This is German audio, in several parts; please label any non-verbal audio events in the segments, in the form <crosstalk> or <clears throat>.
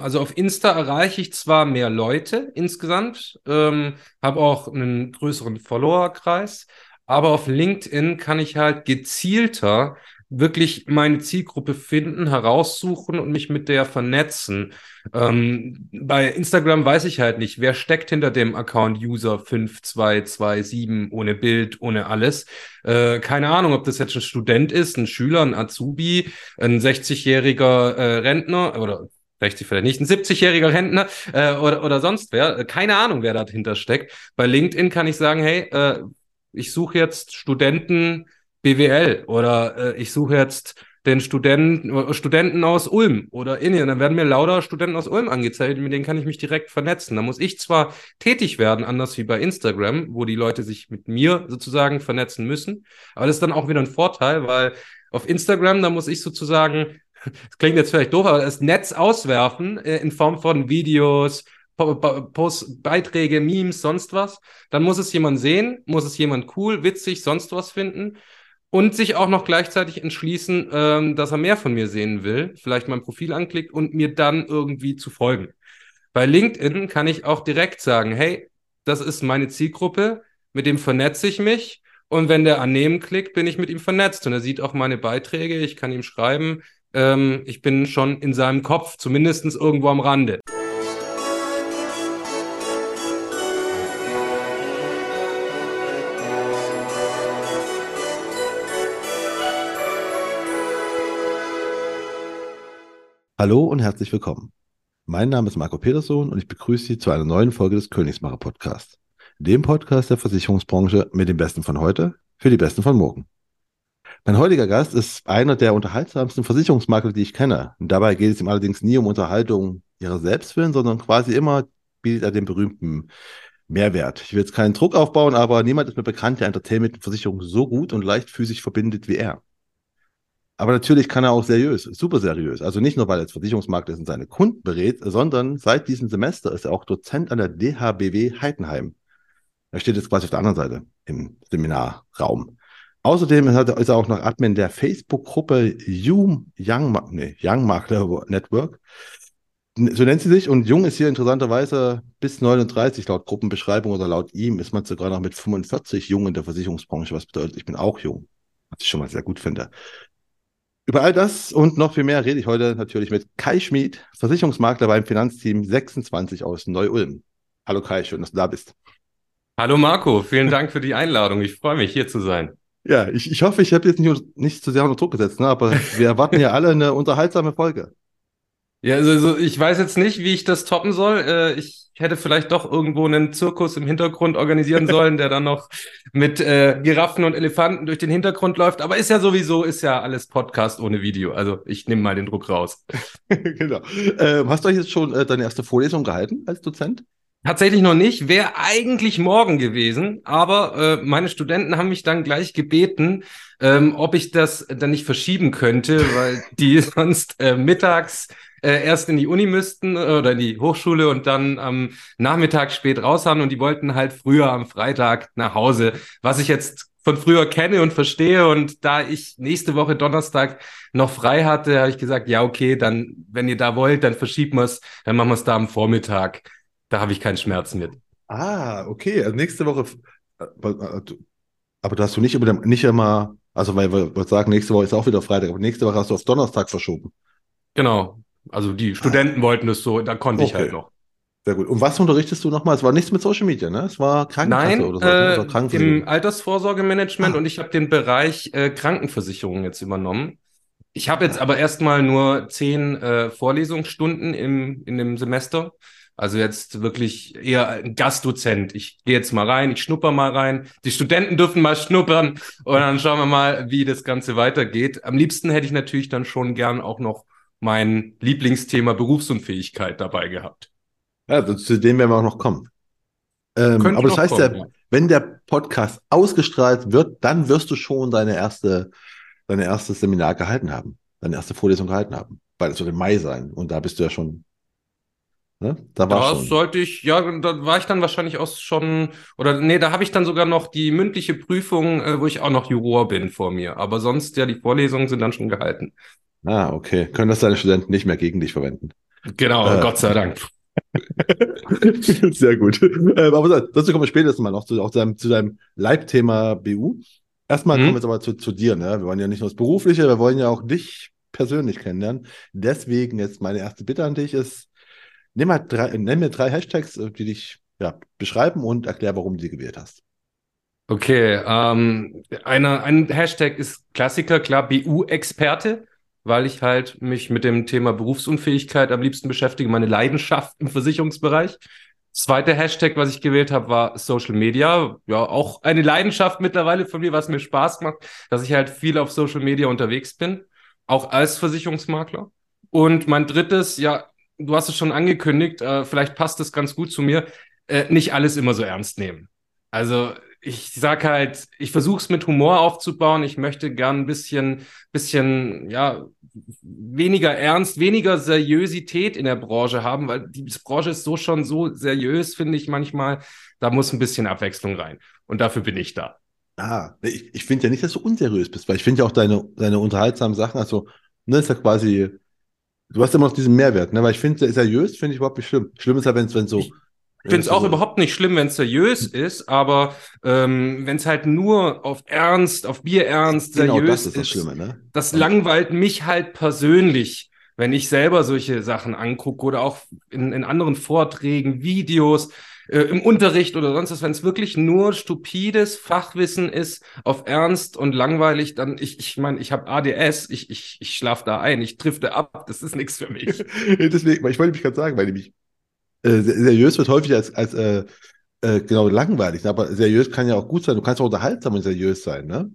Also auf Insta erreiche ich zwar mehr Leute insgesamt, ähm, habe auch einen größeren Followerkreis, aber auf LinkedIn kann ich halt gezielter wirklich meine Zielgruppe finden, heraussuchen und mich mit der vernetzen. Ähm, bei Instagram weiß ich halt nicht, wer steckt hinter dem Account User 5227 ohne Bild, ohne alles. Äh, keine Ahnung, ob das jetzt ein Student ist, ein Schüler, ein Azubi, ein 60-jähriger äh, Rentner oder 60 vielleicht nicht, ein 70-jähriger Rentner äh, oder, oder sonst wer. Keine Ahnung, wer dahinter steckt. Bei LinkedIn kann ich sagen, hey, äh, ich suche jetzt Studenten BWL oder äh, ich suche jetzt den Studenten, äh, Studenten aus Ulm oder Indien. Dann werden mir lauter Studenten aus Ulm angezeigt, mit denen kann ich mich direkt vernetzen. Da muss ich zwar tätig werden, anders wie bei Instagram, wo die Leute sich mit mir sozusagen vernetzen müssen, aber das ist dann auch wieder ein Vorteil, weil auf Instagram, da muss ich sozusagen, das klingt jetzt vielleicht doof, aber das Netz auswerfen äh, in Form von Videos, Post, Beiträge, Memes, sonst was. Dann muss es jemand sehen, muss es jemand cool, witzig, sonst was finden und sich auch noch gleichzeitig entschließen, ähm, dass er mehr von mir sehen will, vielleicht mein Profil anklickt und mir dann irgendwie zu folgen. Bei LinkedIn kann ich auch direkt sagen, hey, das ist meine Zielgruppe, mit dem vernetze ich mich und wenn der annehmen klickt, bin ich mit ihm vernetzt und er sieht auch meine Beiträge, ich kann ihm schreiben, ähm, ich bin schon in seinem Kopf, zumindestens irgendwo am Rande. Hallo und herzlich willkommen. Mein Name ist Marco Peterson und ich begrüße Sie zu einer neuen Folge des Königsmacher Podcasts. Dem Podcast der Versicherungsbranche mit dem Besten von heute für die Besten von morgen. Mein heutiger Gast ist einer der unterhaltsamsten Versicherungsmakler, die ich kenne. Und dabei geht es ihm allerdings nie um Unterhaltung ihrer Selbstwillen, sondern quasi immer bietet er den berühmten Mehrwert. Ich will jetzt keinen Druck aufbauen, aber niemand ist mir bekannt, der Entertainment und Versicherung so gut und leichtfüßig verbindet wie er. Aber natürlich kann er auch seriös, super seriös. Also nicht nur, weil er als Versicherungsmakler ist und seine Kunden berät, sondern seit diesem Semester ist er auch Dozent an der DHBW Heidenheim. Er steht jetzt quasi auf der anderen Seite im Seminarraum. Außerdem ist er auch noch Admin der Facebook-Gruppe Young, nee, Young Makler Network. So nennt sie sich und Jung ist hier interessanterweise bis 39 laut Gruppenbeschreibung oder laut ihm ist man sogar noch mit 45 jung in der Versicherungsbranche, was bedeutet, ich bin auch jung, was ich schon mal sehr gut finde. Über all das und noch viel mehr rede ich heute natürlich mit Kai Schmid, Versicherungsmakler beim Finanzteam 26 aus Neu-Ulm. Hallo Kai, schön, dass du da bist. Hallo Marco, vielen Dank für die Einladung. Ich freue mich, hier zu sein. Ja, ich, ich hoffe, ich habe jetzt nicht, nicht zu sehr unter Druck gesetzt, ne? aber wir erwarten ja alle eine unterhaltsame Folge. Ja, also, also ich weiß jetzt nicht, wie ich das toppen soll. Äh, ich hätte vielleicht doch irgendwo einen Zirkus im Hintergrund organisieren <laughs> sollen, der dann noch mit äh, Giraffen und Elefanten durch den Hintergrund läuft. Aber ist ja sowieso, ist ja alles Podcast ohne Video. Also ich nehme mal den Druck raus. <laughs> genau. Ähm, hast du jetzt schon äh, deine erste Vorlesung gehalten als Dozent? Tatsächlich noch nicht, wäre eigentlich morgen gewesen, aber äh, meine Studenten haben mich dann gleich gebeten, ähm, ob ich das dann nicht verschieben könnte, weil die <laughs> sonst äh, mittags äh, erst in die Uni müssten äh, oder in die Hochschule und dann am Nachmittag spät raus haben und die wollten halt früher am Freitag nach Hause, was ich jetzt von früher kenne und verstehe und da ich nächste Woche Donnerstag noch frei hatte, habe ich gesagt, ja okay, dann wenn ihr da wollt, dann verschieben wir es, dann machen wir es da am Vormittag. Da habe ich keinen Schmerz mit. Ah, okay, also nächste Woche äh, äh, aber da hast du nicht immer, nicht immer, also weil wir sagen, nächste Woche ist auch wieder Freitag, aber nächste Woche hast du auf Donnerstag verschoben. Genau, also die Studenten ah. wollten es so, da konnte okay. ich halt noch. Sehr gut. Und was unterrichtest du nochmal? Es war nichts mit Social Media, ne? Es war Krankenkasse Nein, oder so. Ne? Oder äh, im Altersvorsorgemanagement ah. und ich habe den Bereich äh, Krankenversicherung jetzt übernommen. Ich habe jetzt aber erstmal nur zehn äh, Vorlesungsstunden im, in dem Semester. Also jetzt wirklich eher ein Gastdozent. Ich gehe jetzt mal rein, ich schnupper mal rein. Die Studenten dürfen mal schnuppern und dann schauen wir mal, wie das Ganze weitergeht. Am liebsten hätte ich natürlich dann schon gern auch noch mein Lieblingsthema Berufsunfähigkeit dabei gehabt. Ja, zu dem werden wir auch noch kommen. Ähm, aber das heißt kommen, ja, wenn der Podcast ausgestrahlt wird, dann wirst du schon deine erste, deine erste Seminar gehalten haben, deine erste Vorlesung gehalten haben. Weil es wird im Mai sein und da bist du ja schon. Ne? Da war schon. sollte ich, ja, da war ich dann wahrscheinlich auch schon, oder nee, da habe ich dann sogar noch die mündliche Prüfung, äh, wo ich auch noch Juror bin vor mir. Aber sonst, ja, die Vorlesungen sind dann schon gehalten. Ah, okay. Können das deine Studenten nicht mehr gegen dich verwenden? Genau, äh, Gott sei Dank. <laughs> Sehr gut. Äh, aber dazu kommen wir später mal noch zu, auch zu deinem, zu deinem Leibthema BU. Erstmal mhm. kommen wir jetzt aber zu, zu dir. Ne? Wir wollen ja nicht nur das Berufliche, wir wollen ja auch dich persönlich kennenlernen. Deswegen jetzt meine erste Bitte an dich ist, nimm, mal drei, nenn mir drei Hashtags, äh, die dich ja, beschreiben und erklär, warum du sie gewählt hast. Okay, ähm, eine, ein Hashtag ist Klassiker, klar, BU-Experte weil ich halt mich mit dem Thema Berufsunfähigkeit am liebsten beschäftige, meine Leidenschaft im Versicherungsbereich. Zweiter Hashtag, was ich gewählt habe, war Social Media. Ja, auch eine Leidenschaft mittlerweile von mir, was mir Spaß macht, dass ich halt viel auf Social Media unterwegs bin, auch als Versicherungsmakler. Und mein drittes, ja, du hast es schon angekündigt, äh, vielleicht passt es ganz gut zu mir, äh, nicht alles immer so ernst nehmen. Also ich sag halt, ich versuche es mit Humor aufzubauen. Ich möchte gern ein bisschen, bisschen, ja, weniger ernst, weniger Seriosität in der Branche haben, weil die Branche ist so schon so seriös, finde ich manchmal. Da muss ein bisschen Abwechslung rein. Und dafür bin ich da. Ah, ich, ich finde ja nicht, dass du unseriös bist, weil ich finde ja auch deine, deine unterhaltsamen Sachen, also, ne, ist ja quasi, du hast immer noch diesen Mehrwert, ne, weil ich finde, seriös finde ich überhaupt nicht schlimm. Schlimm ist ja, wenn es so, ich, finde es auch überhaupt nicht schlimm, wenn es seriös ist, aber ähm, wenn es halt nur auf Ernst, auf Bierernst genau, seriös das ist, das, Schlimme, ne? das langweilt mich halt persönlich, wenn ich selber solche Sachen angucke oder auch in, in anderen Vorträgen, Videos, äh, im Unterricht oder sonst was, wenn es wirklich nur stupides Fachwissen ist, auf Ernst und langweilig, dann ich ich meine, ich habe ADS, ich ich ich schlaf da ein, ich drifte ab, das ist nichts für mich. <laughs> Deswegen, ich wollte mich gerade sagen, weil nämlich äh, seriös wird häufig als, als äh, äh, genau langweilig, aber seriös kann ja auch gut sein. Du kannst auch unterhaltsam und seriös sein, ne?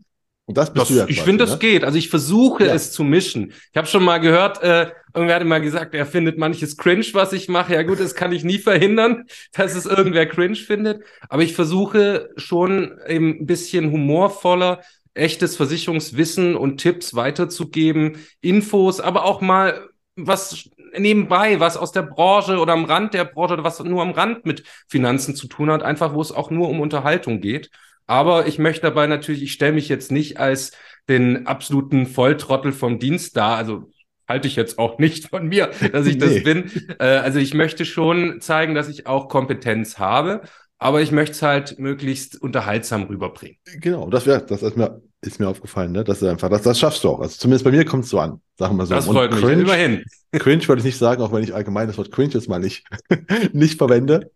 Und das bist das, du ja. Ich finde, ne? das geht. Also ich versuche ja. es zu mischen. Ich habe schon mal gehört, äh, irgendwer hat mal gesagt, er findet manches cringe, was ich mache. Ja gut, das kann ich nie verhindern, <laughs> dass es irgendwer cringe findet. Aber ich versuche schon eben ein bisschen humorvoller echtes Versicherungswissen und Tipps weiterzugeben, Infos, aber auch mal was nebenbei, was aus der Branche oder am Rand der Branche oder was nur am Rand mit Finanzen zu tun hat, einfach wo es auch nur um Unterhaltung geht. Aber ich möchte dabei natürlich, ich stelle mich jetzt nicht als den absoluten Volltrottel vom Dienst dar. Also halte ich jetzt auch <laughs> nicht von mir, dass ich das bin. Äh, also ich möchte schon zeigen, dass ich auch Kompetenz habe, aber ich möchte es halt möglichst unterhaltsam rüberbringen. Genau, das wäre, das ist mir ist mir aufgefallen, ne? Das ist einfach, das, das schaffst du auch. Also zumindest bei mir kommt es so an, sagen wir so. Das freut Und mich, immerhin. Cringe würde ich nicht sagen, auch wenn ich allgemein das Wort cringe jetzt mal nicht, <laughs> nicht verwende.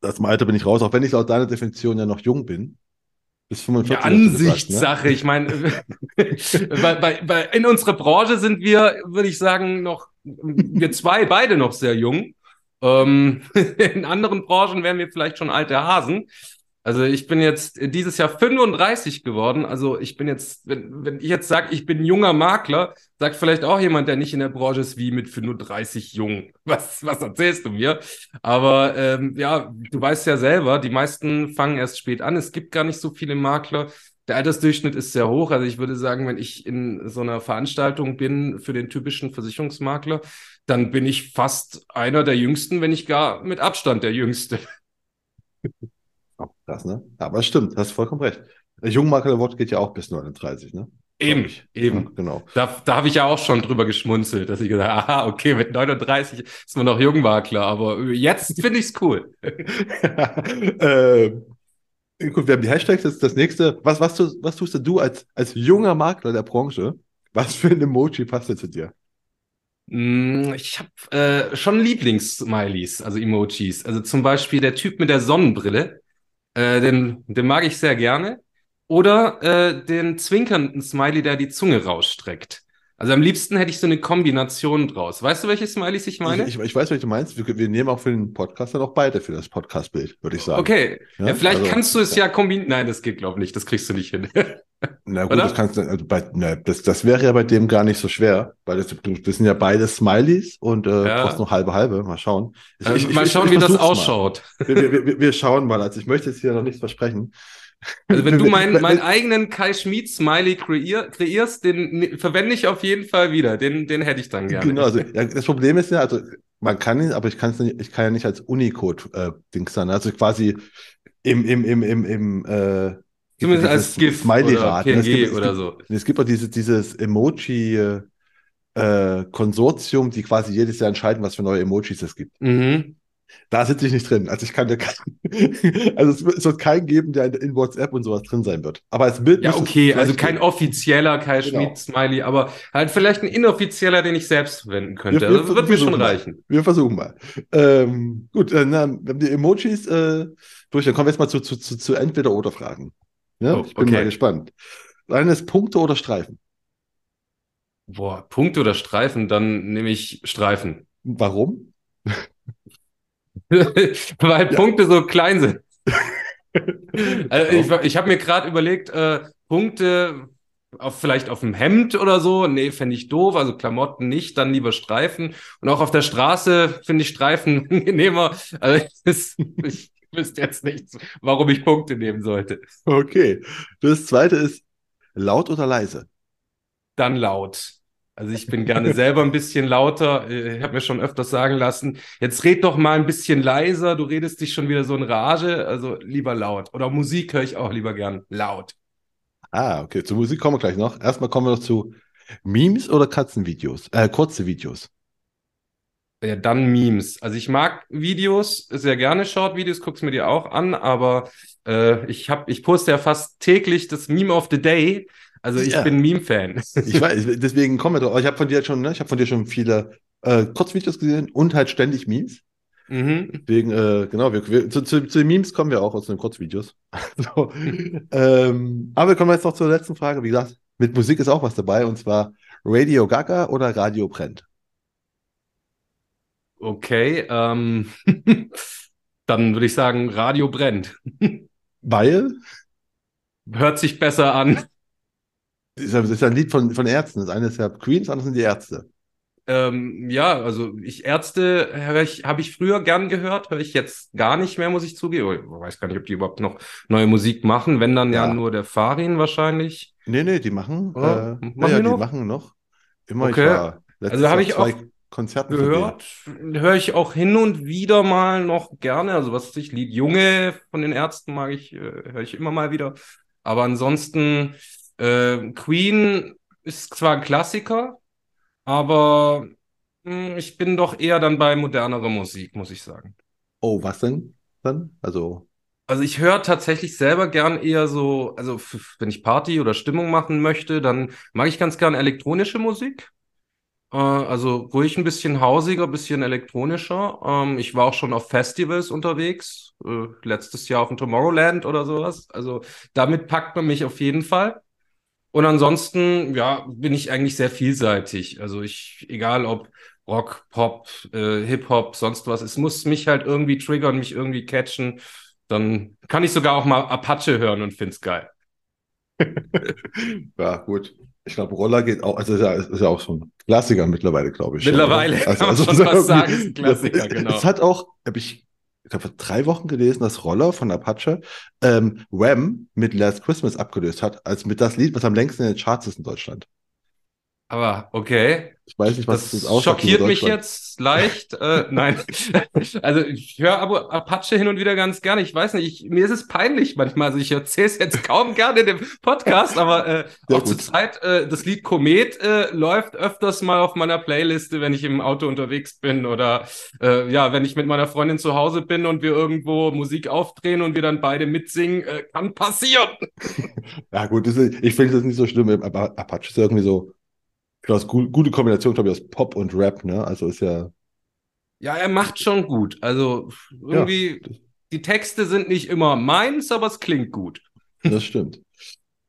Das im Alter bin ich raus, auch wenn ich laut deiner Definition ja noch jung bin. Bis 45. Ja, Ansichtssache. Ne? Ich meine, <laughs> bei, bei, bei, in unserer Branche sind wir, würde ich sagen, noch, wir zwei beide noch sehr jung. Ähm, <laughs> in anderen Branchen wären wir vielleicht schon alte Hasen. Also ich bin jetzt dieses Jahr 35 geworden. Also ich bin jetzt, wenn, wenn ich jetzt sage, ich bin junger Makler, sagt vielleicht auch jemand, der nicht in der Branche ist, wie mit 35 jung. <laughs> Was, was erzählst du mir? Aber ähm, ja, du weißt ja selber, die meisten fangen erst spät an. Es gibt gar nicht so viele Makler. Der Altersdurchschnitt ist sehr hoch. Also ich würde sagen, wenn ich in so einer Veranstaltung bin für den typischen Versicherungsmakler, dann bin ich fast einer der Jüngsten, wenn nicht gar mit Abstand der Jüngste. <laughs> Krass, ne? Aber es stimmt, hast vollkommen recht. Jungmakler-Wort geht ja auch bis 39, ne? Eben, eben. Ja, genau. Da, da habe ich ja auch schon drüber geschmunzelt, dass ich gesagt habe, aha, okay, mit 39 ist man noch Jungmakler, aber jetzt finde ich es cool. <laughs> äh, gut, wir haben die Hashtags, das ist das nächste. Was, was, tu, was tust du als, als junger Makler der Branche? Was für ein Emoji passt denn zu dir? Mm, ich habe äh, schon Lieblings-Smileys, also Emojis. Also zum Beispiel der Typ mit der Sonnenbrille, äh, den, den mag ich sehr gerne. Oder äh, den zwinkernden Smiley, der die Zunge rausstreckt. Also am liebsten hätte ich so eine Kombination draus. Weißt du, welche Smileys ich meine? Ich, ich, ich weiß, was du meinst. Wir, wir, nehmen auch für den Podcast dann auch beide für das Podcast-Bild, würde ich sagen. Okay. Ja? Ja, vielleicht also, kannst du es ja, ja kombinieren. Nein, das geht, glaube ich, nicht. Das kriegst du nicht hin. <laughs> Na gut, Oder? das kannst du, also bei, na, das, das wäre ja bei dem gar nicht so schwer, weil das, das sind ja beide Smileys und äh, ja. brauchst noch halbe halbe. Mal schauen. Ich, also, ich, mal schauen, wie das ausschaut. Wir, wir, wir, wir, schauen mal. Also ich möchte jetzt hier noch nichts versprechen. Also wenn <laughs> du meinen mein eigenen Kai Schmid Smiley kreier, kreierst, den ne, verwende ich auf jeden Fall wieder. Den, den hätte ich dann gerne. Genau, also <laughs> ja, das Problem ist ja, also man kann ihn, aber ich kann es nicht, ich kann ja nicht als Unicode äh, Dings dann. Also quasi im, im, im, im, im äh, Zumindest als GIF Smiley oder PNG es gibt, oder es so. Es gibt auch dieses, dieses Emoji, äh, Konsortium, die quasi jedes Jahr entscheiden, was für neue Emojis es gibt. Mhm. Da sitze ich nicht drin. Also ich kann kein, <laughs> also es wird, es wird keinen geben, der in, WhatsApp und sowas drin sein wird. Aber als Bild Ja, es okay, also kein geben. offizieller Kai Genau. Schmidt-Smiley, aber halt vielleicht ein inoffizieller, den ich selbst verwenden könnte. Wir- wir also, wird mir schon mal. reichen. Wir versuchen mal. Ähm, gut, wir haben die Emojis äh, durch. Dann kommen wir jetzt mal zu, zu, zu, zu Entweder-Oder-Fragen. Ja, Oh, ich bin okay. mal gespannt. Eines Punkte oder Streifen? Boah, Punkte oder Streifen, dann nehme ich Streifen. Warum? <laughs> <laughs> Weil Ja. Punkte so klein sind. <laughs> Also ich, ich habe mir gerade überlegt, äh, Punkte auf, vielleicht auf dem Hemd oder so. Nee, fände ich doof. Also Klamotten nicht, dann lieber Streifen. Und auch auf der Straße finde ich Streifen <laughs> angenehmer. Also das, ich wüsste jetzt nicht, warum ich Punkte nehmen sollte. Okay. Das zweite ist laut oder leise? Dann laut. Also ich bin gerne selber ein bisschen lauter. Ich habe mir schon öfters sagen lassen, jetzt red doch mal ein bisschen leiser, du redest dich schon wieder so in Rage, also lieber laut. Oder Musik höre ich auch lieber gern laut. Ah, okay. Zur Musik kommen wir gleich noch. Erstmal kommen wir noch zu Memes oder Katzenvideos? Äh, kurze Videos. Ja, dann Memes. Also ich mag Videos, sehr gerne Short-Videos, guck's mir die auch an, aber äh, ich hab, ich poste ja fast täglich das Meme of the Day. Also ich Ja. bin Meme-Fan. <laughs> Ich weiß, deswegen kommen wir drauf. Ich habe von dir schon, ne, ich habe von dir schon viele äh, Kurzvideos gesehen und halt ständig Memes. Mhm. Deswegen, äh, genau, wir, wir, zu, zu, zu den Memes kommen wir auch aus den Kurzvideos. <laughs> so, ähm, aber wir kommen jetzt noch zur letzten Frage. Wie gesagt, mit Musik ist auch was dabei und zwar Radio Gaga oder Radio Brennt. Okay, ähm, <laughs> dann würde ich sagen, Radio brennt. Weil, Hört sich besser an. Das ist ja- ist ein Lied von, von Ärzten. Das eine ist ja Queen, das andere sind die Ärzte. Ähm, ja, also ich Ärzte habe ich früher gern gehört, höre ich jetzt gar nicht mehr, muss ich zugeben. Ich weiß gar nicht, ob die überhaupt noch neue Musik machen. Wenn dann ja, Ja. nur der Farin wahrscheinlich. Nee, nee, die machen, Oder? äh, Machen ja, die die machen noch. Immer, Okay. Also habe ich auch Konzerten. Gehört, höre ich auch hin und wieder mal noch gerne. Also was weiß ich, Lied Junge von den Ärzten mag ich, äh, höre ich immer mal wieder. Aber ansonsten, äh, Queen ist zwar ein Klassiker, aber mh, ich bin doch eher dann bei modernerer Musik, muss ich sagen. Oh, was denn dann? Also, Also ich höre tatsächlich selber gern eher so, also wenn ich Party oder Stimmung machen möchte, dann mag ich ganz gern elektronische Musik. Äh, also ruhig ein bisschen hausiger, bisschen elektronischer. Ähm, ich war auch schon auf Festivals unterwegs, äh, letztes Jahr auf dem Tomorrowland oder sowas. Also damit packt man mich auf jeden Fall. Und ansonsten, ja, bin ich eigentlich sehr vielseitig. Also ich, egal ob Rock, Pop, äh, Hip-Hop, sonst was, es muss mich halt irgendwie triggern, mich irgendwie catchen. Dann kann ich sogar auch mal Apache hören und find's geil. <laughs> ja, gut. Ich glaube, Roller geht auch, also ist ja, ist ja auch schon Klassiker mittlerweile, glaube ich. Mittlerweile kann man also schon so fast sagen, irgendwie- ist ein Klassiker, das- genau. Es hat auch, habe ich, ich glaube, vor drei Wochen gelesen, dass Roller von Apache ähm, Wham mit Last Christmas abgelöst hat, als mit das Lied, was am längsten in den Charts ist in Deutschland. Aber okay, Ich weiß nicht, was das das schockiert mich jetzt leicht. Äh, nein, <laughs> also ich höre aber Apache hin und wieder ganz gerne. Ich weiß nicht, ich, mir ist es peinlich manchmal. Also ich erzähle es jetzt kaum gerne in dem Podcast, aber äh, <laughs> Sehr auch zur. Zeit, äh, das Lied Komet äh, läuft öfters mal auf meiner Playliste, wenn ich im Auto unterwegs bin oder äh, ja, wenn ich mit meiner Freundin zu Hause bin und wir irgendwo Musik aufdrehen und wir dann beide mitsingen, äh, kann passieren. <laughs> Ja, gut, ist, ich finde das nicht so schlimm, aber Apache ist irgendwie so, es ist gu- gute Kombination, glaube ich, aus Pop und Rap, ne? Also ist ja, Ja, er macht schon gut. Also irgendwie, die Texte sind nicht immer meins, aber es klingt gut. das stimmt.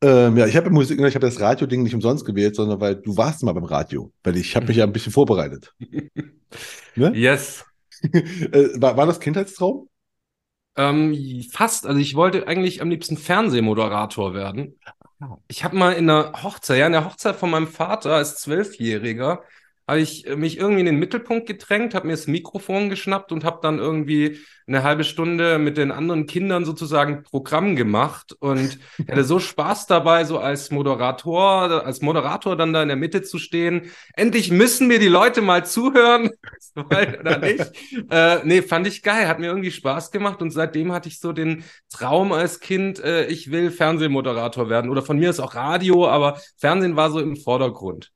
Ähm, ja, ich habe Musik, ich habe das Radio-Ding nicht umsonst gewählt, sondern weil du warst mal beim Radio, weil ich habe mich ja ein bisschen vorbereitet. <laughs> Ne? Yes. <laughs> Äh, war, war das Kindheitstraum? Ähm, fast. Also ich wollte eigentlich am liebsten Fernsehmoderator werden. Ich habe mal in der Hochzeit, ja, in der Hochzeit von meinem Vater als Zwölfjähriger, habe ich äh, mich irgendwie in den Mittelpunkt gedrängt, habe mir das Mikrofon geschnappt und habe dann irgendwie eine halbe Stunde mit den anderen Kindern sozusagen Programm gemacht und <laughs> hatte so Spaß dabei, so als Moderator, als Moderator dann da in der Mitte zu stehen. Endlich müssen mir die Leute mal zuhören, <laughs> oder nicht? <laughs> Äh, nee, fand ich geil, hat mir irgendwie Spaß gemacht und seitdem hatte ich so den Traum als Kind, äh, ich will Fernsehmoderator werden oder von mir ist auch Radio, aber Fernsehen war so im Vordergrund.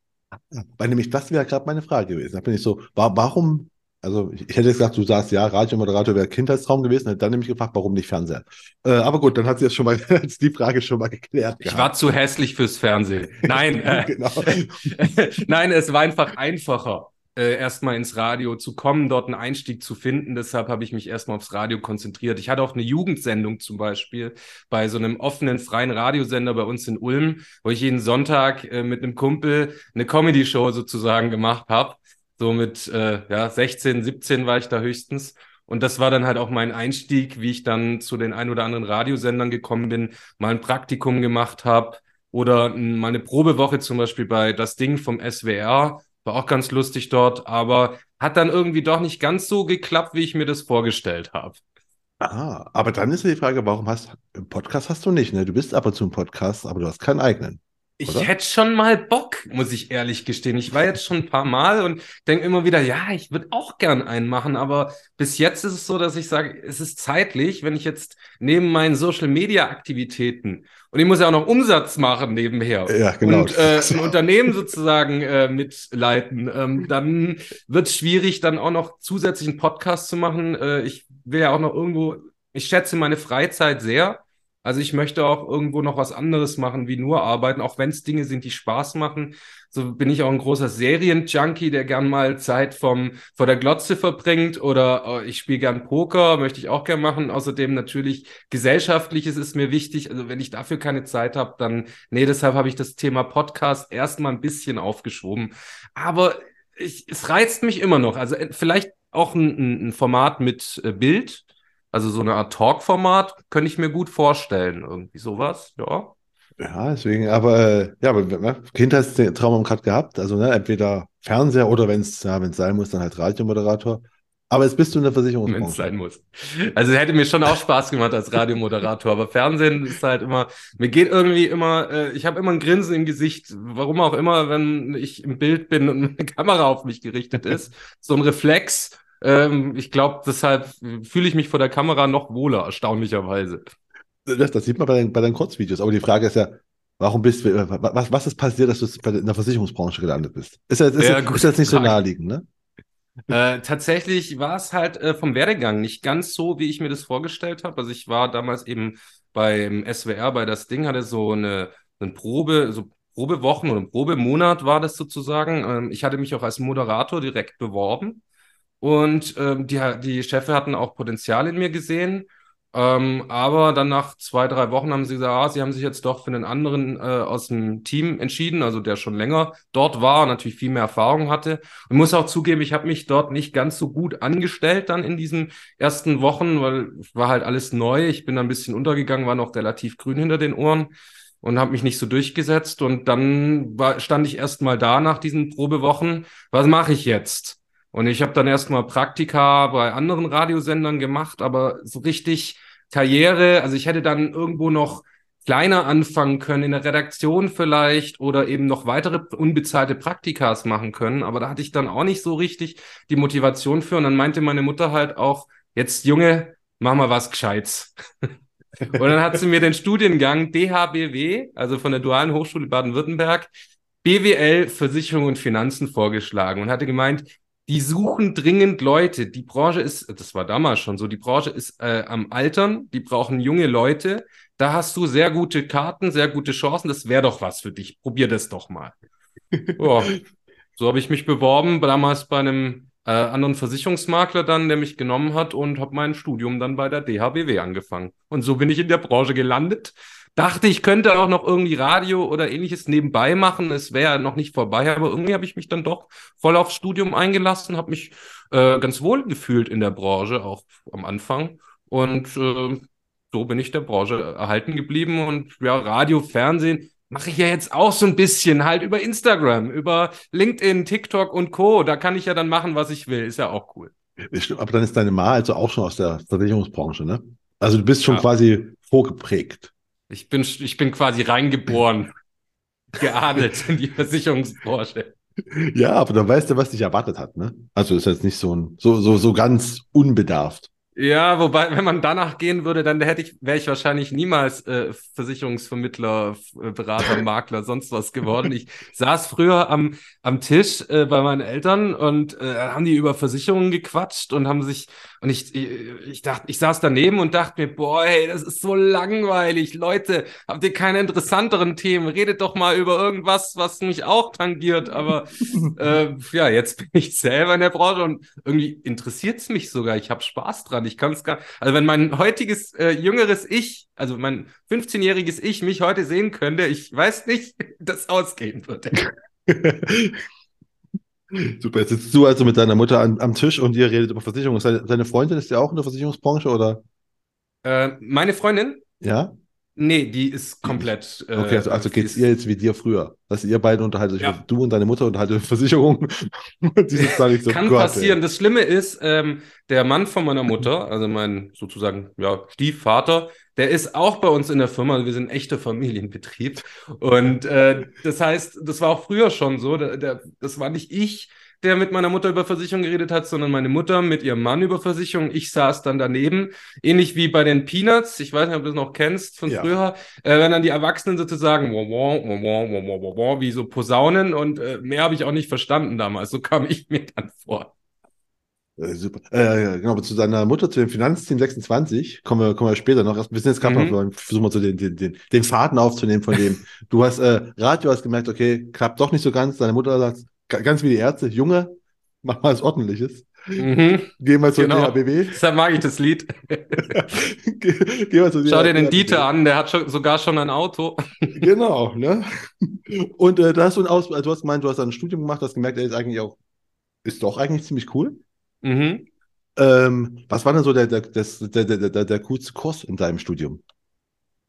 Weil nämlich das wäre gerade meine Frage gewesen. Da bin ich so, wa warum, also ich, hätte jetzt gesagt, du sagst, ja, Radiomoderator wäre Kindheitstraum gewesen, hätte dann nämlich gefragt, warum nicht Fernseher? Äh, aber gut, dann hat sie das schon mal, <laughs> die Frage schon mal geklärt. Ich gehabt. war zu hässlich fürs Fernsehen. Nein, <laughs> äh, genau. <laughs> nein, es war einfach einfacher äh, erstmal ins Radio zu kommen, dort einen Einstieg zu finden. Deshalb habe ich mich erstmal aufs Radio konzentriert. Ich hatte auch eine Jugendsendung zum Beispiel bei so einem offenen, freien Radiosender bei uns in Ulm, wo ich jeden Sonntag äh, mit einem Kumpel eine Comedy-Show sozusagen gemacht habe. So mit äh, ja, 16, 17 war ich da höchstens. Und das war dann halt auch mein Einstieg, wie ich dann zu den ein oder anderen Radiosendern gekommen bin, mal ein Praktikum gemacht habe oder mal eine Probewoche zum Beispiel bei Das Ding vom SWR war auch ganz lustig dort, aber hat dann irgendwie doch nicht ganz so geklappt, wie ich mir das vorgestellt habe. Ah, aber dann ist ja die Frage, warum hast du, Podcast hast du nicht, ne? Du bist ab und zu im Podcast, aber du hast keinen eigenen. Ich oder? hätte schon mal Bock, muss ich ehrlich gestehen. Ich war jetzt schon ein paar Mal und denke immer wieder, ja, ich würde auch gern einen machen, aber bis jetzt ist es so, dass ich sage, es ist zeitlich, wenn ich jetzt neben meinen Social Media Aktivitäten und ich muss ja auch noch Umsatz machen nebenher. Ja, genau. Und äh, ein Unternehmen sozusagen äh, mitleiten. Ähm, dann wird es schwierig, dann auch noch zusätzlichen Podcast zu machen. Äh, ich will ja auch noch irgendwo, ich schätze meine Freizeit sehr. Also ich möchte auch irgendwo noch was anderes machen, wie nur arbeiten, auch wenn es Dinge sind, die Spaß machen. So bin ich auch ein großer Serienjunkie, der gern mal Zeit vom, vor der Glotze verbringt oder oh, ich spiele gern Poker, möchte ich auch gern machen. Außerdem natürlich gesellschaftliches ist mir wichtig. Also wenn ich dafür keine Zeit habe, dann, nee, deshalb habe ich das Thema Podcast erstmal ein bisschen aufgeschoben. Aber ich, es reizt mich immer noch. Also äh, vielleicht auch ein, ein Format mit äh, Bild, also so eine Art Talk-Format könnte ich mir gut vorstellen. Irgendwie sowas, ja. Ja, deswegen, aber äh, ja, aber ne, Kindheitstraum haben gerade gehabt. Also ne, entweder Fernseher oder wenn es ja, sein muss, dann halt Radiomoderator. Aber jetzt bist du in der Versicherungsbranche. Wenn es sein muss. Also hätte mir schon auch Spaß gemacht als Radiomoderator, aber Fernsehen ist halt immer, mir geht irgendwie immer, äh, ich habe immer ein Grinsen im Gesicht, warum auch immer, wenn ich im Bild bin und eine <laughs> Kamera auf mich gerichtet ist. so ein Reflex. Ähm, ich glaube, deshalb fühle ich mich vor der Kamera noch wohler, erstaunlicherweise. Das, das sieht man bei deinen, bei deinen Kurzvideos. Aber die Frage ist ja, warum bist du, was, was ist passiert, dass du in der Versicherungsbranche gelandet bist? Ist jetzt, ist, ja, ist jetzt nicht so naheliegend, ne? Äh, tatsächlich war es halt äh, vom Werdegang nicht ganz so, wie ich mir das vorgestellt habe. Also ich war damals eben beim SWR, bei das Ding, hatte so eine, eine Probe, so Probewochen oder Probemonat war das sozusagen. Ähm, ich hatte mich auch als Moderator direkt beworben und ähm, die, die Chefe hatten auch Potenzial in mir gesehen. Ähm, aber dann nach zwei, drei Wochen haben sie gesagt, ah, sie haben sich jetzt doch für einen anderen äh, aus dem Team entschieden, also der schon länger dort war, natürlich viel mehr Erfahrung hatte. Und muss auch zugeben, ich habe mich dort nicht ganz so gut angestellt dann in diesen ersten Wochen, weil war halt alles neu. Ich bin da ein bisschen untergegangen, war noch relativ grün hinter den Ohren und habe mich nicht so durchgesetzt. Und dann war, stand ich erst mal da nach diesen Probewochen. Was mache ich jetzt? Und ich habe dann erstmal Praktika bei anderen Radiosendern gemacht, aber so richtig Karriere, also ich hätte dann irgendwo noch kleiner anfangen können, in der Redaktion vielleicht oder eben noch weitere unbezahlte Praktikas machen können. Aber da hatte ich dann auch nicht so richtig die Motivation für. Und dann meinte meine Mutter halt auch, jetzt Junge, mach mal was Gescheites. <laughs> und dann hat sie mir den Studiengang DHBW, also von der Dualen Hochschule Baden-Württemberg, BWL Versicherung und Finanzen vorgeschlagen und hatte gemeint, die suchen dringend Leute. Die Branche ist, das war damals schon so, die Branche ist äh, am Altern, die brauchen junge Leute. Da hast du sehr gute Karten, sehr gute Chancen. Das wäre doch was für dich. Probier das doch mal. ja. So habe ich mich beworben, damals bei einem äh, anderen Versicherungsmakler dann, der mich genommen hat und habe mein Studium dann bei der DHBW angefangen. Und so bin ich in der Branche gelandet dachte, ich könnte auch noch irgendwie Radio oder ähnliches nebenbei machen. Es wäre noch nicht vorbei, aber irgendwie habe ich mich dann doch voll aufs Studium eingelassen, habe mich äh, ganz wohl gefühlt in der Branche, auch am Anfang. Und äh, so bin ich der Branche erhalten geblieben. Und ja, Radio, Fernsehen mache ich ja jetzt auch so ein bisschen halt über Instagram, über LinkedIn, TikTok und Co. Da kann ich ja dann machen, was ich will. Ist ja auch cool. Aber dann ist deine Ma also auch schon aus der Versicherungsbranche, ne? Also du bist schon ja. quasi vorgeprägt. Ich bin, ich bin quasi reingeboren, <laughs> geadelt in die Versicherungsbranche. Ja, aber dann weißt du, was dich erwartet hat, ne? Also ist jetzt nicht so ein, so, so, so ganz unbedarft. Ja, wobei, wenn man danach gehen würde, dann hätte ich, wäre ich wahrscheinlich niemals äh, Versicherungsvermittler, äh, Berater, <laughs> Makler, sonst was geworden. Ich saß früher am, am Tisch äh, bei meinen Eltern und äh, haben die über Versicherungen gequatscht und haben sich, und ich, ich, ich dachte, ich saß daneben und dachte mir, boah, ey, das ist so langweilig. Leute, habt ihr keine interessanteren Themen? Redet doch mal über irgendwas, was mich auch tangiert. Aber <laughs> äh, ja, jetzt bin ich selber in der Branche und irgendwie interessiert es mich sogar. Ich habe Spaß dran. Ich kann es gar. Also wenn mein heutiges äh, jüngeres Ich, also mein 15-jähriges Ich, mich heute sehen könnte, ich weiß nicht, <laughs> das ausgehen würde. <laughs> Super, jetzt sitzt du also mit deiner Mutter an, am Tisch und ihr redet über Versicherungen. Seine, seine Freundin ist ja auch in der Versicherungsbranche, oder? Äh, meine Freundin? Ja. Nee, die ist komplett. Äh, okay, also, also geht es ihr jetzt wie dir früher. Dass ihr beide unterhaltet euch, ja. du und deine Mutter unterhaltet Versicherungen. <laughs> so, Kann Gott, passieren. Ey. Das Schlimme ist, ähm, der Mann von meiner Mutter, also mein sozusagen ja, Stiefvater, der ist auch bei uns in der Firma. Wir sind ein echter Familienbetrieb. Und äh, das heißt, das war auch früher schon so. Der, der, das war nicht ich, der mit meiner Mutter über Versicherung geredet hat, sondern meine Mutter mit ihrem Mann über Versicherung. Ich saß dann daneben, ähnlich wie bei den Peanuts. Ich weiß nicht, ob du das noch kennst von ja. früher, äh, wenn dann die Erwachsenen sozusagen wie so Posaunen und äh, mehr habe ich auch nicht verstanden damals. So kam ich <laughs> mir dann vor. Äh, super. Äh, genau, aber zu deiner Mutter, zu dem Finanzteam 26, kommen wir, kommen wir später noch. Wir sind jetzt gerade mhm. noch, versuchen wir so den, den, den, den Faden aufzunehmen von dem. <laughs> du hast äh, Radio, hast gemerkt, okay, klappt doch nicht so ganz. Deine Mutter sagt, ganz wie die Ärzte, Junge, mach mal was Ordentliches. Mhm. Geh mal zum genau. DHBW. Deshalb mag ich das Lied. <laughs> geh, geh mal zum Schau dir den Dieter an, der hat schon, sogar schon ein Auto. genau, ne? Und äh, da hast du ein Aus, also du hast gemeint, du hast ein Studium gemacht, hast gemerkt, er ist eigentlich auch, ist doch eigentlich ziemlich cool. Mhm. Ähm, was war denn so der, der, das, der, der, der, der coolste Kurs in deinem Studium?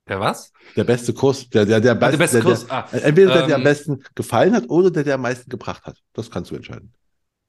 Der was? Der beste Kurs, der, der, der, best, der beste der, Kurs. Ah, entweder der, der am ähm, besten gefallen hat oder der, der am meisten gebracht hat. Das kannst du entscheiden.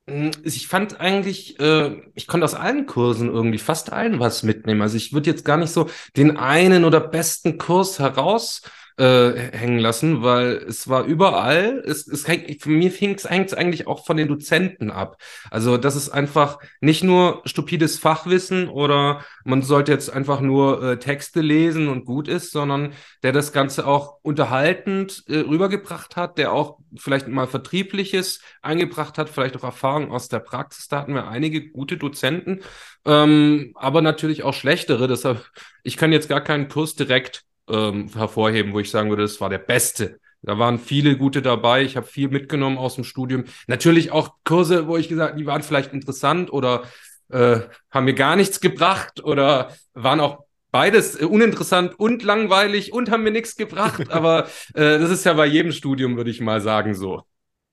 Hm, ich fand eigentlich, äh, ich konnte aus allen Kursen irgendwie fast allen was mitnehmen. Also ich würde jetzt gar nicht so den einen oder besten Kurs heraus äh, hängen lassen, weil es war überall, es, es für mir fing es eigentlich auch von den Dozenten ab. Also das ist einfach nicht nur stupides Fachwissen oder man sollte jetzt einfach nur äh, Texte lesen und gut ist, sondern der das Ganze auch unterhaltend äh, rübergebracht hat, der auch vielleicht mal Vertriebliches eingebracht hat, vielleicht auch Erfahrungen aus der Praxis. Da hatten wir einige gute Dozenten, ähm, aber natürlich auch schlechtere. Deshalb, ich kann jetzt gar keinen Kurs direkt ähm, hervorheben, wo ich sagen würde, das war der beste. Da waren viele gute dabei. Ich habe viel mitgenommen aus dem Studium. Natürlich auch Kurse, wo ich gesagt, die waren vielleicht interessant oder äh, haben mir gar nichts gebracht oder waren auch beides äh, uninteressant und langweilig und haben mir nichts gebracht. <laughs> Aber äh, das ist ja bei jedem Studium, würde ich mal sagen, so.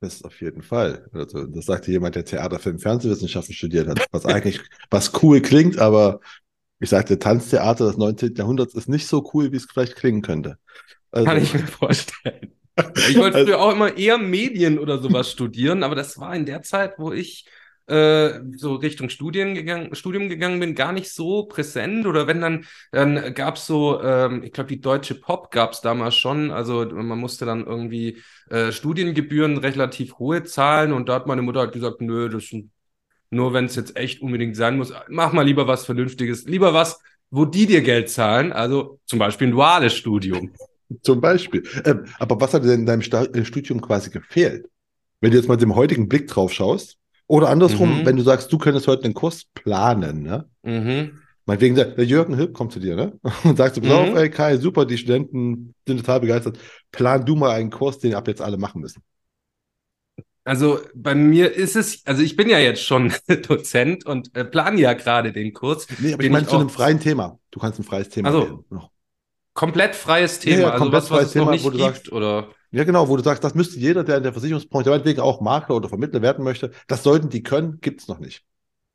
Das ist auf jeden Fall. Also, das sagte jemand, der Theater, Film, Fernsehwissenschaften studiert hat, was eigentlich, was cool klingt, aber ich sagte, Tanztheater des 19. Jahrhunderts ist nicht so cool, wie es vielleicht klingen könnte. Also, Kann ich mir vorstellen. <laughs> Ich wollte also, früher auch immer eher Medien oder sowas studieren, aber das war in der Zeit, wo ich äh, so Richtung Studien gegangen, Studium gegangen bin, gar nicht so präsent. Oder wenn dann, dann gab es so, ähm, ich glaube, die deutsche Pop gab es damals schon. Also man musste dann irgendwie äh, Studiengebühren relativ hohe zahlen und da hat meine Mutter halt gesagt, nö, das sind nur wenn es jetzt echt unbedingt sein muss, mach mal lieber was Vernünftiges. Lieber was, wo die dir Geld zahlen. Also zum Beispiel ein duales Studium. <laughs> Zum Beispiel. Ähm, aber was hat dir denn in deinem Sta äh, Studium quasi gefehlt? Wenn du jetzt mal mit dem heutigen Blick drauf schaust, oder andersrum, mhm. wenn du sagst, du könntest heute einen Kurs planen, ne? Mhm. Meinetwegen, der, Jürgen Hilp kommt zu dir, ne? <laughs> Und sagst du, pass mhm. auf, ey Kai, super, die Studenten sind total begeistert. Plan du mal einen Kurs, den ab jetzt alle machen müssen. Also bei mir ist es, also ich bin ja jetzt schon <laughs> Dozent und äh, plane ja gerade den Kurs. Nee, aber ich meine zu einem freien Thema. Du kannst ein freies Thema also, wählen. Noch. Komplett freies Thema, ja, ja, also was, was es Thema, noch nicht wo du gibt, sagst, oder? Ja, genau, wo du sagst, das müsste jeder, der in der Versicherungsbranche, meinetwegen auch Makler oder Vermittler werden möchte, das sollten die können, gibt es noch nicht.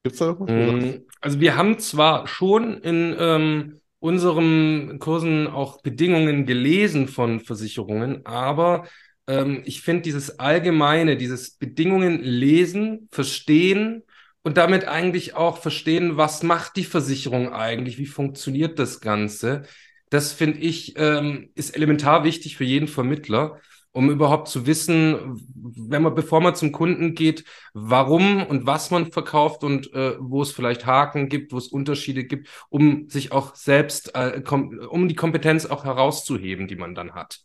Gibt es da irgendwas? Mm, also wir haben zwar schon in ähm, unseren Kursen auch Bedingungen gelesen von Versicherungen, aber ähm, ich finde dieses Allgemeine, dieses Bedingungen lesen, verstehen und damit eigentlich auch verstehen, was macht die Versicherung eigentlich, wie funktioniert das Ganze. Das finde ich, ähm, ist elementar wichtig für jeden Vermittler. um überhaupt zu wissen, wenn man, bevor man zum Kunden geht, warum und was man verkauft und äh, wo es vielleicht Haken gibt, wo es Unterschiede gibt, um sich auch selbst, äh, um die Kompetenz auch herauszuheben, die man dann hat.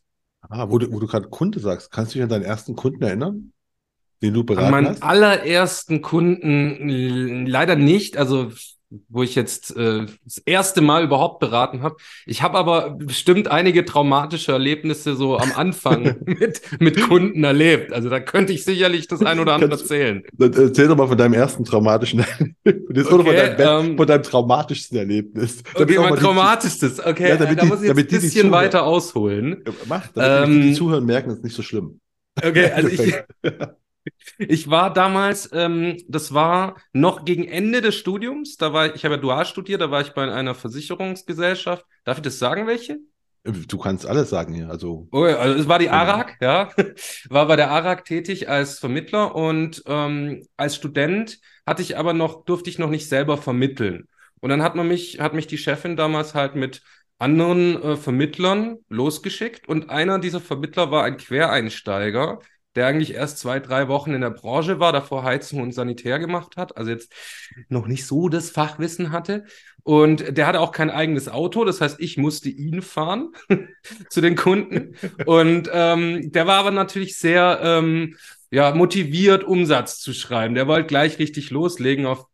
Ah, wo du, wo du gerade Kunde sagst, kannst du dich an deinen ersten Kunden erinnern? Den du beraten an meinen hast? allerersten Kunden leider nicht. Also wo ich jetzt äh, das erste Mal überhaupt beraten habe. Ich habe aber bestimmt einige traumatische Erlebnisse so am Anfang <laughs> mit, mit Kunden erlebt. Also da könnte ich sicherlich das ein oder andere erzählen. Erzähl doch mal von deinem ersten traumatischen <laughs> Erlebnis. Okay, von, deinem, ähm, von deinem traumatischsten Erlebnis. Okay, mein traumatischstes. Okay, ja, damit da muss ich jetzt ein bisschen weiter ausholen. Mach, damit ähm, die, die Zuhören merken, das ist nicht so schlimm. Okay, also ich, ich war damals, ähm, das war noch gegen Ende des Studiums, da war ich, ich habe ja dual studiert, da war ich bei einer Versicherungsgesellschaft. Darf ich das sagen, welche? Du kannst alles sagen hier. Also, oh, also es war die ARAG, ja. <laughs> War bei der ARAG tätig als Vermittler und ähm, als Student hatte ich aber noch, durfte ich noch nicht selber vermitteln. Und dann hat man mich, hat mich die Chefin damals halt mit anderen äh, Vermittlern losgeschickt und einer dieser Vermittler war ein Quereinsteiger, der eigentlich erst zwei, drei Wochen in der Branche war, davor Heizung und Sanitär gemacht hat, also jetzt noch nicht so das Fachwissen hatte. Und der hatte auch kein eigenes Auto, das heißt, ich musste ihn fahren <laughs> zu den Kunden. Und ähm, der war aber natürlich sehr ähm, ja, motiviert, Umsatz zu schreiben. Der wollte gleich richtig loslegen auf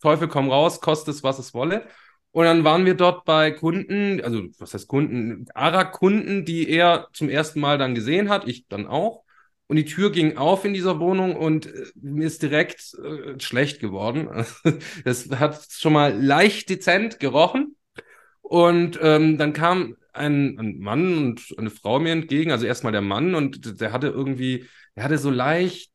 Teufel komm raus, kostet es, was es wolle. Und dann waren wir dort bei Kunden, also was heißt Kunden, ARA-Kunden, die er zum ersten Mal dann gesehen hat, ich dann auch. Und die Tür ging auf in dieser Wohnung und äh, mir ist direkt äh, schlecht geworden. <laughs> Das hat schon mal leicht dezent gerochen. Und ähm, dann kam ein, ein, Mann und eine Frau mir entgegen. Also erstmal der Mann und der hatte irgendwie, der hatte so leicht,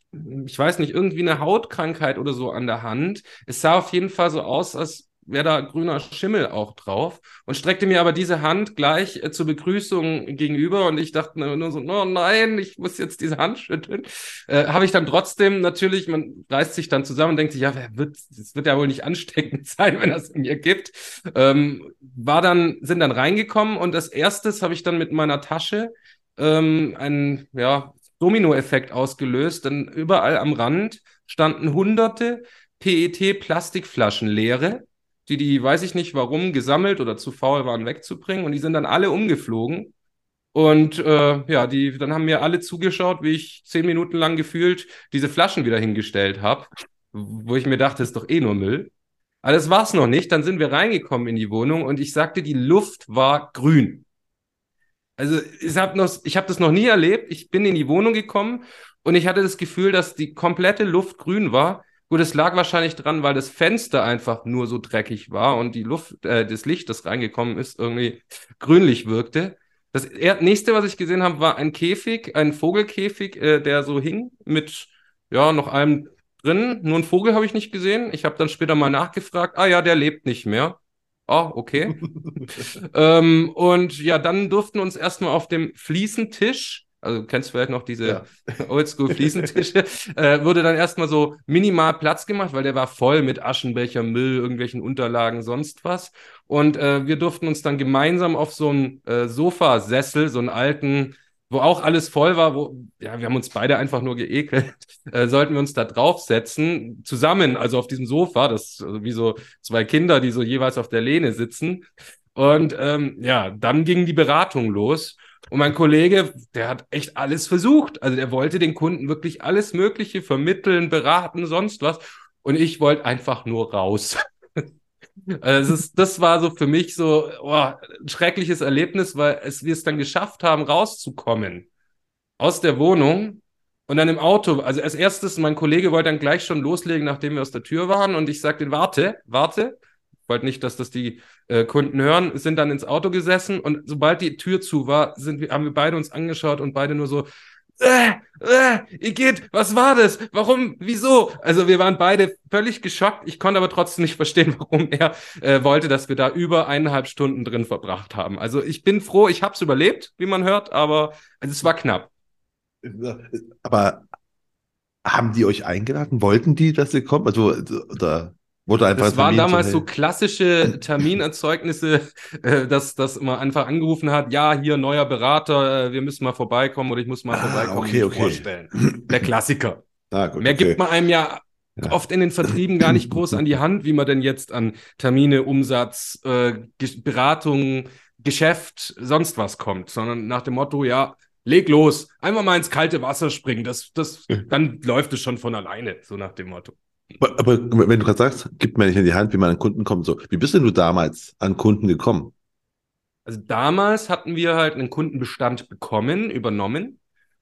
ich weiß nicht, irgendwie eine Hautkrankheit oder so an der Hand. Es sah auf jeden Fall so aus, als wäre da grüner Schimmel auch drauf und streckte mir aber diese Hand gleich äh, zur Begrüßung gegenüber und ich dachte nur so, oh nein, ich muss jetzt diese Hand schütteln. Äh, Habe ich dann trotzdem natürlich, man reißt sich dann zusammen und denkt sich, ja, wer wird, wird ja wohl nicht ansteckend <laughs> sein, wenn das mir gibt. Ähm, war dann, sind dann reingekommen und als erstes habe ich dann mit meiner Tasche ähm, einen, ja, Dominoeffekt ausgelöst, denn überall am Rand standen hunderte PET-Plastikflaschen leere die die, weiß ich nicht warum, gesammelt oder zu faul waren wegzubringen. Und die sind dann alle umgeflogen. Und äh, ja, die, dann haben mir alle zugeschaut, wie ich zehn Minuten lang gefühlt diese Flaschen wieder hingestellt habe, wo ich mir dachte, ist doch eh nur Müll. Aber das war's noch nicht. Dann sind wir reingekommen in die Wohnung und ich sagte, die Luft war grün. Also ich habe habe das noch nie erlebt. Ich bin in die Wohnung gekommen und ich hatte das Gefühl, dass die komplette Luft grün war. Gut, es lag wahrscheinlich dran, weil das Fenster einfach nur so dreckig war und die Luft, äh, das Licht, das reingekommen ist, irgendwie grünlich wirkte. Das nächste, was ich gesehen habe, war ein Käfig, ein Vogelkäfig, äh, der so hing mit ja noch allem drin. Nur einen Vogel habe ich nicht gesehen. Ich habe dann später mal nachgefragt. Ah ja, der lebt nicht mehr. Ah, okay. <laughs> ähm, und ja, dann durften uns erstmal auf dem Fliesentisch also du kennst vielleicht noch diese ja. <laughs> Oldschool-Fliesentische, äh, wurde dann erstmal so minimal Platz gemacht, weil der war voll mit Aschenbecher, Müll, irgendwelchen Unterlagen, sonst was. Und äh, wir durften uns dann gemeinsam auf so einen äh, Sofasessel, so einen alten, wo auch alles voll war, wo, ja, wir haben uns beide einfach nur geekelt, <laughs> äh, sollten wir uns da draufsetzen, zusammen, also auf diesem Sofa, das also wie so zwei Kinder, die so jeweils auf der Lehne sitzen. Und ähm, ja, dann ging die Beratung los. Und mein Kollege, der hat echt alles versucht. Also der wollte den Kunden wirklich alles Mögliche vermitteln, beraten, sonst was. Und ich wollte einfach nur raus. <laughs> Also ist, das war so für mich so oh, ein schreckliches Erlebnis, weil es, wir es dann geschafft haben, rauszukommen aus der Wohnung und dann im Auto. Also als erstes, mein Kollege wollte dann gleich schon loslegen, nachdem wir aus der Tür waren. Und ich sagte, warte, warte wollte nicht, dass das die äh, Kunden hören, sind dann ins Auto gesessen und sobald die Tür zu war, sind wir, haben wir beide uns angeschaut und beide nur so, äh, äh, Igitt, was war das? Warum? Wieso? Also wir waren beide völlig geschockt. Ich konnte aber trotzdem nicht verstehen, <laughs> warum er äh, wollte, dass wir da über eineinhalb Stunden drin verbracht haben. Also ich bin froh, ich habe es überlebt, wie man hört, aber also es war knapp. Aber haben die euch eingeladen? Wollten die, dass ihr kommt? Also, oder Wurde einfach das waren Termin damals so klassische <laughs> Terminerzeugnisse, äh, dass, dass man einfach angerufen hat, ja, hier neuer Berater, äh, wir müssen mal vorbeikommen oder ich muss mal Ah, vorbeikommen okay, okay. vorstellen. Der Klassiker. <laughs> Ah, gut, Mehr okay. gibt man einem ja, oft in den Vertrieben gar nicht groß an die Hand, wie man denn jetzt an Termine, Umsatz, äh, Ge- Beratung, Geschäft, sonst was kommt, sondern nach dem Motto, ja, leg los, einfach mal ins kalte Wasser springen, das, das, <laughs> dann läuft es schon von alleine, so nach dem Motto. Aber, aber wenn du gerade sagst, gibt mir nicht in die Hand, wie man an Kunden kommt. So, wie bist denn du damals an Kunden gekommen? Also damals hatten wir halt einen Kundenbestand bekommen, übernommen,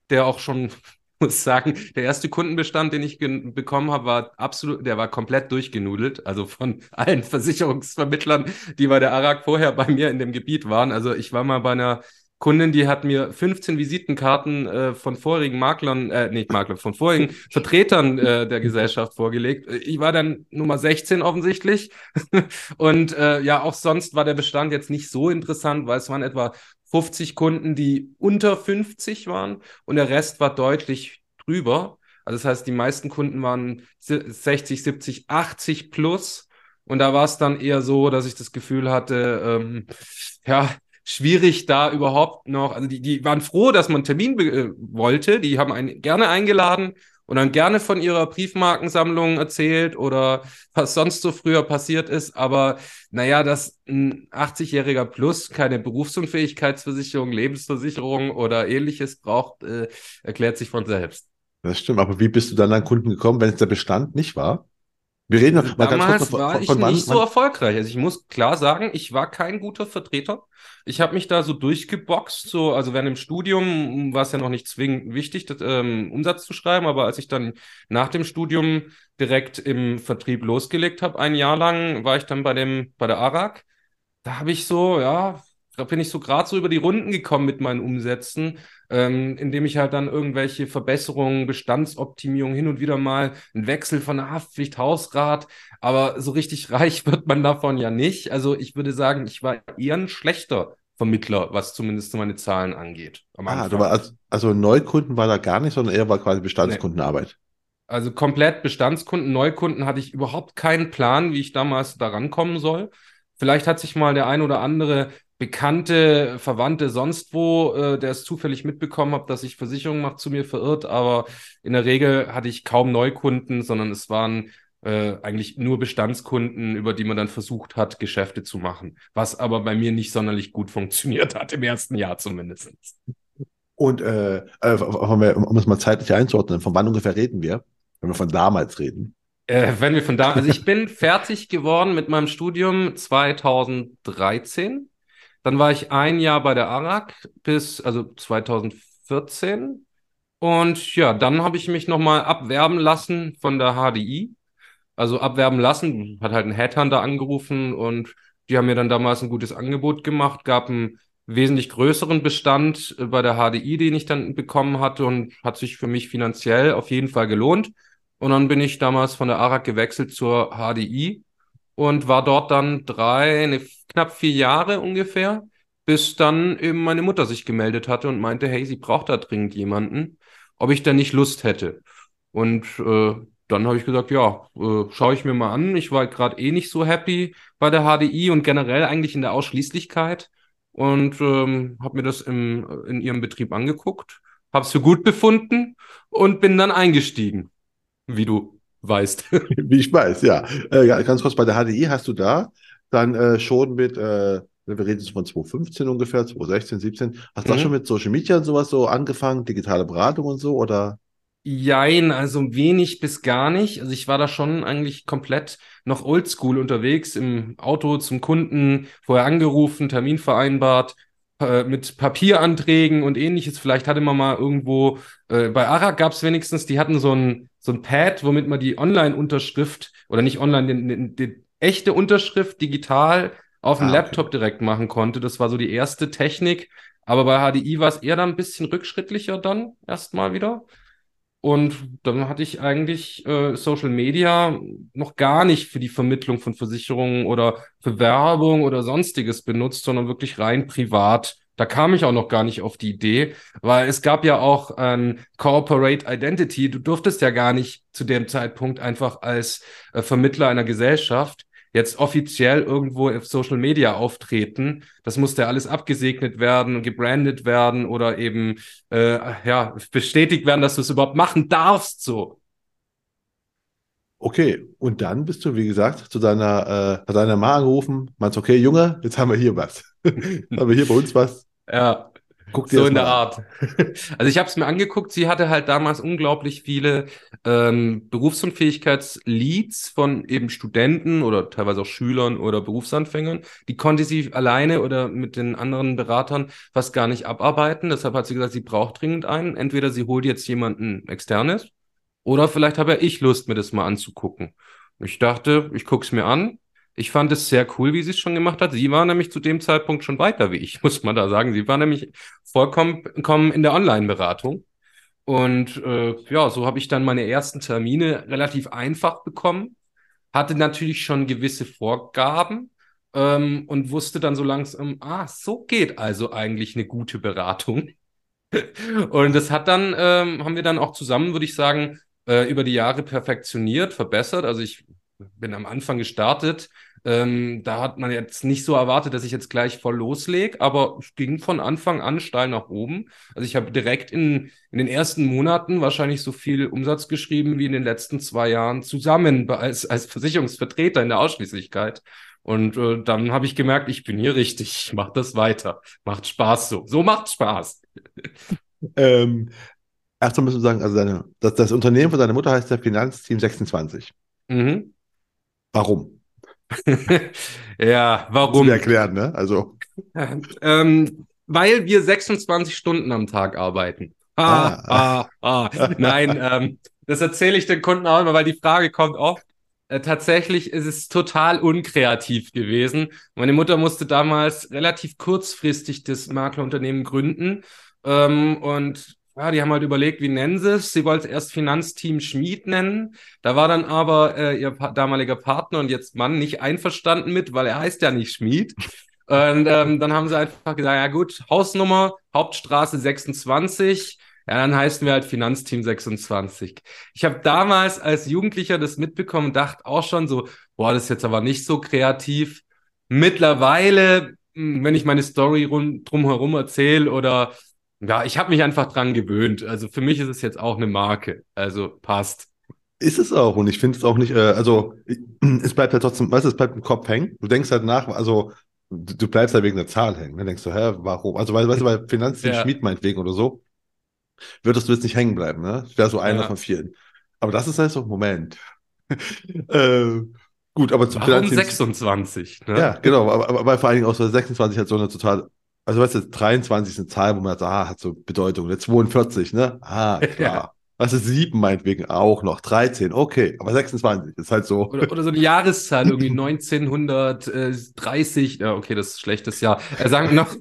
der auch schon, <laughs> muss sagen, der erste Kundenbestand, den ich bekommen habe, war absolut, der war komplett durchgenudelt, also von <laughs> allen Versicherungsvermittlern, die bei der ARAG vorher bei mir in dem Gebiet waren. Also ich war mal bei einer Kundin, die hat mir 15 Visitenkarten äh, von vorigen Maklern, äh, nicht Maklern, von vorigen <laughs> Vertretern äh, der Gesellschaft vorgelegt. Ich war dann Nummer 16 offensichtlich. <laughs> Und äh, ja, auch sonst war der Bestand jetzt nicht so interessant, weil es waren etwa 50 Kunden, die unter 50 waren und der Rest war deutlich drüber. Also das heißt, die meisten Kunden waren si- 60, 70, 80 plus. Und da war es dann eher so, dass ich das Gefühl hatte, ähm, ja, schwierig da überhaupt noch. Also die, die waren froh, dass man Termin äh, wollte. Die haben einen gerne eingeladen und dann gerne von ihrer Briefmarkensammlung erzählt oder was sonst so früher passiert ist. Aber naja, dass ein 80-Jähriger plus keine Berufsunfähigkeitsversicherung, Lebensversicherung oder ähnliches braucht, äh, erklärt sich von selbst. Das stimmt, aber wie bist du dann an Kunden gekommen, wenn es der Bestand nicht war? Wir reden noch mal ganz kurz Damals noch von, war von, ich wann, nicht so wann, erfolgreich. Also ich muss klar sagen, ich war kein guter Vertreter. Ich habe mich da so durchgeboxt, so, also während im Studium war es ja noch nicht zwingend wichtig, das, ähm, Umsatz zu schreiben, aber als ich dann nach dem Studium direkt im Vertrieb losgelegt habe, ein Jahr lang, war ich dann bei dem, bei der ARAG. Da habe ich so, ja, bin ich so gerade so über die Runden gekommen mit meinen Umsätzen, ähm, indem ich halt dann irgendwelche Verbesserungen, Bestandsoptimierung hin und wieder mal einen Wechsel von der Haftpflicht, Hausrat, aber so richtig <laughs> reich wird man davon ja nicht. Also ich würde sagen, ich war eher ein schlechter Vermittler, was zumindest meine Zahlen angeht. Ah, du war, also, also Neukunden war da gar nicht, sondern eher war quasi Bestandskundenarbeit. Also komplett Bestandskunden, Neukunden hatte ich überhaupt keinen Plan, wie ich damals da rankommen soll. Vielleicht hat sich mal der ein oder andere Bekannte, Verwandte sonst wo, äh, der es zufällig mitbekommen hat, dass ich Versicherungen mache, zu mir verirrt, aber in der Regel hatte ich kaum Neukunden, sondern es waren äh, eigentlich nur Bestandskunden, über die man dann versucht hat, Geschäfte zu machen, was aber bei mir nicht sonderlich gut funktioniert hat, im ersten Jahr zumindest. Und äh, äh, um es mal zeitlich einzuordnen, von wann ungefähr reden wir, wenn wir von damals reden? Äh, wenn wir von da, also ich bin <laughs> fertig geworden mit meinem Studium 2013. Dann war ich ein Jahr bei der ARAG bis, also 2014. Und ja, dann habe ich mich nochmal abwerben lassen von der HDI. Also abwerben lassen, hat halt ein Headhunter angerufen und die haben mir dann damals ein gutes Angebot gemacht, gab einen wesentlich größeren Bestand bei der HDI, den ich dann bekommen hatte und hat sich für mich finanziell auf jeden Fall gelohnt. Und dann bin ich damals von der ARAG gewechselt zur HDI und war dort dann drei, ne, knapp vier Jahre ungefähr, bis dann eben meine Mutter sich gemeldet hatte und meinte, hey, sie braucht da dringend jemanden, ob ich da nicht Lust hätte. Und äh, dann habe ich gesagt, ja, äh, schaue ich mir mal an. Ich war gerade eh nicht so happy bei der HDI und generell eigentlich in der Ausschließlichkeit und ähm, habe mir das im, in ihrem Betrieb angeguckt, habe es für gut befunden und bin dann eingestiegen, wie du weißt. <laughs> Wie ich weiß, ja. Äh, ganz kurz, bei der HDI hast du da dann äh, schon mit, äh, wir reden jetzt von 2015 ungefähr, 2016, 17, hast du da Mhm. schon mit Social Media und sowas so angefangen, digitale Beratung und so, oder? Jein, also wenig bis gar nicht. Also ich war da schon eigentlich komplett noch oldschool unterwegs, im Auto zum Kunden, vorher angerufen, Termin vereinbart, äh, mit Papieranträgen und ähnliches. Vielleicht hatte man mal irgendwo, äh, bei Arak gab es wenigstens, die hatten so ein, so ein Pad, womit man die Online-Unterschrift oder nicht online, die, die, die echte Unterschrift digital auf dem Ah, okay. Laptop direkt machen konnte. Das war so die erste Technik. Aber bei HDI war es eher dann ein bisschen rückschrittlicher dann erstmal wieder. Und dann hatte ich eigentlich äh, Social Media noch gar nicht für die Vermittlung von Versicherungen oder für Werbung oder sonstiges benutzt, sondern wirklich rein privat Da kam ich auch noch gar nicht auf die Idee, weil es gab ja auch ein Corporate Identity. Du durftest ja gar nicht zu dem Zeitpunkt einfach als äh, Vermittler einer Gesellschaft jetzt offiziell irgendwo auf Social Media auftreten. Das musste alles abgesegnet werden und gebrandet werden oder eben äh, ja bestätigt werden, dass du es überhaupt machen darfst. So. Okay, und dann bist du, wie gesagt, zu deiner, äh, deiner Ma angerufen, meinst, okay, Junge, jetzt haben wir hier was. <laughs> haben wir hier bei uns was. Ja, Guck dir so in der Art. <laughs> Also ich habe es mir angeguckt. Sie hatte halt damals unglaublich viele ähm, Berufsunfähigkeitsleads von eben Studenten oder teilweise auch Schülern oder Berufsanfängern. Die konnte sie alleine oder mit den anderen Beratern fast gar nicht abarbeiten. Deshalb hat sie gesagt, sie braucht dringend einen. Entweder sie holt jetzt jemanden externes oder vielleicht habe ja ich Lust, mir das mal anzugucken. Ich dachte, ich gucke es mir an ich fand es sehr cool, wie sie es schon gemacht hat. Sie war nämlich zu dem Zeitpunkt schon weiter wie ich, <laughs> muss man da sagen. Sie war nämlich vollkommen in der Online-Beratung. Und äh, ja, so habe ich dann meine ersten Termine relativ einfach bekommen. Hatte natürlich schon gewisse Vorgaben ähm, und wusste dann so langsam, ah, so geht also eigentlich eine gute Beratung. <laughs> und das hat dann, ähm, haben wir dann auch zusammen, würde ich sagen, äh, über die Jahre perfektioniert, verbessert. Also ich bin am Anfang gestartet ähm, da hat man jetzt nicht so erwartet, dass ich jetzt gleich voll loslege, aber es ging von Anfang an steil nach oben. Also ich habe direkt in, in den ersten Monaten wahrscheinlich so viel Umsatz geschrieben wie in den letzten zwei Jahren zusammen als, als Versicherungsvertreter in der Ausschließlichkeit. Und äh, dann habe ich gemerkt, ich bin hier richtig, ich mache das weiter. Macht Spaß so. So macht Spaß. <laughs> ähm, erstmal müssen wir sagen, also deine, das, das Unternehmen von deiner Mutter heißt der Finanzteam 26. Mhm. Warum? <laughs> ja, warum? erklären, ne? Also. <laughs> Ähm, weil wir 26 Stunden am Tag arbeiten. Ah, ah, ah. ah. Nein, ähm, das erzähle ich den Kunden auch immer, weil die Frage kommt oft. Äh, tatsächlich ist es total unkreativ gewesen. Meine Mutter musste damals relativ kurzfristig das Maklerunternehmen gründen. Ähm, und ja, die haben halt überlegt, wie nennen sie es. Sie wollte es erst Finanzteam Schmied nennen. Da war dann aber äh, ihr pa damaliger Partner und jetzt Mann nicht einverstanden mit, weil er heißt ja nicht Schmied. Und ähm, dann haben sie einfach gesagt, ja gut, Hausnummer, Hauptstraße 26. Ja, dann heißen wir halt Finanzteam 26. Ich habe damals als Jugendlicher das mitbekommen dachte auch schon so, boah, das ist jetzt aber nicht so kreativ. Mittlerweile, hm, wenn ich meine Story drumherum erzähle oder ja, ich habe mich einfach dran gewöhnt. Also für mich ist es jetzt auch eine Marke. Also passt. Ist es auch. Und ich finde es auch nicht, äh, also <clears throat> es bleibt halt trotzdem, weißt du, es bleibt im Kopf hängen. Du denkst halt nach, also du bleibst halt wegen der Zahl hängen. Dann denkst du, hä, warum? Also weißt du, bei Finanzteam ja. Schmied meinetwegen oder so, würdest du jetzt nicht hängen bleiben, ne? Das wäre so einer ja. von vielen. Aber das ist halt so, Moment. <laughs> äh, gut, aber zum Warum 26? Ne? Ja, genau, aber, aber, aber vor allen Dingen auch so 26 hat so eine total also weißt du, 23 ist eine Zahl, wo man sagt, ah, hat so Bedeutung. Der 42, ne? Ah, klar. Ja. Was ist 7 meinetwegen auch noch? 13, okay, aber 26 ist halt so. Oder, oder so eine Jahreszahl, irgendwie 1930, ja, okay, das ist schlechtes Jahr. Er sagen noch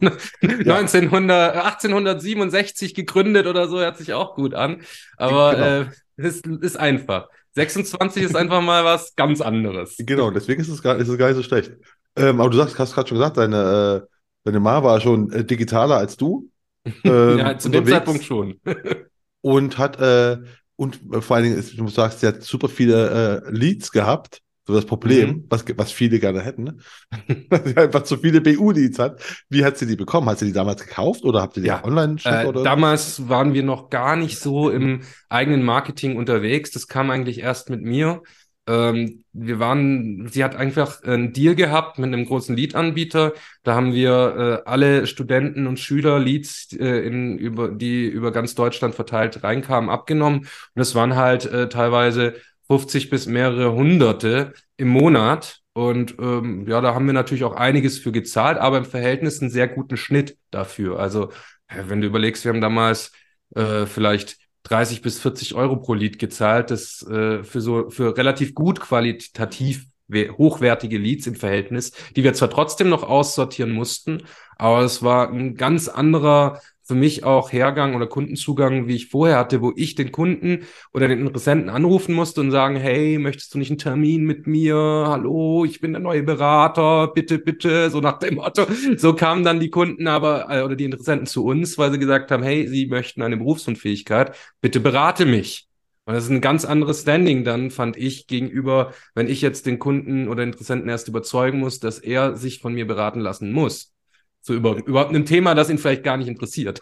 1900, 1867 <laughs> gegründet oder so, hört sich auch gut an. Aber genau. äh, ist, ist einfach. 26 ist einfach mal was ganz anderes. Genau, deswegen ist es gar, ist es gar nicht so schlecht. Ähm, aber du sagst, hast gerade schon gesagt, deine, äh, Deine Ma war schon äh, digitaler als du. <laughs> Ähm, ja, zu dem Zeitpunkt schon. <laughs> und hat, äh, und äh, vor allen Dingen, ist, du sagst, sie hat super viele äh, Leads gehabt. So das Problem, mhm. was, was viele gerne hätten, ne? <laughs> dass sie einfach zu viele BU-Leads hat. Wie hat sie die bekommen? Hat sie die damals gekauft oder habt ihr die ja. online äh, oder? Damals waren wir noch gar nicht so im eigenen Marketing unterwegs. Das kam eigentlich erst mit mir. Ähm, wir waren, sie hat einfach einen Deal gehabt mit einem großen Lead-Anbieter. Da haben wir äh, alle Studenten und Schüler Leads, äh, in, über, die über ganz Deutschland verteilt reinkamen, abgenommen. Und es waren halt äh, teilweise 50 bis mehrere Hunderte im Monat. Und ähm, ja, da haben wir natürlich auch einiges für gezahlt, aber im Verhältnis einen sehr guten Schnitt dafür. Also, wenn du überlegst, wir haben damals äh, vielleicht 30 bis 40 Euro pro Lied gezahlt. Das äh, für so für relativ gut qualitativ hochwertige Leads im Verhältnis, die wir zwar trotzdem noch aussortieren mussten, aber es war ein ganz anderer für mich auch Hergang oder Kundenzugang, wie ich vorher hatte, wo ich den Kunden oder den Interessenten anrufen musste und sagen, hey, möchtest du nicht einen Termin mit mir? Hallo, ich bin der neue Berater, bitte, bitte, so nach dem Motto. So kamen dann die Kunden aber äh, oder die Interessenten zu uns, weil sie gesagt haben, hey, sie möchten eine Berufsunfähigkeit, bitte berate mich. Und das ist ein ganz anderes Standing dann, fand ich, gegenüber, wenn ich jetzt den Kunden oder Interessenten erst überzeugen muss, dass er sich von mir beraten lassen muss. So über, überhaupt ein Thema, das ihn vielleicht gar nicht interessiert.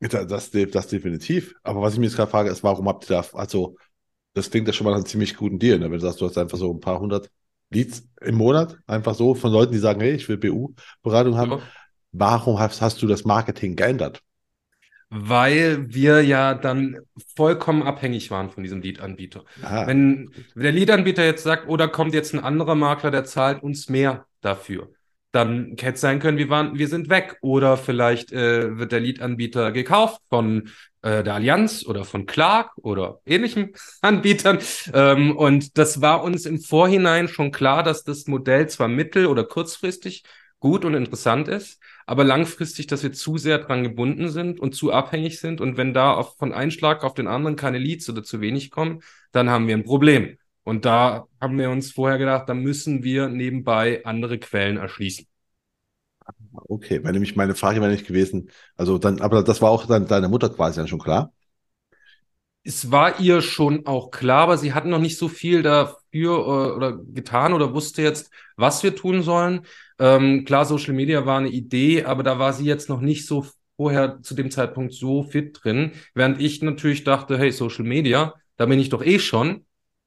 Das, das, das definitiv. Aber was ich mir jetzt gerade frage, ist, warum habt ihr da, also, das klingt ja schon mal einen ziemlich guten Deal, ne? wenn du sagst, du hast einfach so ein paar hundert Leads im Monat, einfach so von Leuten, die sagen, hey, ich will BU-Beratung haben. Ja. Warum hast, hast du das Marketing geändert? weil wir ja dann vollkommen abhängig waren von diesem Lead-Anbieter. Ah, wenn der Lead-Anbieter jetzt sagt, oder oh, kommt jetzt ein anderer Makler, der zahlt uns mehr dafür, dann hätte sein können, wir, waren, wir sind weg. Oder vielleicht äh, wird der Lead-Anbieter gekauft von äh, der Allianz oder von Clark oder ähnlichen <laughs> Anbietern. Ähm, und das war uns im Vorhinein schon klar, dass das Modell zwar mittel- oder kurzfristig gut und interessant ist, aber langfristig, dass wir zu sehr dran gebunden sind und zu abhängig sind. Und wenn da auf, von einem Schlag auf den anderen keine Leads oder zu wenig kommen, dann haben wir ein Problem. Und da haben wir uns vorher gedacht, da müssen wir nebenbei andere Quellen erschließen. Okay, weil nämlich meine Frage wäre nicht gewesen, also dann, aber das war auch dann deine Mutter quasi dann schon klar. Es war ihr schon auch klar, aber sie hat noch nicht so viel dafür äh, oder getan oder wusste jetzt, was wir tun sollen. Ähm, klar, Social Media war eine Idee, aber da war sie jetzt noch nicht so vorher zu dem Zeitpunkt so fit drin, während ich natürlich dachte, hey, Social Media, da bin ich doch eh schon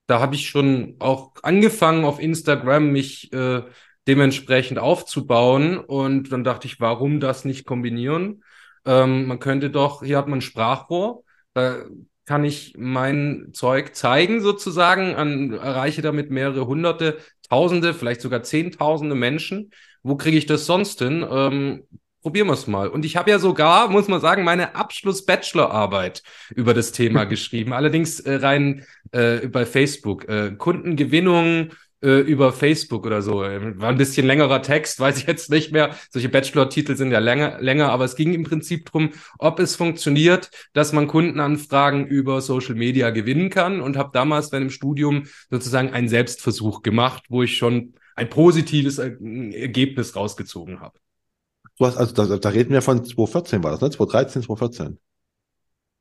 da habe ich schon auch angefangen auf Instagram mich äh, dementsprechend aufzubauen und dann dachte ich, warum das nicht kombinieren? Ähm, man könnte doch, hier hat man Sprachrohr, da kann ich mein Zeug zeigen sozusagen, an, erreiche damit mehrere hunderte, tausende, vielleicht sogar zehntausende Menschen. Wo kriege ich das sonst hin? Ähm, probieren wir es mal. Und ich habe ja sogar, muss man sagen, meine Abschluss-Bachelorarbeit über das Thema <laughs> geschrieben. Allerdings äh, rein äh, bei Facebook. Äh, Kundengewinnung äh, über Facebook oder so. War ein bisschen längerer Text, weiß ich jetzt nicht mehr. Solche Bachelor-Titel sind ja länger, länger, aber es ging im Prinzip darum, ob es funktioniert, dass man Kundenanfragen über Social Media gewinnen kann. Und habe damals bei einem Studium sozusagen einen Selbstversuch gemacht, wo ich schon ein positives Ergebnis rausgezogen habe. Du hast, also da, da reden wir von 2014 war das, ne? 2013, 2014.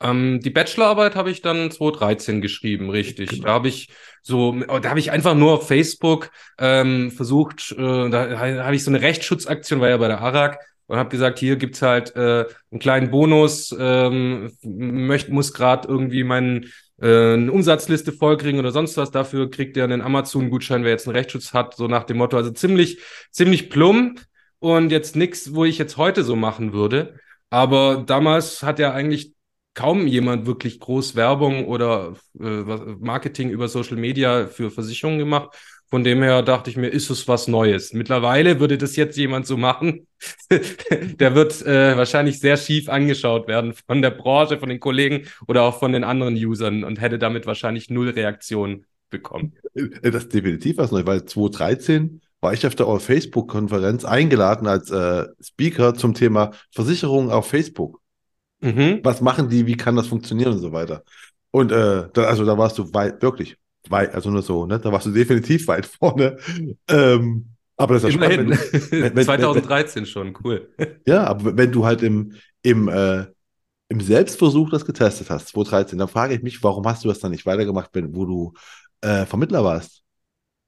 Ähm, die Bachelorarbeit habe ich dann 2013 geschrieben, richtig. Genau. Da habe ich so, oh, da habe ich einfach nur auf Facebook ähm, versucht, äh, da habe ich so eine Rechtsschutzaktion, war ja bei der ARAG, und habe gesagt, hier gibt's halt äh, einen kleinen Bonus, ähm, möcht, muss gerade irgendwie meinen äh, eine Umsatzliste vollkriegen oder sonst was. Dafür kriegt er einen Amazon-Gutschein, wer jetzt einen Rechtsschutz hat, so nach dem Motto. Also ziemlich, ziemlich plump und jetzt nichts, wo ich jetzt heute so machen würde. Aber damals hat ja eigentlich kaum jemand wirklich groß Werbung oder äh, Marketing über Social Media für Versicherungen gemacht. Von dem her dachte ich mir, ist es was Neues. Mittlerweile würde das jetzt jemand so machen. <laughs> der wird äh, wahrscheinlich sehr schief angeschaut werden von der Branche, von den Kollegen oder auch von den anderen Usern und hätte damit wahrscheinlich null Reaktion bekommen. Das ist definitiv was Neues, weil 2013 war ich auf der Facebook-Konferenz eingeladen als äh, Speaker zum Thema Versicherung auf Facebook. Mhm. Was machen die, wie kann das funktionieren und so weiter. Und äh, da, also da warst du weit, wirklich weit, also nur so, ne? Da warst du definitiv weit <laughs> vorne. Ähm, aber das ist ja Immerhin. Spannend, wenn, wenn, 2013 wenn, schon, cool. Ja, aber wenn du halt im, im, äh, im Selbstversuch das getestet hast, 2013, dann frage ich mich, warum hast du das dann nicht weitergemacht, wenn, wo du äh, Vermittler warst?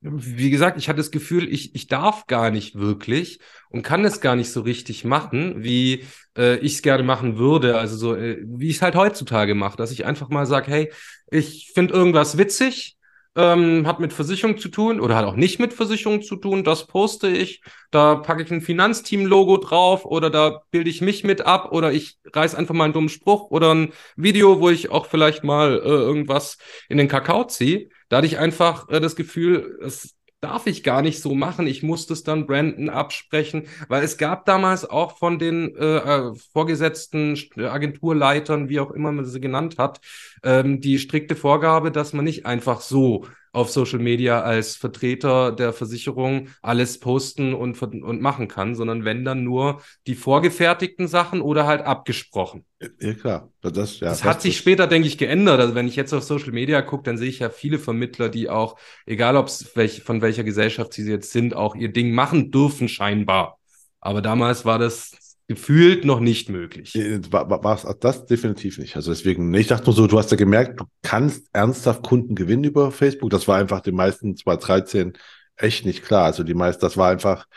Wie gesagt, ich hatte das Gefühl, ich, ich darf gar nicht wirklich und kann es gar nicht so richtig machen, wie äh, ich es gerne machen würde. Also so, äh, wie ich es halt heutzutage mache, dass ich einfach mal sage, hey, ich finde irgendwas witzig, ähm, hat mit Versicherung zu tun oder hat auch nicht mit Versicherung zu tun, das poste ich, da packe ich ein Finanzteam-Logo drauf oder da bilde ich mich mit ab oder ich reiß einfach mal einen dummen Spruch oder ein Video, wo ich auch vielleicht mal äh, irgendwas in den Kakao ziehe. Da hatte ich einfach äh, das Gefühl, das darf ich gar nicht so machen. Ich muss das dann Brandon absprechen, weil es gab damals auch von den äh, äh vorgesetzten Agenturleitern, wie auch immer man sie genannt hat, ähm, die strikte Vorgabe, dass man nicht einfach so auf Social Media als Vertreter der Versicherung alles posten und, und machen kann, sondern wenn dann nur die vorgefertigten Sachen oder halt abgesprochen. Ja, klar. Das, ja, das hat sich später, denke ich, geändert. Also wenn ich jetzt auf Social Media gucke, dann sehe ich ja viele Vermittler, die auch, egal ob es welch, von welcher Gesellschaft sie jetzt sind, auch ihr Ding machen dürfen, scheinbar. Aber damals war das gefühlt noch nicht möglich. War, war, war das definitiv nicht. Also deswegen, ich dachte nur so, du hast ja gemerkt, du kannst ernsthaft Kunden gewinnen über Facebook. Das war einfach den meisten 2013 echt nicht klar. Also die meisten, das war einfach,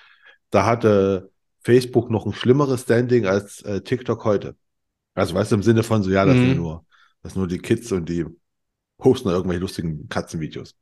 da hatte Facebook noch ein schlimmeres Standing als äh, TikTok heute. Also weißt du, im Sinne von so, ja, das mhm. sind nur, das sind nur die Kids und die posten irgendwelche lustigen Katzenvideos.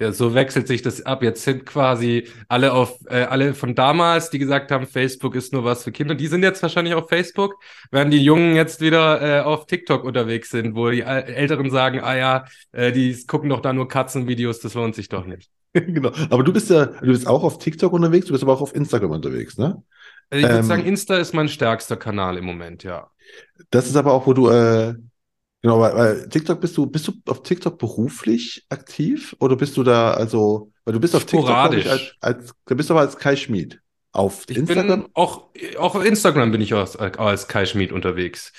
Ja, so wechselt sich das ab. Jetzt sind quasi alle auf, äh, alle von damals, die gesagt haben, Facebook ist nur was für Kinder, die sind jetzt wahrscheinlich auf Facebook, während die Jungen jetzt wieder äh, auf TikTok unterwegs sind, wo die Älteren sagen, ah ja, äh, die gucken doch da nur Katzenvideos, das lohnt sich doch nicht. <laughs> genau. Aber du bist ja, du bist auch auf TikTok unterwegs, du bist aber auch auf Instagram unterwegs, ne? Also ich würde ähm, sagen, Insta ist mein stärkster Kanal im Moment, ja. Das ist aber auch, wo du äh, Genau, weil, weil TikTok bist du, bist du auf TikTok beruflich aktiv oder bist du da, also, weil du bist auf Sporadisch. TikTok als, als, da bist du aber als Kai Schmid. Auf ich Instagram? Bin auch, auch auf Instagram bin ich als, als Kai Schmid unterwegs.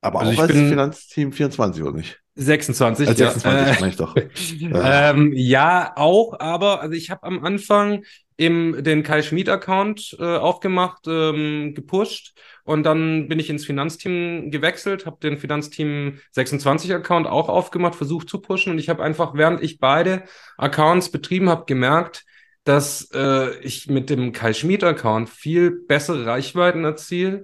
Aber also auch als Finanzteam 24, oder nicht? 26, als 26 ja. meine ich doch. <laughs> ähm, ja, auch, aber also ich habe am Anfang im den Kai Schmid Account äh, aufgemacht, ähm, gepusht und dann bin ich ins Finanzteam gewechselt, habe den Finanzteam 26 Account auch aufgemacht, versucht zu pushen und ich habe einfach, während ich beide Accounts betrieben habe, gemerkt, dass äh, ich mit dem Kai Schmid Account viel bessere Reichweiten erziele, äh,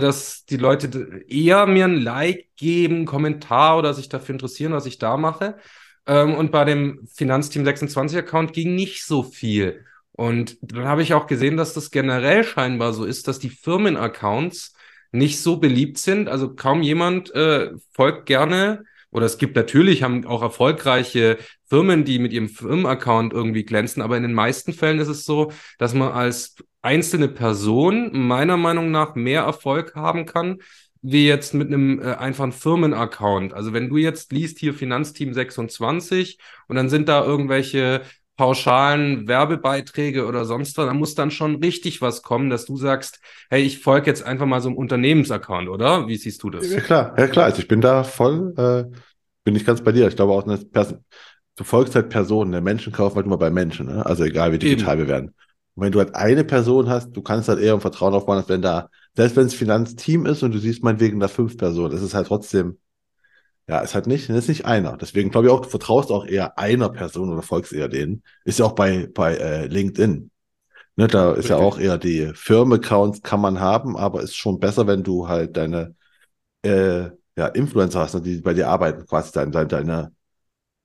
dass die Leute eher mir ein Like geben, Kommentar oder sich dafür interessieren, was ich da mache. Ähm, und bei dem Finanzteam 26 Account ging nicht so viel. Und dann habe ich auch gesehen, dass das generell scheinbar so ist, dass die Firmenaccounts nicht so beliebt sind. Also kaum jemand äh, folgt gerne oder es gibt natürlich, haben auch erfolgreiche Firmen, die mit ihrem Firmenaccount irgendwie glänzen, aber in den meisten Fällen ist es so, dass man als einzelne Person meiner Meinung nach mehr Erfolg haben kann, wie jetzt mit einem äh, einfachen Firmenaccount. Also wenn du jetzt liest hier Finanzteam 26 und dann sind da irgendwelche pauschalen Werbebeiträge oder sonst was, da muss dann schon richtig was kommen, dass du sagst, hey, ich folge jetzt einfach mal so einem Unternehmensaccount, oder? Wie siehst du das? Ja klar, ja klar. Also ich bin da voll, äh, bin ich ganz bei dir. Ich glaube auch, eine Person, du folgst halt Personen, der Menschen kaufen halt immer bei Menschen, ne? also egal wie digital Eben. wir werden. Und wenn du halt eine Person hast, du kannst halt eher im Vertrauen aufbauen, als wenn da, selbst wenn es Finanzteam ist und du siehst meinetwegen da fünf Personen, das ist halt trotzdem ja, ist halt nicht, ist nicht einer. Deswegen glaube ich auch, du vertraust auch eher einer Person oder folgst eher denen. Ist ja auch bei, bei äh, LinkedIn. Ne, da ist Richtig. ja auch eher die Firmenaccounts kann man haben, aber ist schon besser, wenn du halt deine äh, ja, Influencer hast, ne, die bei dir arbeiten, quasi deine, deine, deine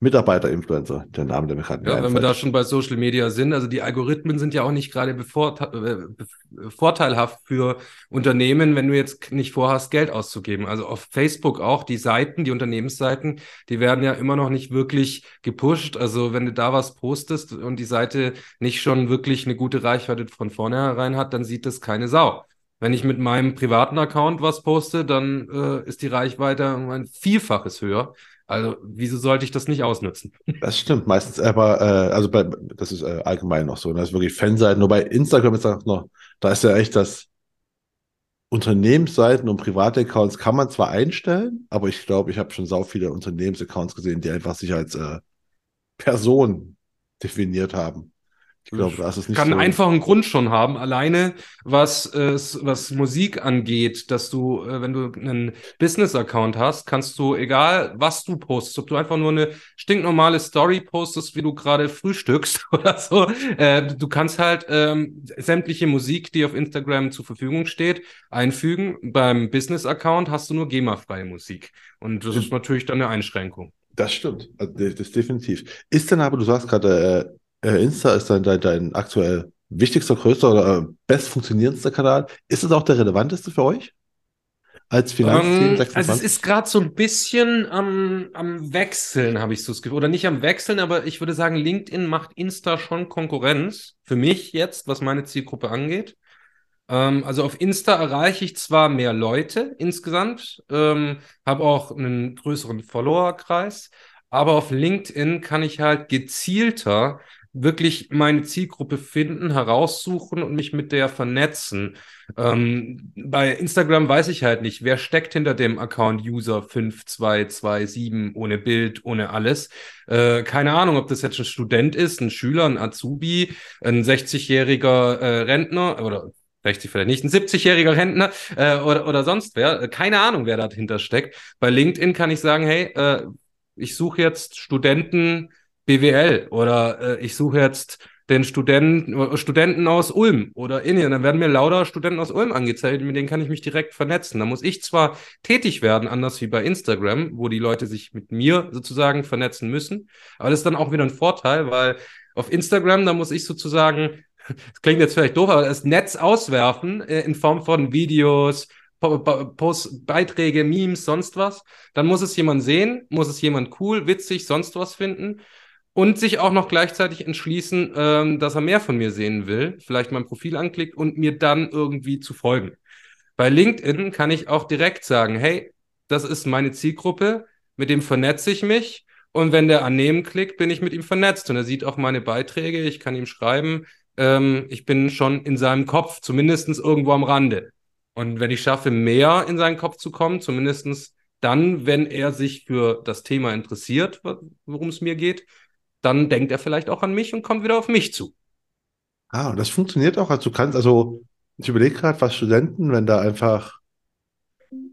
Mitarbeiter-Influencer, der Name, der mir gerade Ja, wenn wir da schon bei Social Media sind, also die Algorithmen sind ja auch nicht gerade äh, vorteilhaft für Unternehmen, wenn du jetzt nicht vorhast, Geld auszugeben. Also auf Facebook auch, die Seiten, die Unternehmensseiten, die werden ja immer noch nicht wirklich gepusht. Also wenn du da was postest und die Seite nicht schon wirklich eine gute Reichweite von vornherein hat, dann sieht das keine Sau. Wenn ich mit meinem privaten Account was poste, dann äh, ist die Reichweite um ein Vielfaches höher. Also, wieso sollte ich das nicht ausnutzen? <laughs> Das stimmt meistens, aber äh, also bei, das ist äh, allgemein noch so. Das ne? ist wirklich Fanseiten. Nur bei Instagram ist das noch, da ist ja echt das Unternehmensseiten und private Accounts kann man zwar einstellen, aber ich glaube, ich habe schon sau viele Unternehmensaccounts gesehen, die einfach sich als äh, Person definiert haben. Ich glaube, das ist nicht kann so. einfach einen Grund schon haben, alleine was, äh, was Musik angeht, dass du, äh, wenn du einen Business-Account hast, kannst du, egal was du postest, ob du einfach nur eine stinknormale Story postest, wie du gerade frühstückst <laughs> oder so, äh, du kannst halt ähm, sämtliche Musik, die auf Instagram zur Verfügung steht, einfügen. Beim Business-Account hast du nur GEMA-freie Musik. Und das ist natürlich dann eine Einschränkung. Das stimmt, also, das ist definitiv. Ist denn aber, du sagst gerade, äh, Insta ist dein, dein, dein aktuell wichtigster, größter oder äh, best funktionierendster Kanal. Ist es auch der relevanteste für euch? Als Finanzteam? Um, ähm, also es ist gerade so ein bisschen am, am Wechseln, habe ich so das Gefühl. Oder nicht am Wechseln, aber ich würde sagen, LinkedIn macht Insta schon Konkurrenz. Für mich jetzt, was meine Zielgruppe angeht. Ähm, also auf Insta erreiche ich zwar mehr Leute insgesamt, ähm, habe auch einen größeren Followerkreis, Aber auf LinkedIn kann ich halt gezielter wirklich meine Zielgruppe finden, heraussuchen und mich mit der vernetzen. Ähm, bei Instagram weiß ich halt nicht, wer steckt hinter dem Account User 5227 ohne Bild, ohne alles. Äh, keine Ahnung, ob das jetzt ein Student ist, ein Schüler, ein Azubi, ein 60-jähriger äh, Rentner oder 60 vielleicht nicht, ein 70-jähriger Rentner äh, oder, oder sonst wer. Keine Ahnung, wer dahinter steckt. Bei LinkedIn kann ich sagen, hey, äh, ich suche jetzt Studenten BWL oder äh, ich suche jetzt den Studenten, Studenten aus Ulm oder Indien. Dann werden mir lauter Studenten aus Ulm angezeigt, mit denen kann ich mich direkt vernetzen. Da muss ich zwar tätig werden, anders wie bei Instagram, wo die Leute sich mit mir sozusagen vernetzen müssen, aber das ist dann auch wieder ein Vorteil, weil auf Instagram, da muss ich sozusagen, <laughs> das klingt jetzt vielleicht doof, aber das Netz auswerfen äh, in Form von Videos, Post, Beiträge, Memes, sonst was. Dann muss es jemand sehen, muss es jemand cool, witzig, sonst was finden und sich auch noch gleichzeitig entschließen, ähm, dass er mehr von mir sehen will, vielleicht mein Profil anklickt und mir dann irgendwie zu folgen. Bei LinkedIn kann ich auch direkt sagen, hey, das ist meine Zielgruppe, mit dem vernetze ich mich und wenn der annehmen klickt, bin ich mit ihm vernetzt und er sieht auch meine Beiträge, ich kann ihm schreiben, ähm, ich bin schon in seinem Kopf, zumindest irgendwo am Rande. Und wenn ich schaffe, mehr in seinen Kopf zu kommen, zumindest dann, wenn er sich für das Thema interessiert, worum es mir geht, dann denkt er vielleicht auch an mich und kommt wieder auf mich zu. Ah, und das funktioniert auch. Also du kannst, also ich überlege gerade, was Studenten, wenn da einfach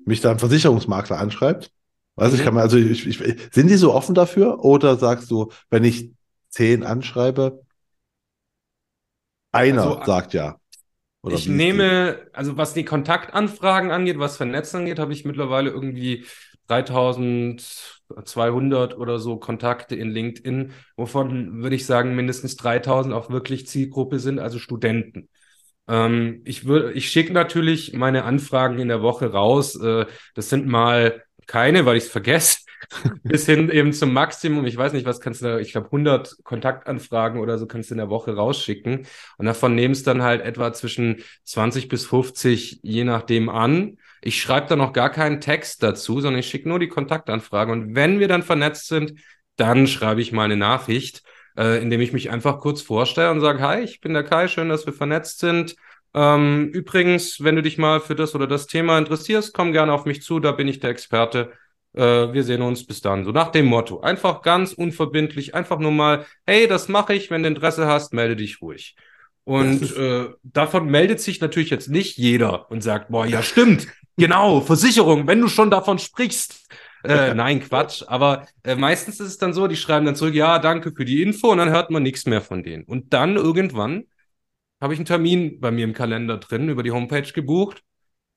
mich da ein Versicherungsmakler anschreibt. Weiß mhm. ich kann mal, also ich, ich, sind die so offen dafür? Oder sagst du, wenn ich zehn anschreibe, einer also, sagt ja? Oder ich nehme, also was die Kontaktanfragen angeht, was Vernetzen angeht, habe ich mittlerweile irgendwie 3200 oder so Kontakte in LinkedIn, wovon würde ich sagen, mindestens 3000 auch wirklich Zielgruppe sind, also Studenten. Ähm, ich ich schicke natürlich meine Anfragen in der Woche raus. Äh, das sind mal keine, weil ich es vergesse. <laughs> bis hin eben zum Maximum. Ich weiß nicht, was kannst du da, ich glaube 100 Kontaktanfragen oder so kannst du in der Woche rausschicken. Und davon nimmst dann halt etwa zwischen 20 bis 50, je nachdem an. Ich schreibe da noch gar keinen Text dazu, sondern ich schicke nur die Kontaktanfrage. Und wenn wir dann vernetzt sind, dann schreibe ich mal eine Nachricht, äh, indem ich mich einfach kurz vorstelle und sage, hi, ich bin der Kai, schön, dass wir vernetzt sind. Ähm, übrigens, wenn du dich mal für das oder das Thema interessierst, komm gerne auf mich zu, da bin ich der Experte. Äh, wir sehen uns bis dann. So nach dem Motto. Einfach ganz unverbindlich, einfach nur mal, hey, das mache ich, wenn du Interesse hast, melde dich ruhig. Und äh, davon meldet sich natürlich jetzt nicht jeder und sagt, boah, ja stimmt, genau, Versicherung, wenn du schon davon sprichst. <laughs> Äh, nein, Quatsch. Aber äh, meistens ist es dann so, die schreiben dann zurück, ja, danke für die Info und dann hört man nichts mehr von denen. Und dann irgendwann habe ich einen Termin bei mir im Kalender drin, über die Homepage gebucht.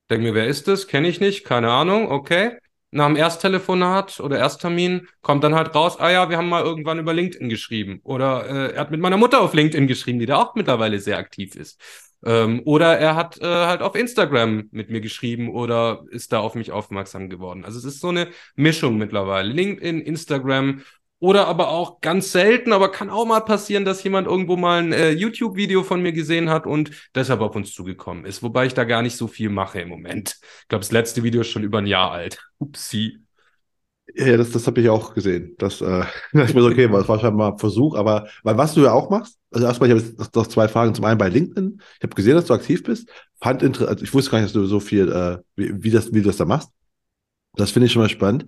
Denke mir, wer ist das? Kenne ich nicht, keine Ahnung, okay nach dem Ersttelefonat oder Ersttermin kommt dann halt raus, ah ja, wir haben mal irgendwann über LinkedIn geschrieben. Oder äh, er hat mit meiner Mutter auf LinkedIn geschrieben, die da auch mittlerweile sehr aktiv ist. Ähm, oder er hat äh, halt auf Instagram mit mir geschrieben oder ist da auf mich aufmerksam geworden. Also es ist so eine Mischung mittlerweile. LinkedIn, Instagram oder aber auch ganz selten, aber kann auch mal passieren, dass jemand irgendwo mal ein äh, YouTube-Video von mir gesehen hat und deshalb auf uns zugekommen ist. Wobei ich da gar nicht so viel mache im Moment. Ich glaube, das letzte Video ist schon über ein Jahr alt. Upsi. Ja, das, das habe ich auch gesehen. Das, äh, <laughs> das ist okay, das war schon mal ein Versuch, aber weil was du ja auch machst, also erstmal, ich habe jetzt noch zwei Fragen. Zum einen bei LinkedIn. Ich habe gesehen, dass du aktiv bist. Fand also ich wusste gar nicht, dass du so viel, äh, wie, wie, das, wie du das da machst. Das finde ich schon mal spannend.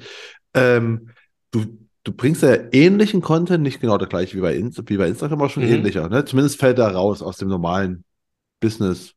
Ähm, du, du bringst ja ähnlichen Content, nicht genau der gleiche wie bei, Insta, wie bei Instagram, aber schon mhm. ähnlicher. Ne? Zumindest fällt er raus aus dem normalen Business.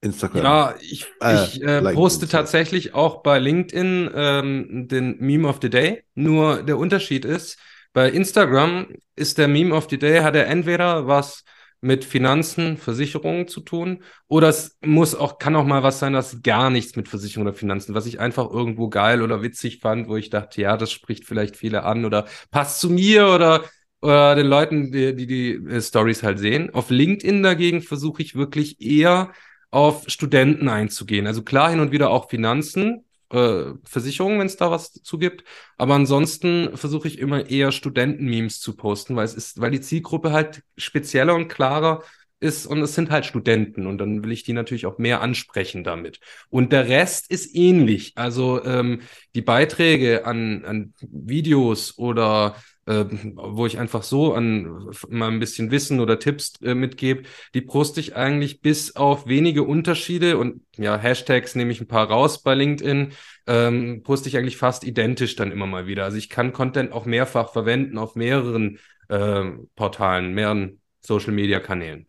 Instagram. Ja, ich, äh, ich äh, like poste Instagram. tatsächlich auch bei LinkedIn ähm, den Meme of the Day. Nur der Unterschied ist, bei Instagram ist der Meme of the Day, hat er entweder was mit Finanzen, Versicherungen zu tun. Oder es muss auch, kann auch mal was sein, das gar nichts mit Versicherung oder Finanzen, was ich einfach irgendwo geil oder witzig fand, wo ich dachte, ja, das spricht vielleicht viele an oder passt zu mir oder, oder den Leuten, die die, die äh, Stories halt sehen. Auf LinkedIn dagegen versuche ich wirklich eher auf Studenten einzugehen. Also klar hin und wieder auch Finanzen, äh, Versicherungen, wenn es da was zu gibt. Aber ansonsten versuche ich immer eher Studenten-Memes zu posten, weil es ist, weil die Zielgruppe halt spezieller und klarer ist, und es sind halt Studenten und dann will ich die natürlich auch mehr ansprechen damit. Und der Rest ist ähnlich. Also ähm, die Beiträge an, an Videos oder äh, wo ich einfach so an mal ein bisschen Wissen oder Tipps äh, mitgebe, die poste ich eigentlich bis auf wenige Unterschiede und ja, Hashtags nehme ich ein paar raus bei LinkedIn, ähm, poste ich eigentlich fast identisch dann immer mal wieder. Also ich kann Content auch mehrfach verwenden auf mehreren äh, Portalen, mehreren Social Media Kanälen.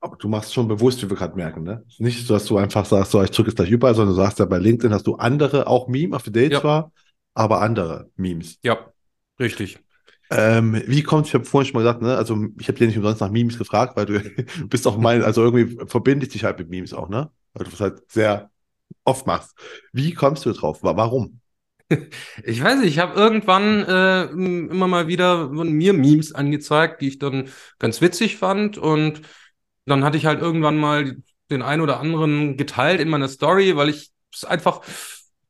Aber du machst schon bewusst, wie wir gerade merken, ne? Nicht, dass du einfach sagst, so, ich drücke es gleich überall, sondern du sagst ja, bei LinkedIn hast du andere, auch Meme, auf Date ja. zwar, aber andere Memes. Ja, richtig. Ähm, wie kommt, ich habe vorhin schon mal gesagt, ne, also ich habe dir nicht umsonst nach Memes gefragt, weil du <laughs> bist auch mein, also irgendwie verbinde ich dich halt mit Memes auch, ne? Weil du das halt sehr oft machst. Wie kommst du drauf? Warum? <laughs> Ich weiß nicht, ich habe irgendwann äh, immer mal wieder mir Memes angezeigt, die ich dann ganz witzig fand und dann hatte ich halt irgendwann mal den einen oder anderen geteilt in meiner Story, weil ich es einfach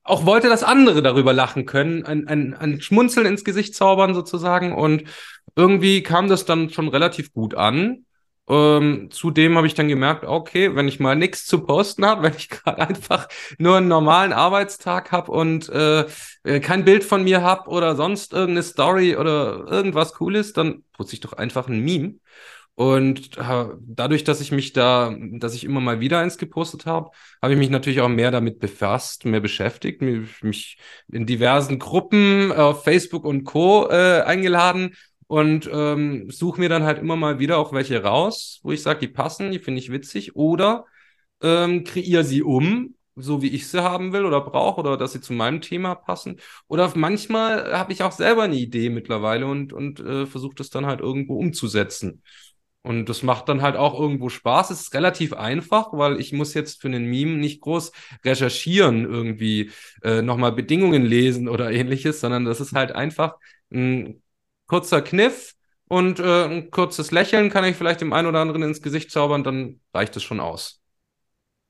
auch wollte, dass andere darüber lachen können, ein, ein, ein Schmunzeln ins Gesicht zaubern sozusagen. Und irgendwie kam das dann schon relativ gut an. Ähm, zudem habe ich dann gemerkt, okay, wenn ich mal nichts zu posten habe, <laughs> wenn ich gerade einfach nur einen normalen Arbeitstag habe und äh, kein Bild von mir habe oder sonst irgendeine Story oder irgendwas Cooles, dann poste ich doch einfach ein Meme. Und dadurch, dass ich mich da, dass ich immer mal wieder eins gepostet habe, habe ich mich natürlich auch mehr damit befasst, mehr beschäftigt, mich in diversen Gruppen auf Facebook und Co. Äh, eingeladen und ähm, suche mir dann halt immer mal wieder auch welche raus, wo ich sage, die passen, die finde ich witzig, oder ähm, kreiere sie um, so wie ich sie haben will oder brauche, oder dass sie zu meinem Thema passen. Oder manchmal habe ich auch selber eine Idee mittlerweile und, und äh, versuche das dann halt irgendwo umzusetzen. Und das macht dann halt auch irgendwo Spaß. Es ist relativ einfach, weil ich muss jetzt für einen Meme nicht groß recherchieren, irgendwie äh, nochmal Bedingungen lesen oder ähnliches, sondern das ist halt einfach ein kurzer Kniff und äh, ein kurzes Lächeln kann ich vielleicht dem einen oder anderen ins Gesicht zaubern, dann reicht es schon aus.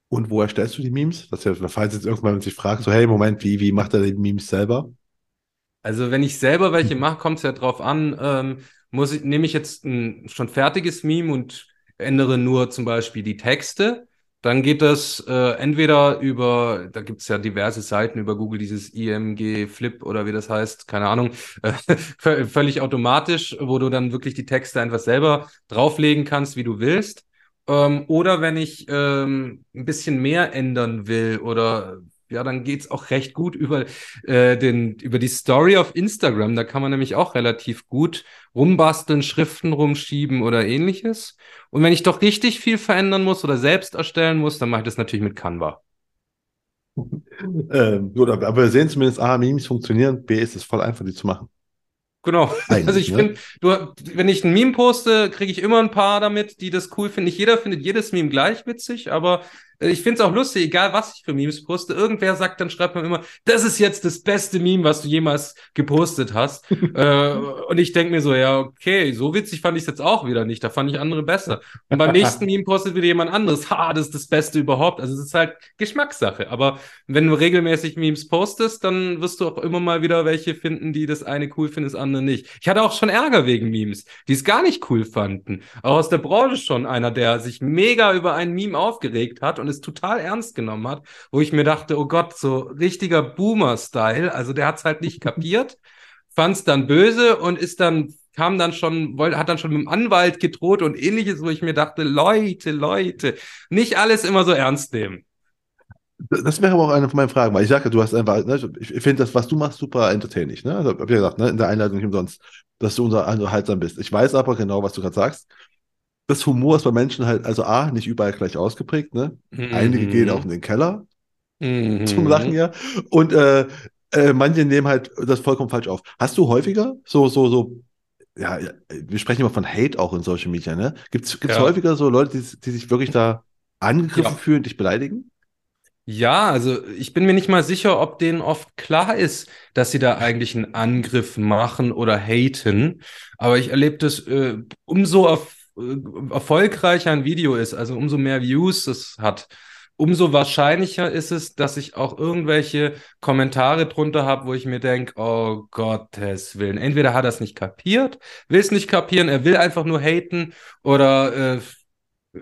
Und wo erstellst du die Memes? Das ja, falls jetzt irgendwann sich fragt, so hey, Moment, wie, wie macht er die Memes selber? Also wenn ich selber welche mache, kommt es ja drauf an, ähm, muss ich, nehme ich jetzt ein schon fertiges Meme und ändere nur zum Beispiel die Texte. Dann geht das äh, entweder über, da gibt's ja diverse Seiten über Google, dieses IMG Flip oder wie das heißt, keine Ahnung, <laughs> äh, völlig automatisch, wo du dann wirklich die Texte einfach selber drauflegen kannst, wie du willst. Ähm, oder wenn ich ähm, ein bisschen mehr ändern will oder ja, dann geht's auch recht gut über, äh, den, über die Story auf Instagram. Da kann man nämlich auch relativ gut rumbasteln, Schriften rumschieben oder ähnliches. Und wenn ich doch richtig viel verändern muss oder selbst erstellen muss, dann mache ich das natürlich mit Canva. <laughs> ähm, gut, aber wir sehen zumindest, A, Memes funktionieren, B, ist es voll einfach, die zu machen. Genau. Eigentlich, also ich ne? finde, du, wenn ich ein Meme poste, kriege ich immer ein paar damit, die das cool finden. Nicht jeder findet jedes Meme gleich witzig, aber ich finde es auch lustig, egal was ich für Memes poste. Irgendwer sagt, dann schreibt man immer, das ist jetzt das beste Meme, was du jemals gepostet hast. <laughs> äh, und ich denke mir so, ja, okay, so witzig fand ich es jetzt auch wieder nicht. Da fand ich andere besser. Und beim nächsten Meme postet wieder jemand anderes. Ha, das ist das Beste überhaupt. Also es ist halt Geschmackssache. Aber wenn du regelmäßig Memes postest, dann wirst du auch immer mal wieder welche finden, die das eine cool finden, das andere nicht. Ich hatte auch schon Ärger wegen Memes, die es gar nicht cool fanden. Auch aus der Branche schon einer, der sich mega über ein Meme aufgeregt hat und es total ernst genommen hat, wo ich mir dachte, oh Gott, so richtiger Boomer-Style. Also der hat es halt nicht <laughs> kapiert, fand es dann böse und ist dann kam dann schon, wollte, hat dann schon mit dem Anwalt gedroht und ähnliches, wo ich mir dachte, Leute, Leute, nicht alles immer so ernst nehmen. Das wäre aber auch eine von meinen Fragen, weil ich sage, du hast einfach, ne, ich finde das, was du machst, super entertaining. Ne? Also, hab ich ja gesagt, ne, in der Einleitung nicht umsonst, dass du unser unterhaltsam bist. Ich weiß aber genau, was du gerade sagst das Humor ist bei Menschen halt, also A, nicht überall gleich ausgeprägt, ne? Mhm. Einige gehen auch in den Keller mhm. zum Lachen, ja. Und äh, äh, manche nehmen halt das vollkommen falsch auf. Hast du häufiger so, so, so, ja, wir sprechen immer von Hate auch in Social Media, ne? Gibt es ja. häufiger so Leute, die, die sich wirklich da angegriffen ja. fühlen, dich beleidigen? Ja, also ich bin mir nicht mal sicher, ob denen oft klar ist, dass sie da eigentlich einen Angriff machen oder haten. Aber ich erlebe das äh, umso auf erfolgreicher ein Video ist, also umso mehr Views es hat, umso wahrscheinlicher ist es, dass ich auch irgendwelche Kommentare drunter habe, wo ich mir denke, oh Gottes Willen. Entweder hat er es nicht kapiert, will es nicht kapieren, er will einfach nur haten oder äh,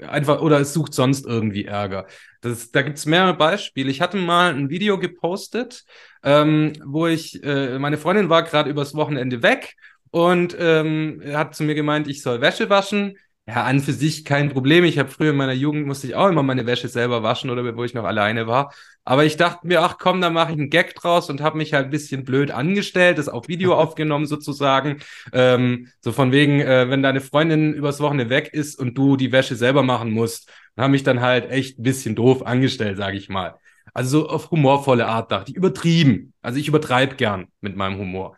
einfach, oder es sucht sonst irgendwie Ärger. Das, da gibt's mehrere Beispiele. Ich hatte mal ein Video gepostet, ähm, wo ich, äh, meine Freundin war gerade übers Wochenende weg und ähm, hat zu mir gemeint, ich soll Wäsche waschen. Ja, an für sich kein Problem. Ich habe früher in meiner Jugend musste ich auch immer meine Wäsche selber waschen oder wo ich noch alleine war. Aber ich dachte mir, ach komm, da mache ich einen Gag draus und habe mich halt ein bisschen blöd angestellt, das auf Video <laughs> aufgenommen sozusagen. Ähm, so von wegen, äh, wenn deine Freundin übers Wochenende weg ist und du die Wäsche selber machen musst, dann habe mich dann halt echt ein bisschen doof angestellt, sage ich mal. Also so auf humorvolle Art dachte ich, übertrieben. Also ich übertreibe gern mit meinem Humor.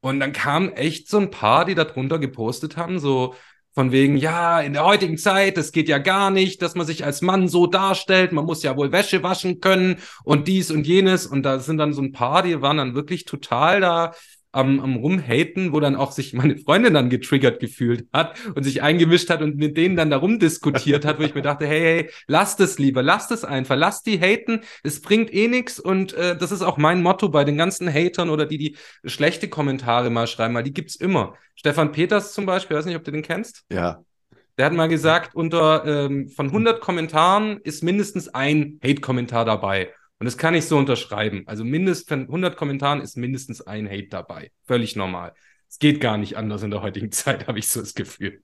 Und dann kamen echt so ein paar, die da drunter gepostet haben, so von wegen, ja, in der heutigen Zeit, das geht ja gar nicht, dass man sich als Mann so darstellt, man muss ja wohl Wäsche waschen können und dies und jenes. Und da sind dann so ein paar, die waren dann wirklich total da am, am Rumhaten, wo dann auch sich meine Freundin dann getriggert gefühlt hat und sich eingemischt hat und mit denen dann darum diskutiert hat, wo ich mir dachte, hey, hey, lasst es lieber, lasst es einfach, lasst die haten, es bringt eh nichts und äh, das ist auch mein Motto bei den ganzen Hatern oder die, die schlechte Kommentare mal schreiben, weil die gibt's immer. Stefan Peters zum Beispiel, weiß nicht, ob du den kennst. Ja. Der hat mal gesagt, unter ähm, von 100 Kommentaren ist mindestens ein Hate-Kommentar dabei. Und das kann ich so unterschreiben. Also mindestens von 100 Kommentaren ist mindestens ein Hate dabei. Völlig normal. Es geht gar nicht anders in der heutigen <laughs> Zeit, habe ich so das Gefühl.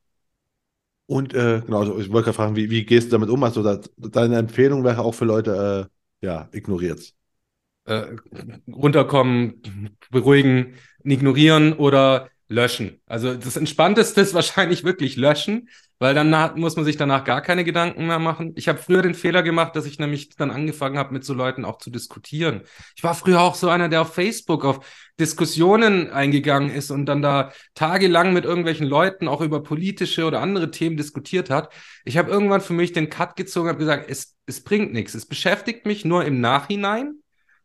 Und äh, genau, also ich wollte gerade fragen, wie, wie gehst du damit um? Also deine Empfehlung wäre auch für Leute, äh, ja, ignoriert äh, runterkommen, beruhigen, ignorieren oder löschen. Also das Entspannteste ist wahrscheinlich wirklich löschen, weil dann muss man sich danach gar keine Gedanken mehr machen. Ich habe früher den Fehler gemacht, dass ich nämlich dann angefangen habe, mit so Leuten auch zu diskutieren. Ich war früher auch so einer, der auf Facebook auf Diskussionen eingegangen ist und dann da tagelang mit irgendwelchen Leuten auch über politische oder andere Themen diskutiert hat. Ich habe irgendwann für mich den Cut gezogen, habe gesagt, es, es bringt nichts. Es beschäftigt mich nur im Nachhinein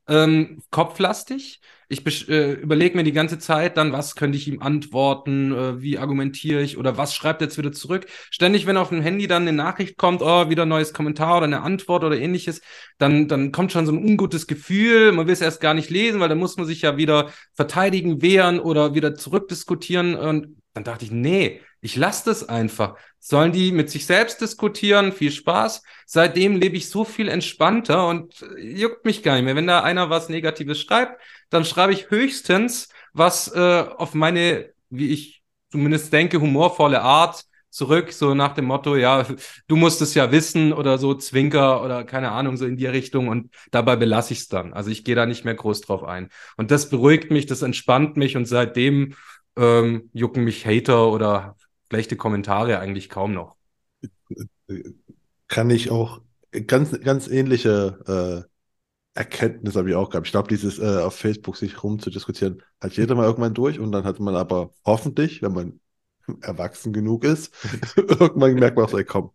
ähm, kopflastig. Ich äh, überlege mir die ganze Zeit dann, was könnte ich ihm antworten, äh, wie argumentiere ich oder was schreibt er jetzt wieder zurück. Ständig, wenn auf dem Handy dann eine Nachricht kommt, oh, wieder ein neues Kommentar oder eine Antwort oder ähnliches, dann, dann kommt schon so ein ungutes Gefühl. Man will es erst gar nicht lesen, weil dann muss man sich ja wieder verteidigen, wehren oder wieder zurückdiskutieren. Und dann dachte ich, nee, ich lasse das einfach. Sollen die mit sich selbst diskutieren? Viel Spaß. Seitdem lebe ich so viel entspannter und äh, juckt mich gar nicht mehr. Wenn da einer was Negatives schreibt, dann schreibe ich höchstens was äh, auf meine, wie ich zumindest denke, humorvolle Art zurück, so nach dem Motto, ja, du musst es ja wissen oder so Zwinker oder keine Ahnung, so in die Richtung und dabei belasse ich es dann. Also ich gehe da nicht mehr groß drauf ein. Und das beruhigt mich, das entspannt mich und seitdem ähm, jucken mich Hater oder schlechte Kommentare eigentlich kaum noch. Kann ich auch ganz, ganz ähnliche äh, Erkenntnis habe ich auch gehabt. Ich glaube, dieses äh, auf Facebook sich rumzudiskutieren, hat jeder mal irgendwann durch und dann hat man aber hoffentlich, wenn man erwachsen genug ist, <laughs> irgendwann merkt man auch so, ey, komm,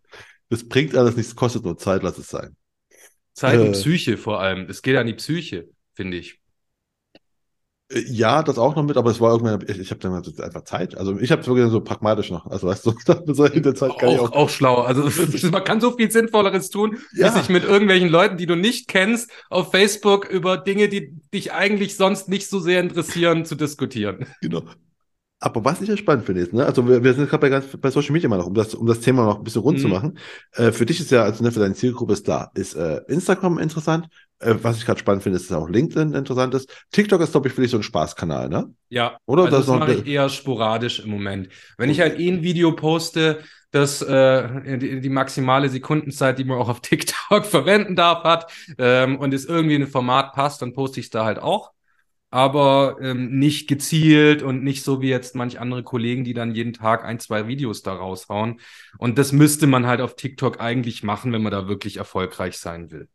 das bringt alles nichts, kostet nur Zeit, lass es sein. Zeit äh, und Psyche vor allem. Es geht an die Psyche, finde ich. Äh, ja, das auch noch mit, aber es war irgendwann, ich, ich habe dann einfach Zeit. Also ich habe es wirklich so pragmatisch noch. Also weißt du, <laughs> so in der Zeit kann auch, ich auch. Auch schlau. Also <laughs> man kann so viel Sinnvolleres tun, ja. sich mit irgendwelchen Leuten, die du nicht kennst, auf Facebook über Dinge, die dich eigentlich sonst nicht so sehr interessieren, zu diskutieren. <laughs> Genau. Aber was ich ja spannend finde, ist, ne, also wir, wir sind gerade bei, bei Social Media mal noch, um das, um das Thema noch ein bisschen rund mhm. zu machen. Äh, für dich ist ja, also ne, für deine Zielgruppe ist da, ist äh, Instagram interessant. Äh, was ich gerade spannend finde, ist, dass auch LinkedIn interessant ist. TikTok ist, glaube ich, für dich so ein Spaßkanal, ne? Ja, oder? Also das, das mache ich eher sporadisch im Moment. Wenn ich halt eh ein Video poste, das äh, die, die, maximale Sekundenzeit, die man auch auf TikTok <laughs> verwenden darf, hat ähm, und es irgendwie in ein Format passt, dann poste ich es da halt auch aber ähm, nicht gezielt und nicht so wie jetzt manch andere Kollegen, die dann jeden Tag ein, zwei Videos da raushauen. Und das müsste man halt auf TikTok eigentlich machen, wenn man da wirklich erfolgreich sein will.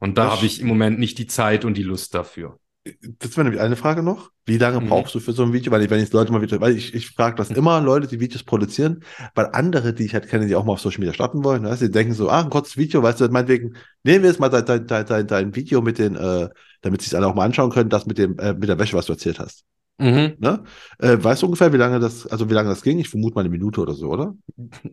Und da habe ich im Moment nicht die Zeit und die Lust dafür. Das wäre nämlich eine Frage noch. Wie lange mhm. brauchst du für so ein Video? Weil ich, wenn ich Leute mal wieder, weil ich, ich frage das immer Leute, die Videos produzieren, weil andere, die ich halt kenne, die auch mal auf Social Media starten wollen, ne? sie denken so, ah, ein kurzes Video, weißt du, meinetwegen, nehmen wir jetzt mal dein, dein, dein, dein Video mit den, äh, damit sich alle auch mal anschauen können, das mit dem äh, mit der Wäsche, was du erzählt hast. Mhm. Ne? Äh, weißt du ungefähr, wie lange das, also wie lange das ging? Ich vermute mal eine Minute oder so, oder?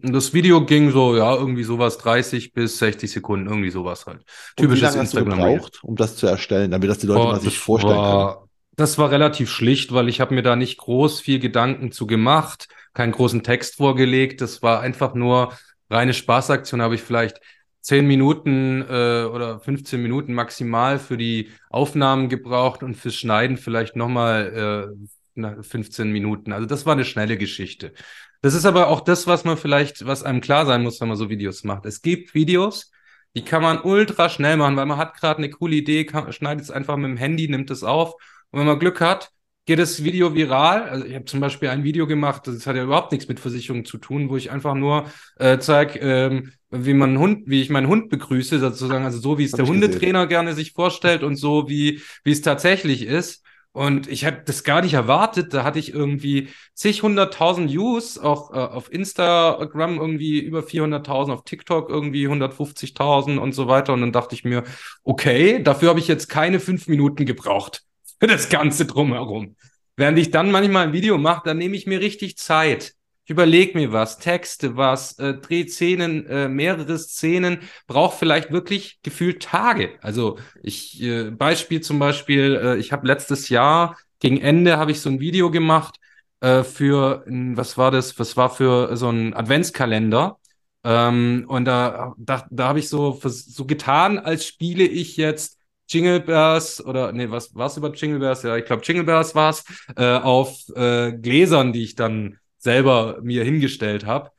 Das Video ging so, ja, irgendwie sowas 30 bis 60 Sekunden, irgendwie sowas halt. Typisches Instagram. Hast du gebraucht, um das zu erstellen, damit das die Leute oh, mal sich vorstellen war, können? Das war relativ schlicht, weil ich habe mir da nicht groß viel Gedanken zu gemacht, keinen großen Text vorgelegt. Das war einfach nur reine Spaßaktion habe ich vielleicht 10 Minuten äh, oder 15 Minuten maximal für die Aufnahmen gebraucht und fürs Schneiden vielleicht nochmal äh, 15 Minuten. Also das war eine schnelle Geschichte. Das ist aber auch das, was man vielleicht, was einem klar sein muss, wenn man so Videos macht. Es gibt Videos, die kann man ultra schnell machen, weil man hat gerade eine coole Idee, kann, schneidet es einfach mit dem Handy, nimmt es auf. Und wenn man Glück hat, geht das Video viral. Also ich habe zum Beispiel ein Video gemacht, das hat ja überhaupt nichts mit Versicherungen zu tun, wo ich einfach nur äh, zeige, ähm, wie man Hund, wie ich meinen Hund begrüße, sozusagen, also so wie es Hab der Hundetrainer gesehen. gerne sich vorstellt und so wie wie es tatsächlich ist. Und ich habe das gar nicht erwartet. Da hatte ich irgendwie zig hunderttausend Views, auch äh, auf Instagram irgendwie über 400.000, auf TikTok irgendwie 150.000 und so weiter. Und dann dachte ich mir, okay, dafür habe ich jetzt keine fünf Minuten gebraucht <laughs> das Ganze drumherum. Während ich dann manchmal ein Video mache, dann nehme ich mir richtig Zeit. Ich überlege mir was, Texte was, äh, drehe Szenen, äh, mehrere Szenen, brauche vielleicht wirklich gefühlt Tage. Also ich, äh, Beispiel zum Beispiel, äh, ich habe letztes Jahr, gegen Ende habe ich so ein Video gemacht äh, für, was war das, was war für so ein Adventskalender. Ähm, und da, da, da habe ich so, so getan, als spiele ich jetzt Jingle Bears oder nee, was war's über Jingle Bears? Ja, ich glaube Jingle Bears war's äh, auf äh, Gläsern, die ich dann selber mir hingestellt habe.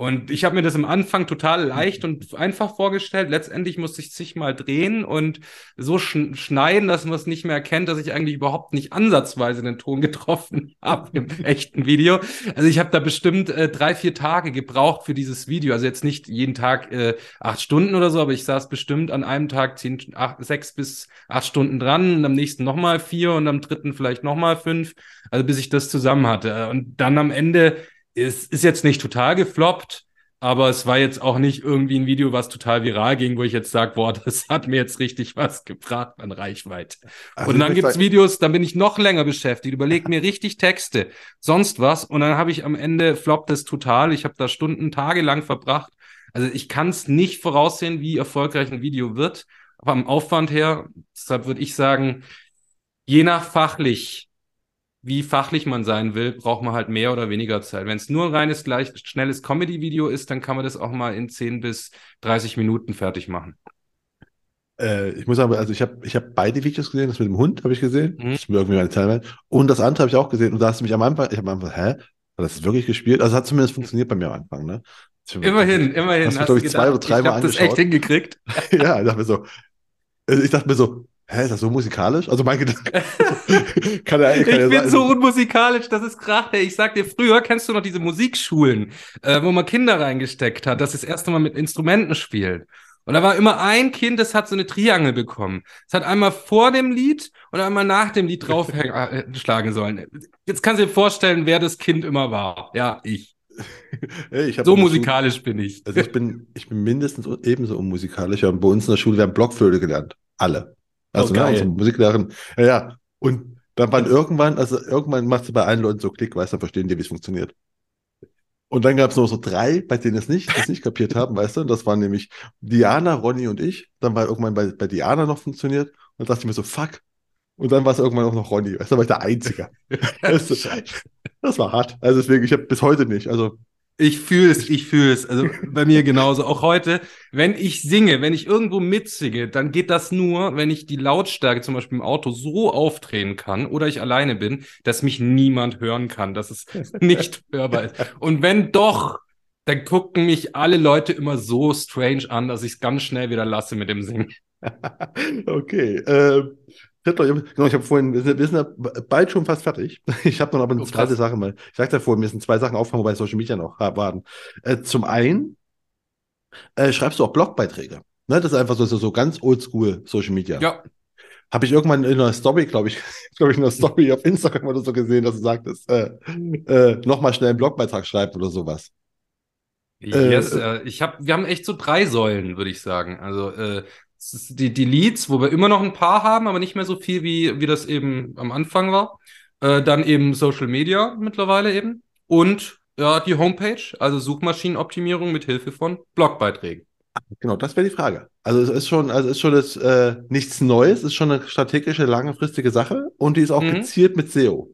Und ich habe mir das am Anfang total leicht und einfach vorgestellt. Letztendlich musste ich sich mal drehen und so sch schneiden, dass man es nicht mehr erkennt, dass ich eigentlich überhaupt nicht ansatzweise den Ton getroffen <laughs> habe im echten Video. Also ich habe da bestimmt äh, drei, vier Tage gebraucht für dieses Video. Also jetzt nicht jeden Tag äh, acht Stunden oder so, aber ich saß bestimmt an einem Tag zehn, acht, sechs bis acht Stunden dran und am nächsten nochmal vier und am dritten vielleicht nochmal fünf. Also bis ich das zusammen hatte. Und dann am Ende es ist jetzt nicht total gefloppt, aber es war jetzt auch nicht irgendwie ein Video, was total viral ging, wo ich jetzt sage, boah, <laughs> das hat mir jetzt richtig was gebracht an Reichweite. Also und dann gibt's Videos, dann bin ich noch länger beschäftigt, überlege mir richtig Texte, sonst was und dann habe ich am Ende floppt es total. Ich habe da Stunden, Tage lang verbracht. Also ich kann es nicht voraussehen, wie erfolgreich ein Video wird, aber am Aufwand her, deshalb würde ich sagen, je nach fachlich wie fachlich man sein will, braucht man halt mehr oder weniger Zeit. Wenn es nur ein reines, gleich, schnelles Comedy-Video ist, dann kann man das auch mal in 10 bis 30 Minuten fertig machen. Äh, ich muss sagen, also ich habe ich hab beide Videos gesehen, das mit dem Hund habe ich gesehen, mhm. das ist mir irgendwie meine Zeit und das andere habe ich auch gesehen und da hast du mich am Anfang, ich habe am Anfang, hä, hat das wirklich gespielt? Also hat zumindest funktioniert bei mir am Anfang, ne? Immerhin, immerhin. Hast, hast du, glaube ich, zwei oder drei Mal angeschaut. Ich habe das echt hingekriegt. <laughs> ja, ich dachte mir so, also ich dachte mir so, Hä, ist das so musikalisch? Also mein Gedanke. <laughs> kann er, kann ich bin sein. so unmusikalisch, das ist krass. Ich sag dir, früher kennst du noch diese Musikschulen, äh, wo man Kinder reingesteckt hat, dass sie das erste Mal mit Instrumenten spielen. Und da war immer ein Kind, das hat so eine Triangel bekommen. Es hat einmal vor dem Lied und einmal nach dem Lied draufschlagen <laughs> sollen. Jetzt kannst du dir vorstellen, wer das Kind immer war. Ja, ich. <laughs> Hey, so musikalisch Schule, bin ich. Also ich bin, ich bin mindestens ebenso unmusikalisch. Bei uns in der Schule, wir haben Blockflöte gelernt. Alle. Also, oh, ne, unsere Musiklehrerin. Ja, ja. Und dann waren irgendwann, also irgendwann macht sie bei allen Leuten so Klick, weißt du, dann verstehen die, wie es funktioniert. Und dann gab es noch so drei, bei denen es nicht, das nicht kapiert haben, weißt du? Und das waren nämlich Diana, Ronny und ich. Dann war irgendwann bei, bei Diana noch funktioniert. Und dann dachte ich mir so, fuck. Und dann war es irgendwann auch noch Ronny. Weißt du, da war ich der Einzige. <laughs> das, das war hart. Also deswegen, ich habe bis heute nicht. Also ich fühle es, ich fühle es. Also bei mir genauso. Auch heute, wenn ich singe, wenn ich irgendwo mitsinge, dann geht das nur, wenn ich die Lautstärke zum Beispiel im Auto so aufdrehen kann oder ich alleine bin, dass mich niemand hören kann, dass es <laughs> nicht hörbar ist. Und wenn doch, dann gucken mich alle Leute immer so strange an, dass ich es ganz schnell wieder lasse mit dem Singen. <laughs> okay. Äh, Genau, ich habe vorhin, wir sind, wir sind ja bald schon fast fertig. <laughs> Ich habe noch aber eine oh, zweite Sache mal. Ich sagte ja vorhin, mir sind zwei Sachen aufgefallen, wobei Social Media noch waren. Äh, zum einen äh, schreibst du auch Blogbeiträge. Ne? Das ist einfach so, so, so ganz oldschool Social Media. Ja. Habe ich irgendwann in einer Story, glaube ich, <laughs> glaube ich, in einer Story auf Instagram oder so gesehen, dass du sagtest, äh, äh, nochmal schnell einen Blogbeitrag schreiben oder sowas. Yes, äh, äh, ich habe, wir haben echt so drei Säulen, würde ich sagen. Also äh, die, die Leads, wo wir immer noch ein paar haben, aber nicht mehr so viel, wie, wie das eben am Anfang war. Äh, dann eben Social Media mittlerweile eben. Und ja, die Homepage, also Suchmaschinenoptimierung mit Hilfe von Blogbeiträgen. Genau, das wäre die Frage. Also es ist schon, also es ist schon das, äh, nichts Neues, es ist schon eine strategische, langfristige Sache und die ist auch mhm. gezielt mit SEO.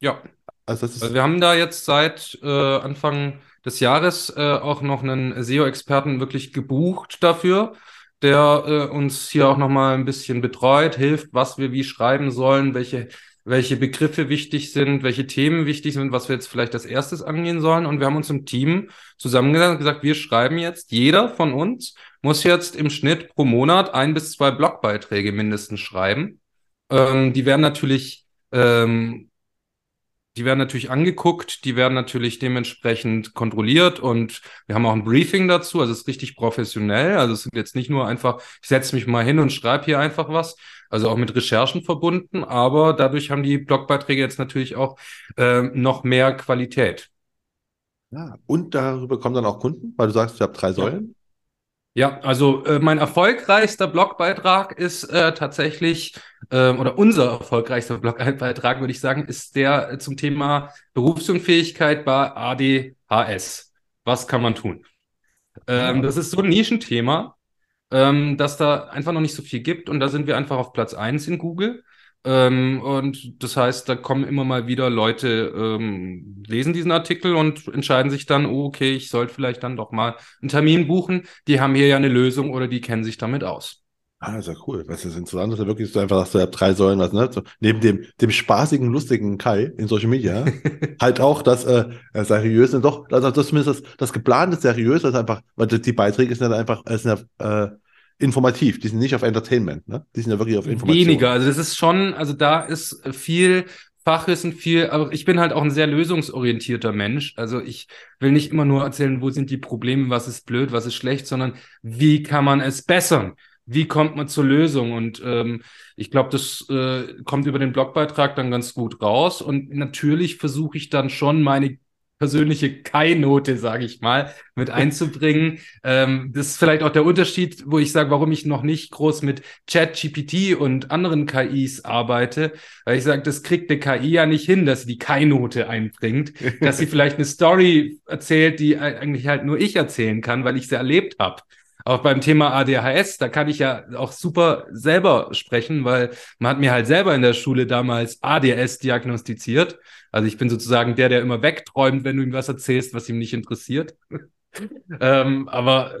Ja. Also, das ist also wir haben da jetzt seit äh, Anfang des Jahres äh, auch noch einen SEO-Experten wirklich gebucht dafür, der äh, uns hier auch nochmal ein bisschen betreut, hilft, was wir wie schreiben sollen, welche welche Begriffe wichtig sind, welche Themen wichtig sind, was wir jetzt vielleicht als erstes angehen sollen. Und wir haben uns im Team zusammengesetzt und gesagt, wir schreiben jetzt, jeder von uns muss jetzt im Schnitt pro Monat ein bis zwei Blogbeiträge mindestens schreiben. Ähm, die werden natürlich ähm, die werden natürlich angeguckt, die werden natürlich dementsprechend kontrolliert und wir haben auch ein Briefing dazu, also es ist richtig professionell. Also es sind jetzt nicht nur einfach, ich setze mich mal hin und schreibe hier einfach was, also auch mit Recherchen verbunden, aber dadurch haben die Blogbeiträge jetzt natürlich auch äh, noch mehr Qualität. Ja, und darüber kommen dann auch Kunden, weil du sagst, ihr habt drei Säulen. Ja, also äh, mein erfolgreichster Blogbeitrag ist äh, tatsächlich, äh, oder unser erfolgreichster Blogbeitrag, würde ich sagen, ist der äh, zum Thema Berufsunfähigkeit bei ADHS. Was kann man tun? Ähm, das ist so ein Nischenthema, ähm, dass da einfach noch nicht so viel gibt und da sind wir einfach auf Platz eins in Google. Ähm, und das heißt, da kommen immer mal wieder Leute, ähm, lesen diesen Artikel und entscheiden sich dann, oh, okay, ich sollte vielleicht dann doch mal einen Termin buchen. Die haben hier ja eine Lösung oder die kennen sich damit aus. Ah, das ist ja cool. Das ist interessant, dass er wirklich so einfach, dass du drei Säulen was, ne? So, neben dem, dem spaßigen, lustigen Kai in Social Media, <laughs> halt auch das äh, seriöse, doch, also das zumindest das, das geplante seriös, das einfach, weil die Beiträge sind ja einfach, sind ja, äh, informativ, die sind nicht auf Entertainment, ne? Die sind ja wirklich auf Information. Weniger, also das ist schon, also da ist viel Fachwissen, viel, aber ich bin halt auch ein sehr lösungsorientierter Mensch. Also ich will nicht immer nur erzählen, wo sind die Probleme, was ist blöd, was ist schlecht, sondern wie kann man es bessern? Wie kommt man zur Lösung? Und ähm, ich glaube, das äh, kommt über den Blogbeitrag dann ganz gut raus. Und natürlich versuche ich dann schon meine persönliche Kai-Note, sage ich mal, mit einzubringen. ähm, das ist vielleicht auch der Unterschied, wo ich sage, warum ich noch nicht groß mit Chat-GPT und anderen KIs arbeite, weil ich sage, das kriegt eine KI ja nicht hin, dass sie die Kai-Note einbringt, <laughs> dass sie vielleicht eine Story erzählt, die eigentlich halt nur ich erzählen kann, weil ich sie erlebt habe. Auch beim Thema ADHS, da kann ich ja auch super selber sprechen, weil man hat mir halt selber in der Schule damals ADS diagnostiziert. Also ich bin sozusagen der, der immer wegträumt, wenn du ihm was erzählst, was ihm nicht interessiert. <laughs> ähm, aber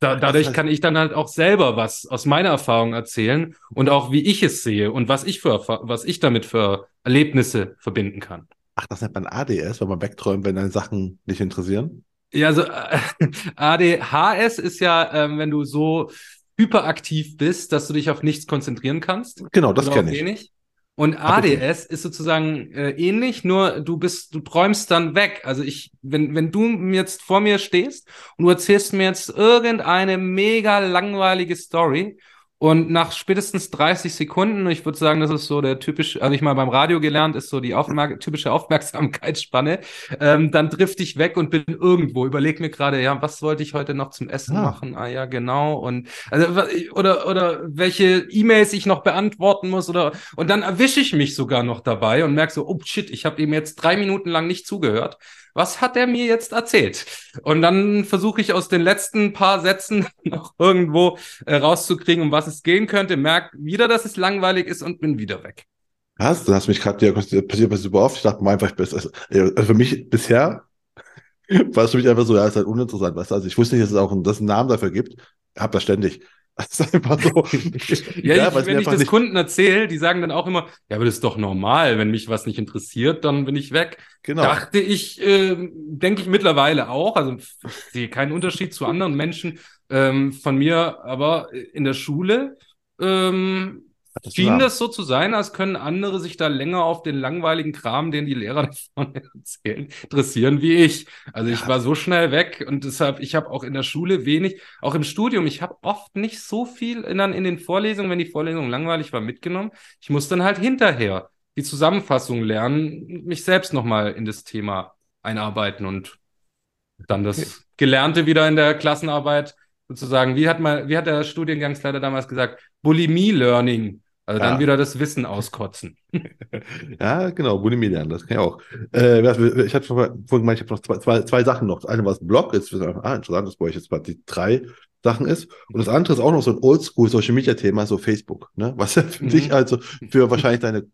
da, dadurch kann ich dann halt auch selber was aus meiner Erfahrung erzählen und auch wie ich es sehe und was ich für was ich damit für Erlebnisse verbinden kann. Ach, das nennt man ADS, wenn man wegträumt, wenn deine Sachen nicht interessieren? Ja, also äh, <laughs> ADHS ist ja, ähm, wenn du so hyperaktiv bist, dass du dich auf nichts konzentrieren kannst. Genau, das kenne ich. Wenig. Und ADS ist sozusagen äh, ähnlich, nur du bist, du träumst dann weg. Also ich, wenn, wenn du jetzt vor mir stehst und du erzählst mir jetzt irgendeine mega langweilige Story und nach spätestens 30 Sekunden, ich würde sagen, das ist so der typische, also ich mal beim Radio gelernt, ist so die Aufmerk typische Aufmerksamkeitsspanne, ähm, dann drift ich weg und bin irgendwo. Überleg mir gerade, ja, was wollte ich heute noch zum Essen ah. machen? Ah ja, genau. Und also oder oder welche E-Mails ich noch beantworten muss oder und dann erwische ich mich sogar noch dabei und merke so, oh shit, ich habe ihm jetzt drei Minuten lang nicht zugehört was hat er mir jetzt erzählt? Und dann versuche ich aus den letzten paar Sätzen <laughs> noch irgendwo äh, rauszukriegen, um was es gehen könnte, merke wieder, dass es langweilig ist und bin wieder weg. Hast du hast mich gerade diagnostiziert, passiert was super oft. Ich dachte mir einfach, also, also für mich bisher <laughs> war es für mich einfach so, ja, ist halt uninteressant, weißt du? Also ich wusste nicht, dass es auch einen, dass es einen Namen dafür gibt. Hab das ständig. Das ist einfach so. <laughs> ja, ja ich, wenn ich das nicht... Kunden erzähle, die sagen dann auch immer, ja, aber das ist doch normal, wenn mich was nicht interessiert, dann bin ich weg. Genau. Dachte ich, äh, denke ich mittlerweile auch. Also ich sehe keinen Unterschied zu anderen Menschen ähm, von mir, aber in der Schule ähm, das schien das so zu sein, als können andere sich da länger auf den langweiligen Kram, den die Lehrer <laughs> davon erzählen, interessieren wie ich. Also ich war so schnell weg und deshalb, ich habe auch in der Schule wenig, auch im Studium, ich habe oft nicht so viel in, in den Vorlesungen, wenn die Vorlesung langweilig war, mitgenommen. Ich muss dann halt hinterher die Zusammenfassung lernen, mich selbst nochmal in das Thema einarbeiten und dann das Gelernte wieder in der Klassenarbeit sozusagen, wie hat mal, wie hat der Studiengangsleiter damals gesagt, Bulimie-Learning. Also ja. dann wieder das Wissen auskotzen. <laughs> ja, genau, Bulimie lernen, das kann ich auch. Äh, ich hatte vorhin gemeint, ich habe noch zwei, zwei, zwei Sachen noch. Das eine war das Blog, ist ah, interessant, das bei euch jetzt mal die drei Sachen ist. Und das andere ist auch noch so ein Oldschool Social Media Thema, so Facebook, ne? Was ja für mhm. dich also für wahrscheinlich deine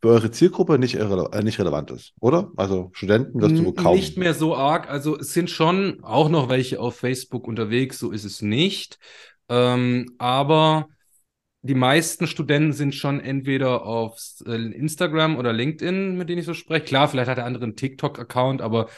für eure Zielgruppe nicht, irrele äh, nicht relevant ist, oder? Also Studenten wirst du kaum. Nicht mehr so arg. Also es sind schon auch noch welche auf Facebook unterwegs, so ist es nicht. Ähm, aber die meisten Studenten sind schon entweder auf äh, Instagram oder LinkedIn, mit denen ich so spreche. Klar, vielleicht hat der andere einen TikTok-Account, aber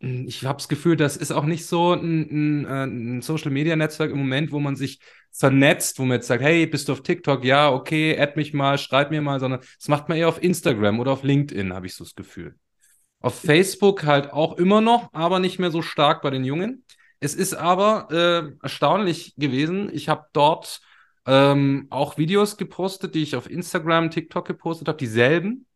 ich habe das Gefühl, das ist auch nicht so ein, ein, äh, ein Social-Media-Netzwerk im Moment, wo man sich vernetzt, wo man jetzt sagt, hey, bist du auf TikTok? Ja, okay, add mich mal, schreib mir mal, sondern das macht man eher auf Instagram oder auf LinkedIn, habe ich so das Gefühl. Auf Facebook halt auch immer noch, aber nicht mehr so stark bei den Jungen. Es ist aber äh, erstaunlich gewesen. Ich habe dort ähm, auch Videos gepostet, die ich auf Instagram, TikTok gepostet habe, dieselben.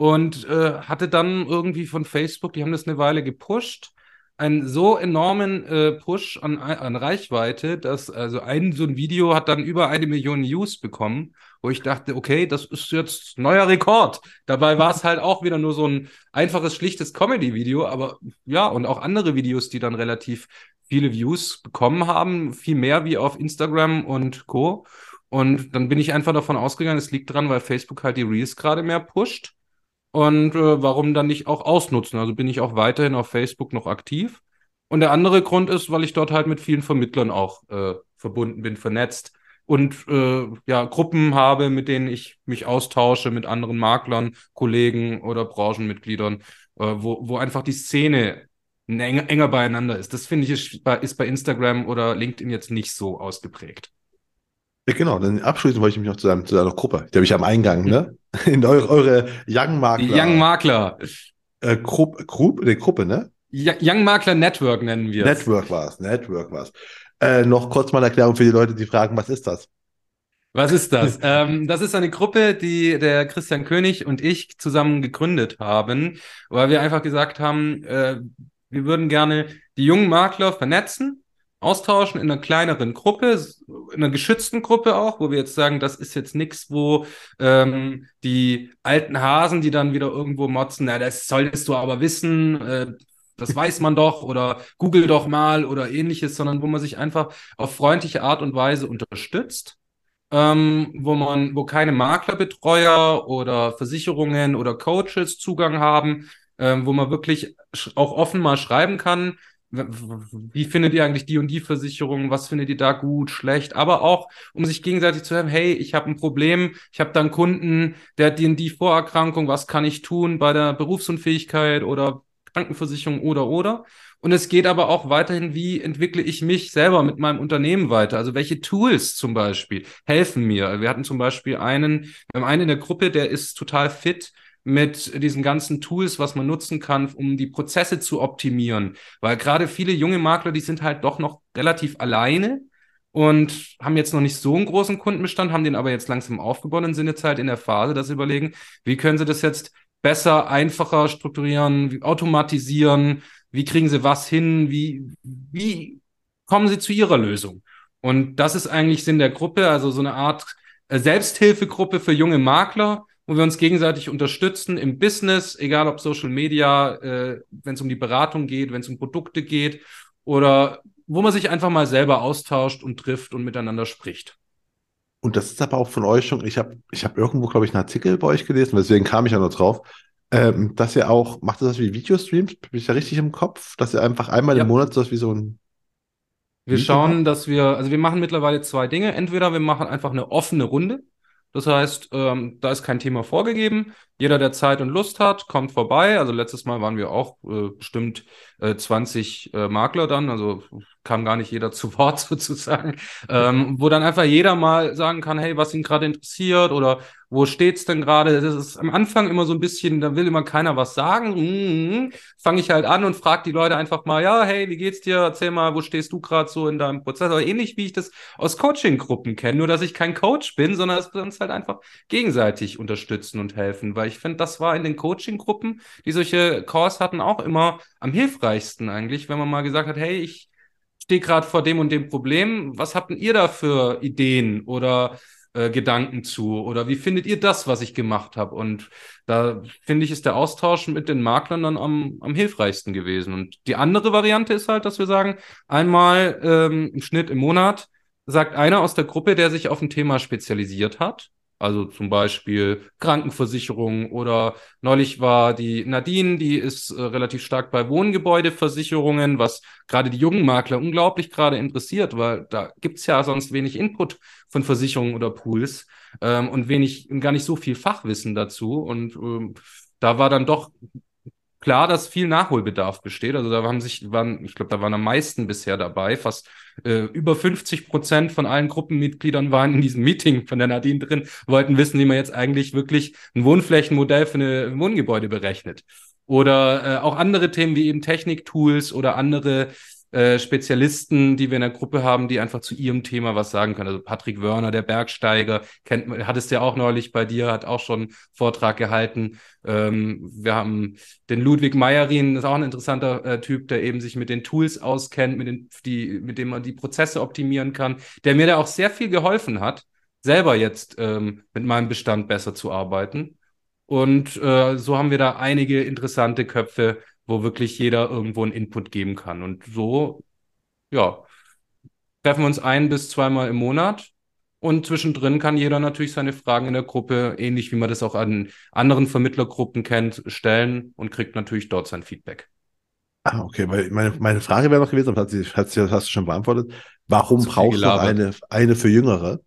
Und äh, hatte dann irgendwie von Facebook, die haben das eine Weile gepusht einen so enormen äh, Push an, an Reichweite, dass also ein so ein Video hat dann über eine Million Views bekommen, wo ich dachte, okay, das ist jetzt neuer Rekord. Dabei war es halt auch wieder nur so ein einfaches, schlichtes Comedy-Video, aber ja, und auch andere Videos, die dann relativ viele Views bekommen haben, viel mehr wie auf Instagram und Co. Und dann bin ich einfach davon ausgegangen, es liegt dran, weil Facebook halt die Reels gerade mehr pusht. Und äh, warum dann nicht auch ausnutzen? Also bin ich auch weiterhin auf Facebook noch aktiv. Und der andere Grund ist, weil ich dort halt mit vielen Vermittlern auch äh, verbunden bin, vernetzt und äh, ja, Gruppen habe, mit denen ich mich austausche mit anderen Maklern, Kollegen oder Branchenmitgliedern, äh, wo, wo einfach die Szene enger, enger beieinander ist. Das finde ich ist bei, ist bei Instagram oder LinkedIn jetzt nicht so ausgeprägt. Ja, genau, dann abschließend wollte ich mich noch zu, deinem, zu deiner Gruppe. Die habe ich am Eingang, ne? <laughs> In eure, eure Young Makler. Young Makler. Äh, Gruppe, Gruppe, ne, Gruppe, ne? Young Makler Network nennen wir es. Network war es, Network war es. Äh, noch kurz mal eine Erklärung für die Leute, die fragen, was ist das? Was ist das? <laughs> ähm, das ist eine Gruppe, die der Christian König und ich zusammen gegründet haben, weil wir einfach gesagt haben, äh, wir würden gerne die jungen Makler vernetzen austauschen in einer kleineren Gruppe, in einer geschützten Gruppe auch, wo wir jetzt sagen, das ist jetzt nichts, wo ähm, die alten Hasen, die dann wieder irgendwo motzen, na, das solltest du aber wissen, äh, das weiß man doch oder google doch mal oder ähnliches, sondern wo man sich einfach auf freundliche Art und Weise unterstützt. Ähm, wo man, wo keine Maklerbetreuer oder Versicherungen oder Coaches Zugang haben, ähm, wo man wirklich auch offen mal schreiben kann, wie findet ihr eigentlich die und die Versicherung, was findet ihr da gut, schlecht, aber auch, um sich gegenseitig zu hören, hey, ich habe ein Problem, ich habe da einen Kunden, der hat die und die Vorerkrankung, was kann ich tun bei der Berufsunfähigkeit oder Krankenversicherung oder oder. Und es geht aber auch weiterhin, wie entwickle ich mich selber mit meinem Unternehmen weiter? Also welche Tools zum Beispiel helfen mir? Wir hatten zum Beispiel einen, wir haben einen in der Gruppe, der ist total fit mit diesen ganzen Tools, was man nutzen kann, um die Prozesse zu optimieren. Weil gerade viele junge Makler, die sind halt doch noch relativ alleine und haben jetzt noch nicht so einen großen Kundenbestand, haben den aber jetzt langsam aufgebaut und sind jetzt halt in der Phase, dass sie überlegen, wie können sie das jetzt besser, einfacher strukturieren, automatisieren, wie kriegen sie was hin, wie, wie kommen sie zu ihrer Lösung. Und das ist eigentlich Sinn der Gruppe, also so eine Art äh, Selbsthilfegruppe für junge Makler, wo wir uns gegenseitig unterstützen im Business, egal ob Social Media, äh, wenn es um die Beratung geht, wenn es um Produkte geht oder wo man sich einfach mal selber austauscht und trifft und miteinander spricht. Und das ist aber auch von euch schon, ich habe ich hab irgendwo, glaube ich, einen Artikel bei euch gelesen, deswegen kam ich ja noch drauf, ähm, dass ihr auch, macht ihr das wie Videostreams? Bin ich ja richtig im Kopf, dass ihr einfach einmal ja. im Monat so wie so ein wir schauen, dass wir, also wir machen mittlerweile zwei Dinge. Entweder wir machen einfach eine offene Runde, das heißt, ähm, da ist kein Thema vorgegeben. Jeder, der Zeit und Lust hat, kommt vorbei. Also letztes Mal waren wir auch äh, bestimmt äh, 20 äh, Makler dann, also kam gar nicht jeder <laughs> zu Wort sozusagen, ähm, wo dann einfach jeder mal sagen kann, hey, was ihn gerade interessiert oder wo steht's denn gerade? Das ist am Anfang immer so ein bisschen, da will immer keiner was sagen. Mhm. Fange ich halt an und frage die Leute einfach mal, ja, hey, wie geht's dir? Erzähl mal, wo stehst du gerade so in deinem Prozess? Aber ähnlich wie ich das aus Coaching-Gruppen kenne, nur dass ich kein Coach bin, sondern dass wir uns halt einfach gegenseitig unterstützen und helfen. Weil ich finde, das war in den Coaching-Gruppen, die solche Calls hatten, auch immer am hilfreichsten eigentlich, wenn man mal gesagt hat, hey, ich stehe gerade vor dem und dem Problem. Was habt ihr da für Ideen oder äh, Gedanken zu? Oder wie findet ihr das, was ich gemacht habe? Und da finde ich, ist der Austausch mit den Maklern dann am, am hilfreichsten gewesen. Und die andere Variante ist halt, dass wir sagen, einmal ähm, im Schnitt im Monat sagt einer aus der Gruppe, der sich auf ein Thema spezialisiert hat, Also zum Beispiel Krankenversicherung oder neulich war die Nadine, die ist äh, relativ stark bei Wohngebäudeversicherungen, was gerade die jungen Makler unglaublich gerade interessiert, weil da gibt's ja sonst wenig Input von Versicherungen oder Pools ähm, und wenig, gar nicht so viel Fachwissen dazu. Und ähm, da war dann doch klar, dass viel Nachholbedarf besteht. Also da haben sich, waren, ich glaube, da waren am meisten bisher dabei. Fast äh, über 50 Prozent von allen Gruppenmitgliedern waren in diesem Meeting von der Nadine drin, wollten wissen, wie man jetzt eigentlich wirklich ein Wohnflächenmodell für eine Wohngebäude berechnet. Oder äh, auch andere Themen wie eben Techniktools oder andere äh, Spezialisten, die wir in der Gruppe haben, die einfach zu ihrem Thema was sagen können. Also Patrick Wörner, der Bergsteiger, kennt, hattest ja auch neulich bei dir, hat auch schon Vortrag gehalten. Ähm, wir haben den Ludwig Meyerin, ist auch ein interessanter äh, Typ, der eben sich mit den Tools auskennt, mit, den, die, mit dem man die Prozesse optimieren kann, der mir da auch sehr viel geholfen hat, selber jetzt ähm, mit meinem Bestand besser zu arbeiten. Und äh, so haben wir da einige interessante Köpfe, wo wirklich jeder irgendwo einen Input geben kann. Und so, ja, treffen wir uns ein bis zweimal im Monat. Und zwischendrin kann jeder natürlich seine Fragen in der Gruppe, ähnlich wie man das auch an anderen Vermittlergruppen kennt, stellen und kriegt natürlich dort sein Feedback. Ah, okay, weil meine, meine Frage wäre noch gewesen, aber hat sie, hat sie, hast du schon beantwortet. Warum brauchst du eine, eine für Jüngere?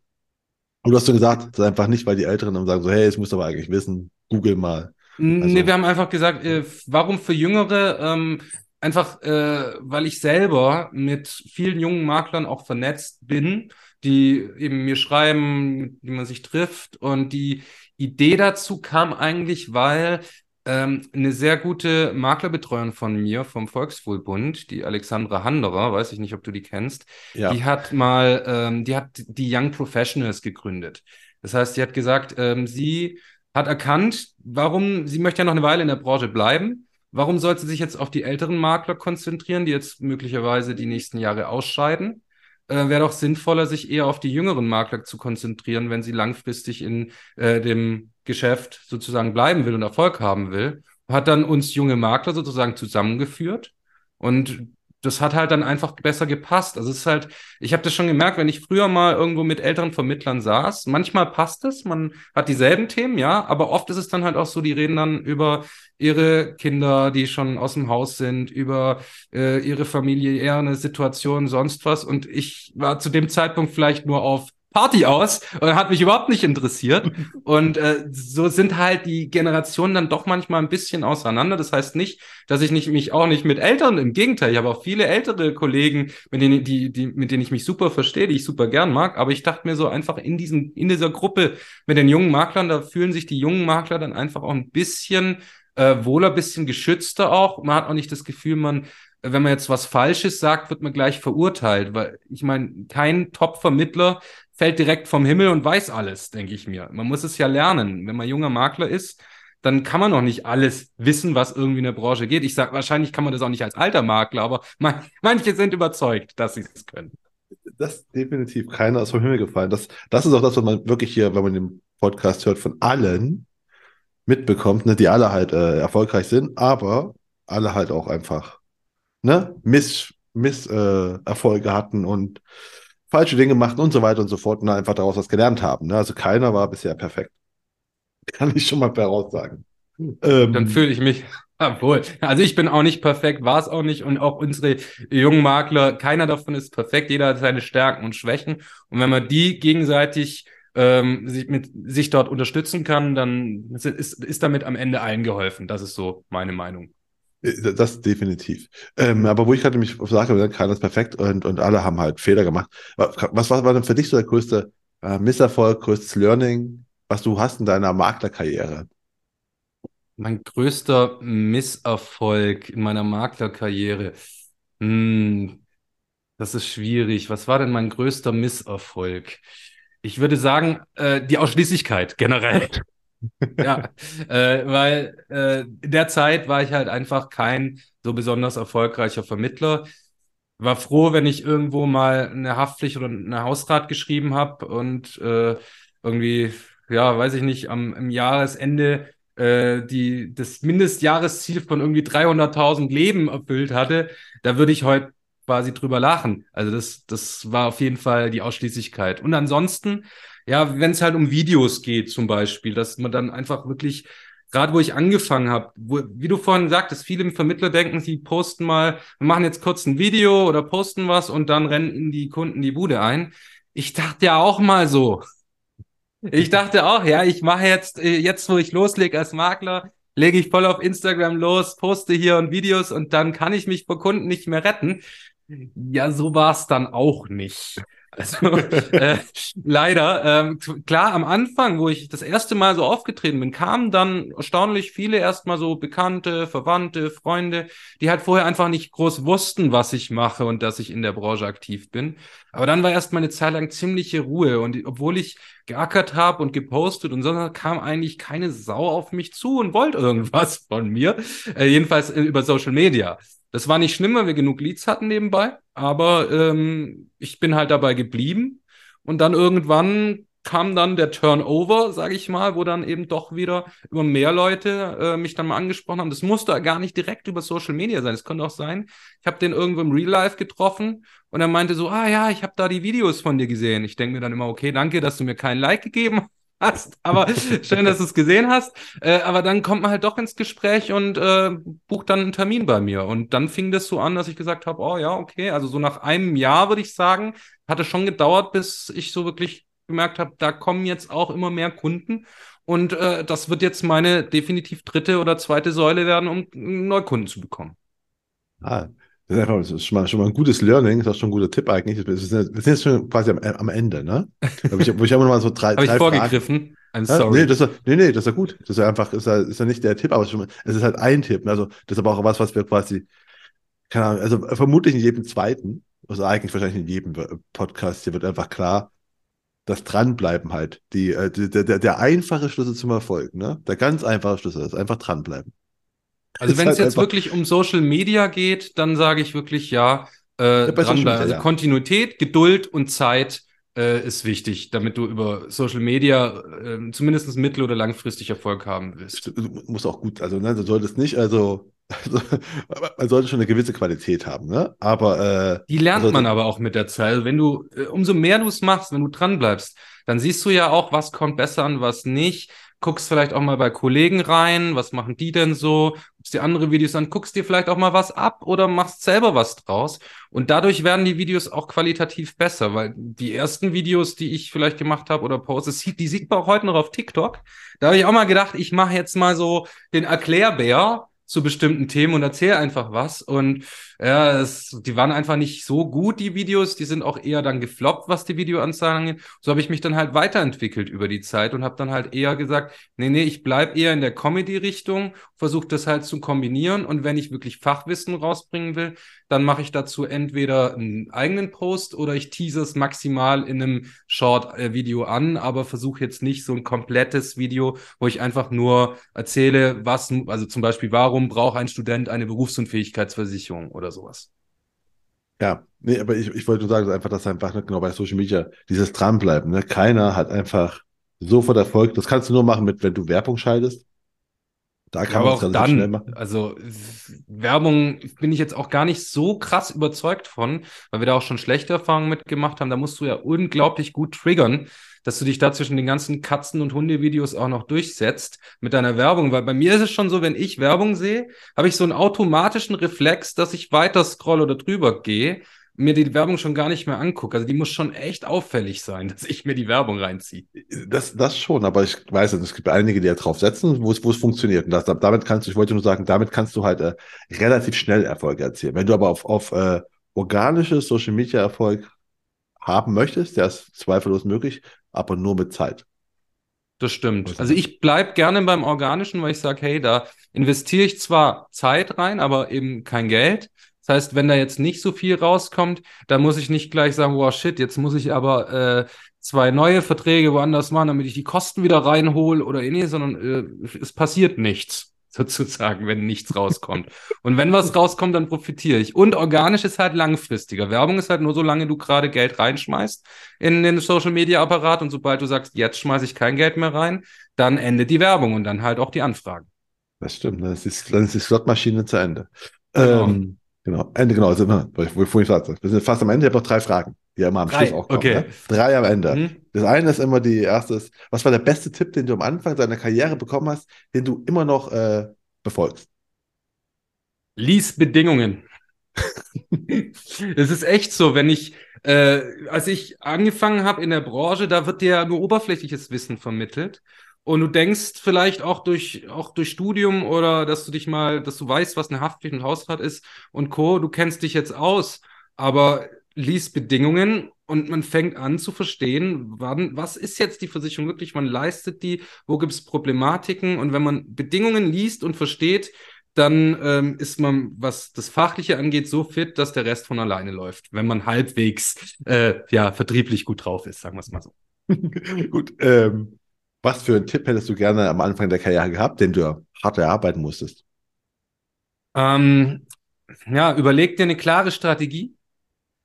Und du hast so gesagt, das ist einfach nicht, weil die Älteren dann sagen so, hey, es musst du aber eigentlich wissen, google mal. Also, nee, wir haben einfach gesagt, äh, warum für Jüngere? Ähm, einfach, äh, weil ich selber mit vielen jungen Maklern auch vernetzt bin, die eben mir schreiben, wie man sich trifft. Und die Idee dazu kam eigentlich, weil ähm, eine sehr gute Maklerbetreuerin von mir vom Volkswohlbund, die Alexandra Handerer, weiß ich nicht, ob du die kennst, ja. die hat mal, ähm, die hat die Young Professionals gegründet. Das heißt, sie hat gesagt, ähm, sie hat erkannt, warum, sie möchte ja noch eine Weile in der Branche bleiben. Warum soll sie sich jetzt auf die älteren Makler konzentrieren, die jetzt möglicherweise die nächsten Jahre ausscheiden? Äh, Wäre doch sinnvoller, sich eher auf die jüngeren Makler zu konzentrieren, wenn sie langfristig in äh, dem Geschäft sozusagen bleiben will und Erfolg haben will. Hat dann uns junge Makler sozusagen zusammengeführt und das hat halt dann einfach besser gepasst. Also es ist halt, ich habe das schon gemerkt, wenn ich früher mal irgendwo mit älteren Vermittlern saß, manchmal passt es, man hat dieselben Themen, ja, aber oft ist es dann halt auch so, die reden dann über ihre Kinder, die schon aus dem Haus sind, über äh, ihre eine Situation, sonst was. Und ich war zu dem Zeitpunkt vielleicht nur auf Party aus und hat mich überhaupt nicht interessiert. <laughs> Und äh, so sind halt die Generationen dann doch manchmal ein bisschen auseinander. Das heißt nicht, dass ich nicht, mich auch nicht mit Älteren, im Gegenteil, ich habe auch viele ältere Kollegen, mit denen, die, die, mit denen ich mich super verstehe, die ich super gern mag. Aber ich dachte mir so einfach in diesem, in dieser Gruppe mit den jungen Maklern, da fühlen sich die jungen Makler dann einfach auch ein bisschen äh, wohler, bisschen geschützter auch. Man hat auch nicht das Gefühl, man wenn man jetzt was Falsches sagt, wird man gleich verurteilt, weil ich meine, kein Top-Vermittler fällt direkt vom Himmel und weiß alles, denke ich mir. Man muss es ja lernen. Wenn man junger Makler ist, dann kann man noch nicht alles wissen, was irgendwie in der Branche geht. Ich sage, wahrscheinlich kann man das auch nicht als alter Makler, aber man, <laughs> manche sind überzeugt, dass sie es können. Das ist definitiv keiner ist vom Himmel gefallen. Das, das ist auch das, was man wirklich hier, wenn man den Podcast hört, von allen mitbekommt, ne, die alle halt äh, erfolgreich sind, aber alle halt auch einfach ne, Miss, Miss äh, hatten und falsche Dinge machten und so weiter und so fort und einfach daraus was gelernt haben. Ne? Also keiner war bisher perfekt. <laughs> Kann ich schon mal voraussagen. Ähm, Dann fühle ich mich <laughs> wohl. Also ich bin auch nicht perfekt, war es auch nicht und auch unsere jungen Makler, keiner davon ist perfekt, jeder hat seine Stärken und Schwächen und wenn man die gegenseitig ähm, sich, mit, sich dort unterstützen kann, dann ist, ist damit am Ende allen geholfen. Das ist so meine Meinung. Äh, das definitiv. Ähm, aber wo ich gerade nämlich sage, keiner ist perfekt und, und alle haben halt Fehler gemacht. Was war, war denn für dich so der größte äh, Misserfolg, größtes Learning, was du hast in deiner Maklerkarriere? Mein größter Misserfolg in meiner Maklerkarriere. Hm, das ist schwierig. Was war denn mein größter Misserfolg? Ich würde sagen, äh, die Ausschließlichkeit generell <laughs> ja, äh, weil äh, in der Zeit war ich halt einfach kein so besonders erfolgreicher Vermittler. War froh, wenn ich irgendwo mal eine Haftpflicht oder eine Hausrat geschrieben habe und äh, irgendwie, ja, weiß ich nicht, am im Jahresende äh, die das Mindestjahresziel von irgendwie 300.000 Leben erfüllt hatte. Da würde ich heute quasi drüber lachen. Also das, das war auf jeden Fall die Ausschließlichkeit. Und ansonsten ja, wenn es halt um Videos geht zum Beispiel, dass man dann einfach wirklich gerade wo ich angefangen habe, wie du vorhin sagtest, viele Vermittler denken, sie posten mal, wir machen jetzt kurz ein Video oder posten was und dann rennen die Kunden die Bude ein. Ich dachte ja auch mal so. Ich dachte auch, ja, ich mache jetzt, äh, jetzt wo ich loslege als Makler, lege ich voll auf Instagram los, poste hier und Videos und dann kann ich mich vor Kunden nicht mehr retten. Ja, so war es dann auch nicht. Also <laughs> äh, leider, ähm, klar, am Anfang, wo ich das erste Mal so aufgetreten bin, kamen dann erstaunlich viele erstmal so Bekannte, Verwandte, Freunde, die halt vorher einfach nicht groß wussten, was ich mache und dass ich in der Branche aktiv bin. Aber dann war erst mal eine Zeit lang ziemliche Ruhe und obwohl ich geackert habe und gepostet und so, kam eigentlich keine Sau auf mich zu und wollte irgendwas von mir, äh, jedenfalls äh, über Social Media. Das war nicht schlimm, weil wir genug Leads hatten nebenbei, aber ähm, ich bin halt dabei geblieben und dann irgendwann kam dann der Turnover, sage ich mal, wo dann eben doch wieder über mehr Leute äh, mich dann mal angesprochen haben. Das musste gar nicht direkt über Social Media sein. Es konnte auch sein, ich habe den irgendwo im Real Life getroffen und er meinte so, ah ja, ich habe da die Videos von dir gesehen. Ich denke mir dann immer, okay, danke, dass du mir keinen Like gegeben hast. Aber schön, dass du es gesehen hast. Äh, aber dann kommt man halt doch ins Gespräch und äh, bucht dann einen Termin bei mir. Und dann fing das so an, dass ich gesagt habe, oh ja, okay. Also so nach einem Jahr würde ich sagen, hat es schon gedauert, bis ich so wirklich gemerkt habe, da kommen jetzt auch immer mehr Kunden. Und äh, das wird jetzt meine definitiv dritte oder zweite Säule werden, um Neukunden zu bekommen. Ah, das ist, einfach, das ist schon, mal, schon mal ein gutes Learning, das ist schon ein guter Tipp eigentlich. Wir sind, jetzt schon quasi am, am Ende, ne? wo ich, wo ich immer noch mal so drei. <laughs> Habe ich vorgegriffen? I'm sorry. Ja, nee, das ist, nee, nee, das ist ja gut. Das ist ja einfach, ist ja, ist ja nicht der Tipp, aber es ist halt ein Tipp. Also, das ist aber auch was, was wir quasi, keine Ahnung, also vermutlich in jedem zweiten, also eigentlich wahrscheinlich in jedem Podcast, hier wird einfach klar, das Dranbleiben halt, die, äh, die der, der einfache Schlüssel zum Erfolg, ne? Der ganz einfache Schlüssel ist einfach dranbleiben. Also wenn es halt jetzt wirklich um Social Media geht, dann sage ich wirklich ja, äh, dranbleiben. Also. Kontinuität, Geduld und Zeit äh, ist wichtig, damit du über Social Media äh, zumindest mittel- oder langfristig Erfolg haben willst. Du musst auch gut, also ne, du solltest nicht, also, also <laughs> man sollte schon eine gewisse Qualität haben, ne? Aber äh, die lernt man aber auch mit der Zeit. Wenn du äh, umso mehr du es machst, wenn du dran bleibst, dann siehst du ja auch, was kommt besser an, was nicht guckst vielleicht auch mal bei Kollegen rein, was machen die denn so, guckst dir andere Videos an, guckst dir vielleicht auch mal was ab oder machst selber was draus. Und dadurch werden die Videos auch qualitativ besser, weil die ersten Videos, die ich vielleicht gemacht habe oder poste, <laughs> die sieht man auch heute noch auf TikTok. Da habe ich auch mal gedacht, ich mache jetzt mal so den Erklärbär zu bestimmten Themen und erzähle einfach was. Und ja, es, die waren einfach nicht so gut, die Videos. Die sind auch eher dann gefloppt, was die Videoanzahlen angeht. So habe ich mich dann halt weiterentwickelt über die Zeit und habe dann halt eher gesagt, nee, nee, ich bleib eher in der Comedy-Richtung, versuche das halt zu kombinieren. Und wenn ich wirklich Fachwissen rausbringen will, dann mache ich dazu entweder einen eigenen Post oder ich tease es maximal in einem Short-Video an, aber versuche jetzt nicht so ein komplettes Video, wo ich einfach nur erzähle, was, also zum Beispiel, warum braucht ein Student eine Berufsunfähigkeitsversicherung oder sowas. Ja, nee, aber ich, ich wollte nur sagen, einfach, dass einfach ne, genau bei Social Media dieses Dranbleiben, ne? Keiner hat einfach sofort Erfolg. Das kannst du nur machen, mit, wenn du Werbung schaltest. Da kann man es dann, schnell machen. Also Werbung bin ich jetzt auch gar nicht so krass überzeugt von, weil wir da auch schon schlechte Erfahrungen mitgemacht haben. Da musst du ja unglaublich gut triggern, dass du dich da zwischen den ganzen Katzen- und Hundevideos auch noch durchsetzt mit deiner Werbung. Weil bei mir ist es schon so, wenn ich Werbung sehe, habe ich so einen automatischen Reflex, dass ich weiter scroll oder drüber gehe mir die Werbung schon gar nicht mehr angucke. Also die muss schon echt auffällig sein, <laughs> dass ich mir die Werbung reinziehe. Das, das schon, aber ich weiß, es gibt einige, die ja drauf setzen, wo es, wo es funktioniert. Und das, damit kannst du, ich wollte nur sagen, damit kannst du halt äh, relativ schnell Erfolge erzielen. Wenn du aber auf, auf äh, organische Social Media Erfolg haben möchtest, der ist zweifellos möglich, aber nur mit Zeit. Das stimmt. Also ich bleib gerne beim Organischen, weil ich sage, hey, da investiere ich zwar Zeit rein, aber eben kein Geld. Das heißt, wenn da jetzt nicht so viel rauskommt, dann muss ich nicht gleich sagen, wow, shit, jetzt muss ich aber äh, zwei neue Verträge woanders machen, damit ich die Kosten wieder reinhole oder ähnliches, sondern äh, es passiert nichts <laughs> sozusagen, wenn nichts rauskommt. Und wenn was rauskommt, dann profitiere ich. Und organisch ist halt langfristiger. Werbung ist halt nur, solange du gerade Geld reinschmeißt in den Social Media Apparat und sobald du sagst, jetzt schmeiße ich kein Geld mehr rein, dann endet die Werbung und dann halt auch die Anfragen. Das stimmt, dann ist die, dann ist die Slotmaschine zu Ende. Genau. Ähm, Genau, Ende, genau. Also, wo ich vorhin sagte, wir sind fast am Ende. Ich habe noch drei Fragen. Die ja immer am Drei, Schluss auch kommen. okay. Ne? Drei am Ende. Mhm. Das eine ist immer die erste, ist, was war der beste Tipp, den du am Anfang deiner Karriere bekommen hast, den du immer noch äh, befolgst? Lies Bedingungen. <laughs> Es ist echt so, wenn ich, äh, als ich angefangen habe in der Branche, da wird dir ja nur oberflächliches Wissen vermittelt. Und du denkst vielleicht auch durch, auch durch Studium oder dass du dich mal, dass du weißt, was eine Haftpflicht und Hausrat ist und Co., du kennst dich jetzt aus, aber lies Bedingungen und man fängt an zu verstehen, wann, was ist jetzt die Versicherung wirklich, wann leistet die, wo gibt es Problematiken und wenn man Bedingungen liest und versteht, dann ähm, ist man, was das Fachliche angeht, so fit, dass der Rest von alleine läuft, wenn man halbwegs äh, ja, vertrieblich gut drauf ist, sagen wir es mal so. <laughs> Gut, ähm, was für einen Tipp hättest du gerne am Anfang der Karriere gehabt, den du hart erarbeiten musstest? Ähm, ja, überleg dir eine klare Strategie,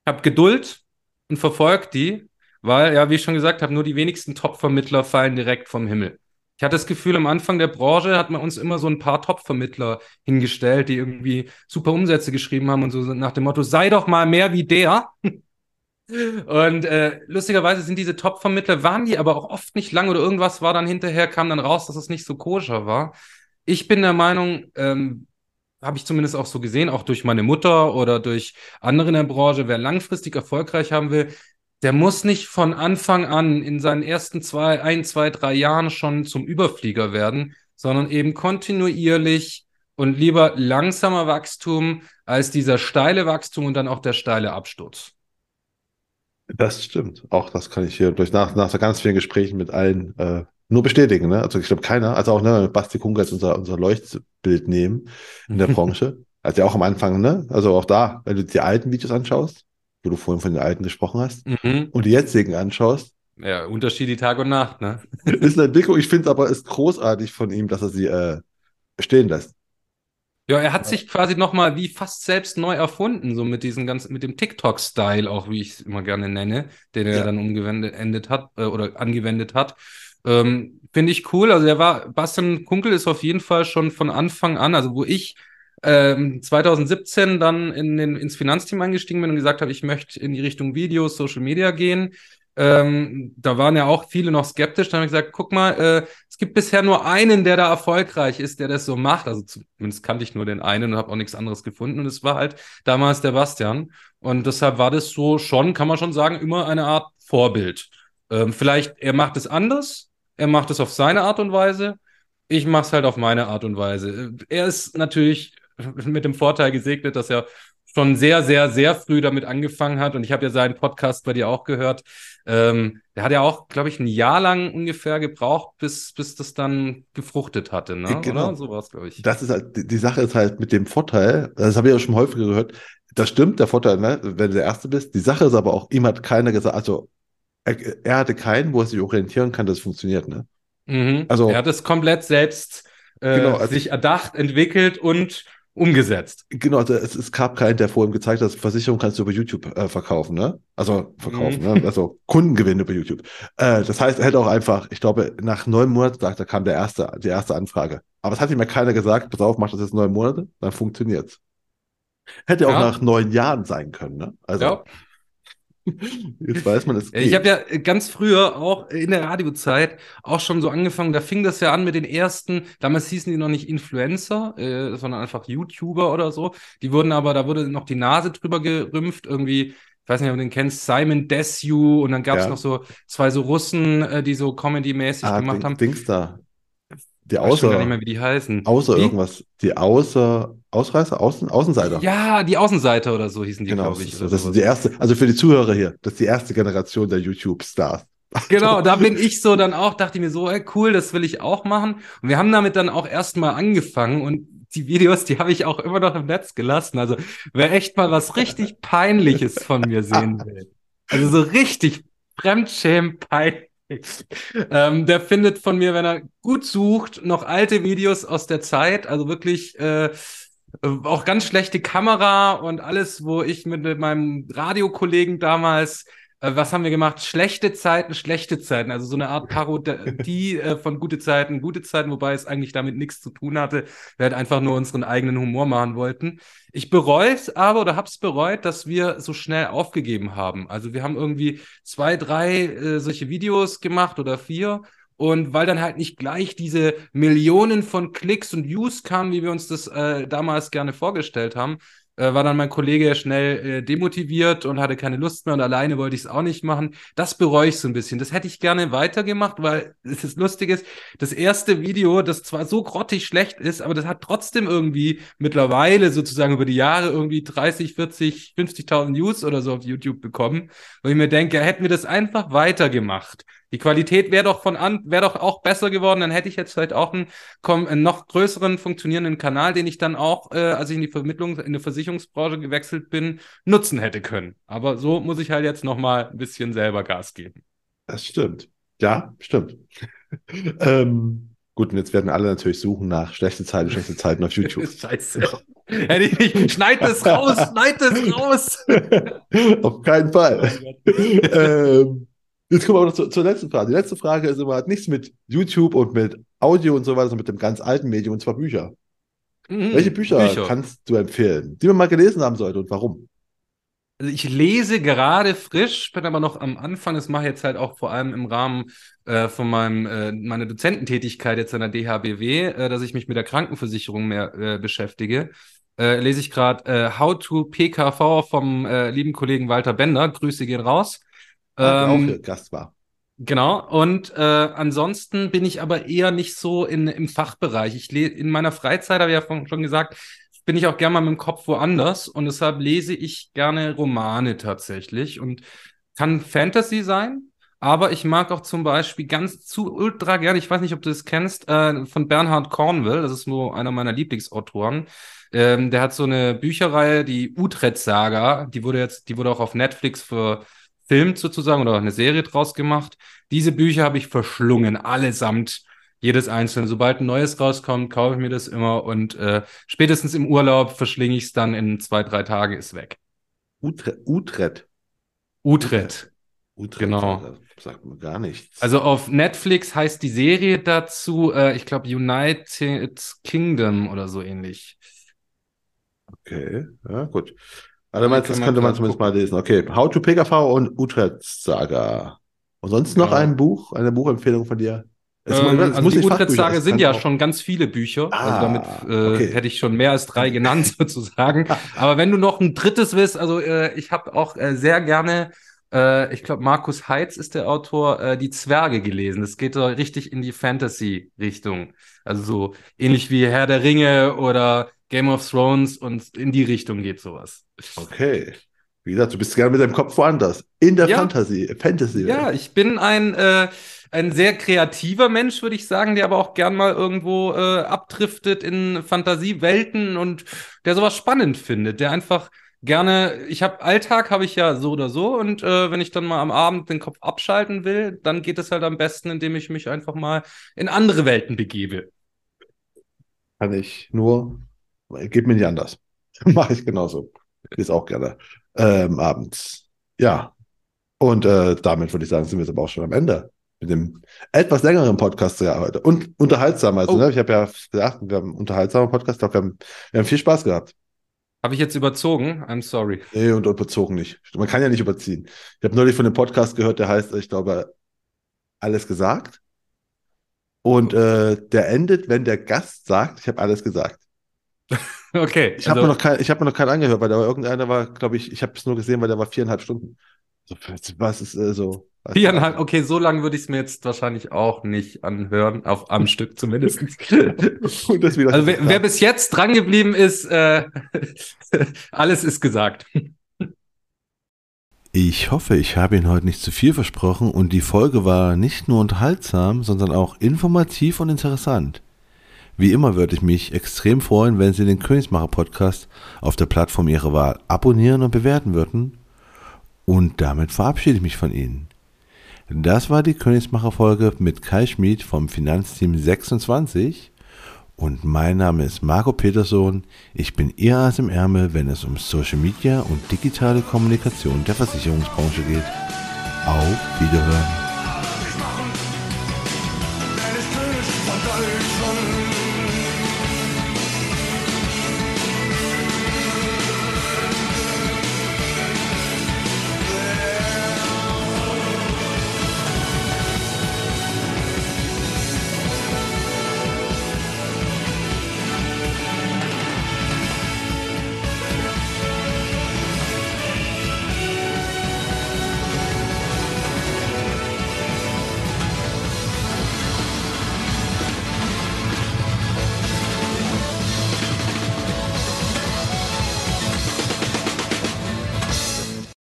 hab Geduld und verfolg die, weil, ja, wie ich schon gesagt habe, nur die wenigsten Top-Vermittler fallen direkt vom Himmel. Ich hatte das Gefühl, am Anfang der Branche hat man uns immer so ein paar Top-Vermittler hingestellt, die irgendwie super Umsätze geschrieben haben und so nach dem Motto, sei doch mal mehr wie der. <laughs> Und äh, lustigerweise sind diese Top-Vermittler, waren die aber auch oft nicht lang oder irgendwas war dann hinterher, kam dann raus, dass es nicht so koscher war. Ich bin der Meinung, ähm, habe ich zumindest auch so gesehen, auch durch meine Mutter oder durch andere in der Branche, wer langfristig erfolgreich haben will, der muss nicht von Anfang an in seinen ersten zwei, ein, zwei, drei Jahren schon zum Überflieger werden, sondern eben kontinuierlich und lieber langsamer Wachstum als dieser steile Wachstum und dann auch der steile Absturz. Das stimmt. Auch das kann ich hier durch nach, nach ganz vielen Gesprächen mit allen äh, nur bestätigen. Ne? Also ich glaube keiner, also auch ne, Basti Kunkel als unser, unser Leuchtbild nehmen in der Branche. Also ja auch am Anfang, ne? Also auch da, wenn du die alten Videos anschaust, wo du vorhin von den alten gesprochen hast, Mhm. und die jetzigen anschaust, Ja, Unterschied die Tag und Nacht, ne? <laughs> ist eine Entwicklung. Ich finde es aber ist großartig von ihm, dass er sie äh, stehen lässt. Ja, er hat sich quasi nochmal wie fast selbst neu erfunden, so mit diesem ganzen, mit dem TikTok-Style, auch wie ich es immer gerne nenne, den er Ja. dann umgewendet endet hat äh, oder angewendet hat. Ähm, Finde ich cool. Also er war, Bastian Kunkel ist auf jeden Fall schon von Anfang an, also wo ich ähm, 2017 dann in den, ins Finanzteam eingestiegen bin und gesagt habe, ich möchte in die Richtung Videos, Social Media gehen. Ähm, da waren ja auch viele noch skeptisch. Dann habe ich gesagt, guck mal, äh, es gibt bisher nur einen, der da erfolgreich ist, der das so macht. Also zumindest kannte ich nur den einen und habe auch nichts anderes gefunden. Und es war halt damals der Bastian. Und deshalb war das so schon, kann man schon sagen, immer eine Art Vorbild. Ähm, vielleicht, er macht es anders, er macht es auf seine Art und Weise. Ich mache es halt auf meine Art und Weise. Er ist natürlich mit dem Vorteil gesegnet, dass er schon sehr, sehr, sehr früh damit angefangen hat. Und ich habe ja seinen Podcast bei dir auch gehört. Ähm, der hat ja auch, glaube ich, ein Jahr lang ungefähr gebraucht, bis, bis das dann gefruchtet hatte. Ne? Genau. Oder? So war es, glaube ich. Das ist halt, die, Sache ist halt mit dem Vorteil, das habe ich ja schon häufiger gehört, das stimmt, der Vorteil, ne, wenn du der Erste bist. Die Sache ist aber auch, ihm hat keiner gesagt, also er, er hatte keinen, wo er sich orientieren kann, dass es funktioniert, ne? Mhm. Also- er hat es komplett selbst äh, Genau, also- sich erdacht, entwickelt und umgesetzt. Genau, also es, es gab keinen, der vor ihm gezeigt hat, Versicherung kannst du über YouTube äh, verkaufen, ne? Also verkaufen, Mhm. ne? Also Kundengewinn über YouTube. Äh, das heißt, er hätte auch einfach, ich glaube, nach neun Monaten, sagt, da kam der erste, die erste Anfrage. Aber es hat ihm ja keiner gesagt, pass auf, mach das jetzt neun Monate, dann funktioniert's. Hätte auch Ja. nach neun Jahren sein können, ne? Also Ja. Jetzt weiß man, es Ich habe ja ganz früher auch in der Radiozeit auch schon so angefangen, da fing das ja an mit den ersten, damals hießen die noch nicht Influencer, äh, sondern einfach YouTuber oder so. Die wurden aber, da wurde noch die Nase drüber gerümpft, irgendwie, ich weiß nicht, ob du den kennst, Simon Desue und dann gab es Ja. noch so zwei so Russen, äh, die so Comedy-mäßig ah, gemacht Ding, haben. Dings Die Ich weiß gar nicht außer, mehr, wie die heißen. außer die? irgendwas, die außer, Ausreißer, Außen, Außenseiter. Ja, die Außenseiter oder so hießen die, Genau, glaube ich. das ist die erste, also für die Zuhörer hier, das ist die erste Generation der YouTube-Stars. Genau, <laughs> da bin ich so dann auch, dachte ich mir so, ey, cool, das will ich auch machen. Und wir haben damit dann auch erstmal angefangen und die Videos, die habe ich auch immer noch im Netz gelassen. Also wer echt mal was richtig Peinliches von mir sehen <laughs> will. Also so richtig fremdschämen peinlich. <laughs> Ähm, der findet von mir, wenn er gut sucht, noch alte Videos aus der Zeit. Also wirklich äh, auch ganz schlechte Kamera und alles, wo ich mit meinem Radiokollegen damals äh, was haben wir gemacht? Schlechte Zeiten, schlechte Zeiten. Also so eine Art Parodie äh, von gute Zeiten, gute Zeiten, wobei es eigentlich damit nichts zu tun hatte. Wir halt einfach nur unseren eigenen Humor machen wollten. Ich bereue es aber oder hab's bereut, dass wir so schnell aufgegeben haben. Also wir haben irgendwie zwei, drei äh, solche Videos gemacht oder vier. Und weil dann halt nicht gleich diese Millionen von Klicks und Views kamen, wie wir uns das äh, damals gerne vorgestellt haben, äh, war dann mein Kollege schnell äh, demotiviert und hatte keine Lust mehr und alleine wollte ich es auch nicht machen. Das bereue ich so ein bisschen. Das hätte ich gerne weitergemacht, weil <laughs> es ist lustig ist, das erste Video, das zwar so grottig schlecht ist, aber das hat trotzdem irgendwie mittlerweile sozusagen über die Jahre irgendwie 30, 40, 50.000 Views oder so auf YouTube bekommen, wo ich mir denke, hätten wir das einfach weitergemacht die Qualität wäre doch von an, wäre doch auch besser geworden. Dann hätte ich jetzt vielleicht auch einen, einen noch größeren funktionierenden Kanal, den ich dann auch, äh, als ich in die Vermittlung, in der Versicherungsbranche gewechselt bin, nutzen hätte können. Aber so muss ich halt jetzt noch mal ein bisschen selber Gas geben. Das stimmt. Ja, stimmt. <laughs> ähm, gut, und jetzt werden alle natürlich suchen nach schlechte Zeiten, schlechte Zeiten auf YouTube. <laughs> Scheiße. Hätte ich nicht, schneid es raus, schneid es raus. <laughs> auf keinen Fall. Oh ähm, Jetzt kommen wir noch zu, zur letzten Frage. Die letzte Frage ist immer, hat nichts mit YouTube und mit Audio und so weiter, sondern mit dem ganz alten Medium, und zwar Bücher. Mhm, Welche Bücher, Bücher, kannst du empfehlen, die man mal gelesen haben sollte und warum? Also ich lese gerade frisch, bin aber noch am Anfang. Das mache ich jetzt halt auch vor allem im Rahmen äh, von meinem äh, meiner Dozententätigkeit jetzt an der DHBW, äh, dass ich mich mit der Krankenversicherung mehr äh, beschäftige. Äh, lese ich gerade äh, How to PKV vom lieben Kollegen Walter Bender. Grüße gehen raus. Ähm, auch Gast war. Genau, und äh, ansonsten bin ich aber eher nicht so in, im Fachbereich. Ich lese in meiner Freizeit, habe ich ja schon gesagt, bin ich auch gerne mal mit dem Kopf woanders und deshalb lese ich gerne Romane tatsächlich und kann Fantasy sein, aber ich mag auch zum Beispiel ganz zu ultra gerne, ich weiß nicht, ob du das kennst, äh, von Bernhard Cornwell, das ist nur einer meiner Lieblingsautoren. Ähm, der hat so eine Bücherreihe, die Utrecht-Saga, die wurde jetzt, die wurde auch auf Netflix für verfilmt sozusagen oder eine Serie draus gemacht. Diese Bücher habe ich verschlungen, allesamt, jedes einzelne. Sobald ein neues rauskommt, kaufe ich mir das immer und äh, spätestens im Urlaub verschlinge ich es dann in zwei, drei Tagen, ist weg. Utrecht. Utrecht. Utrecht. Utrecht. Genau. Sagt mir gar nichts. Also auf Netflix heißt die Serie dazu, äh, ich glaube, United Kingdom oder so ähnlich. Okay, ja, gut. Also meinst, das könnte man zumindest gucken. mal lesen. Okay, How to PKV und Utrecht Saga. Und sonst noch genau. ein Buch, eine Buchempfehlung von dir? Ähm, also die Utrecht Saga sind ja auch. schon ganz viele Bücher. Also ah, also damit äh, okay. hätte ich schon mehr als drei genannt <laughs> sozusagen. Aber wenn du noch ein drittes willst, also äh, ich habe auch äh, sehr gerne äh, ich glaube, Markus Heitz ist der Autor, äh, Die Zwerge gelesen. Das geht so richtig in die Fantasy-Richtung. Also so ähnlich wie Herr der Ringe oder Game of Thrones und in die Richtung geht sowas. Okay. Wie gesagt, du bist gerne mit deinem Kopf woanders. In der ja. Fantasy. Fantasy. Ja, ich bin ein, äh, ein sehr kreativer Mensch, würde ich sagen, der aber auch gern mal irgendwo äh, abdriftet in Fantasiewelten und der sowas spannend findet, der einfach gerne, ich habe Alltag habe ich ja so oder so und äh, wenn ich dann mal am Abend den Kopf abschalten will, dann geht es halt am besten, indem ich mich einfach mal in andere Welten begebe. Kann ich nur, geht mir nicht anders. <laughs> Mache ich genauso. Ist auch gerne ähm, abends. Ja. Und äh, damit würde ich sagen, sind wir jetzt aber auch schon am Ende mit dem etwas längeren Podcast ja heute. Und unterhaltsamer. Also, oh. ne? Ich habe ja gesagt, wir haben einen unterhaltsamen Podcast. Ich glaube, wir haben, wir haben viel Spaß gehabt. Habe ich jetzt überzogen? I'm sorry. Nee, und überzogen nicht. Man kann ja nicht überziehen. Ich habe neulich von einem Podcast gehört, der heißt, ich glaube, alles gesagt. Und äh, der endet, wenn der Gast sagt, ich habe alles gesagt. <laughs> okay. Ich habe also, mir, noch kein, hab mir noch keinen angehört, weil da war irgendeiner war, glaube ich, ich habe es nur gesehen, weil der war viereinhalb Stunden. Was ist äh, so? Viereinhalb, okay, so lange würde ich es mir jetzt wahrscheinlich auch nicht anhören, auf am <laughs> Stück zumindest. <laughs> also wer, wer, bis jetzt dran geblieben ist, äh, alles ist gesagt. Ich hoffe, ich habe Ihnen heute nicht zu viel versprochen und die Folge war nicht nur unterhaltsam, sondern auch informativ und interessant. Wie immer würde ich mich extrem freuen, wenn Sie den Königsmacher Podcast auf der Plattform Ihrer Wahl abonnieren und bewerten würden. Und damit verabschiede ich mich von Ihnen. Das war die Königsmacher-Folge mit Kai Schmid vom Finanzteam 26. Und mein Name ist Marco Peterson. Ich bin Ihr Ass im Ärmel, wenn es um Social Media und digitale Kommunikation der Versicherungsbranche geht. Auf Wiederhören.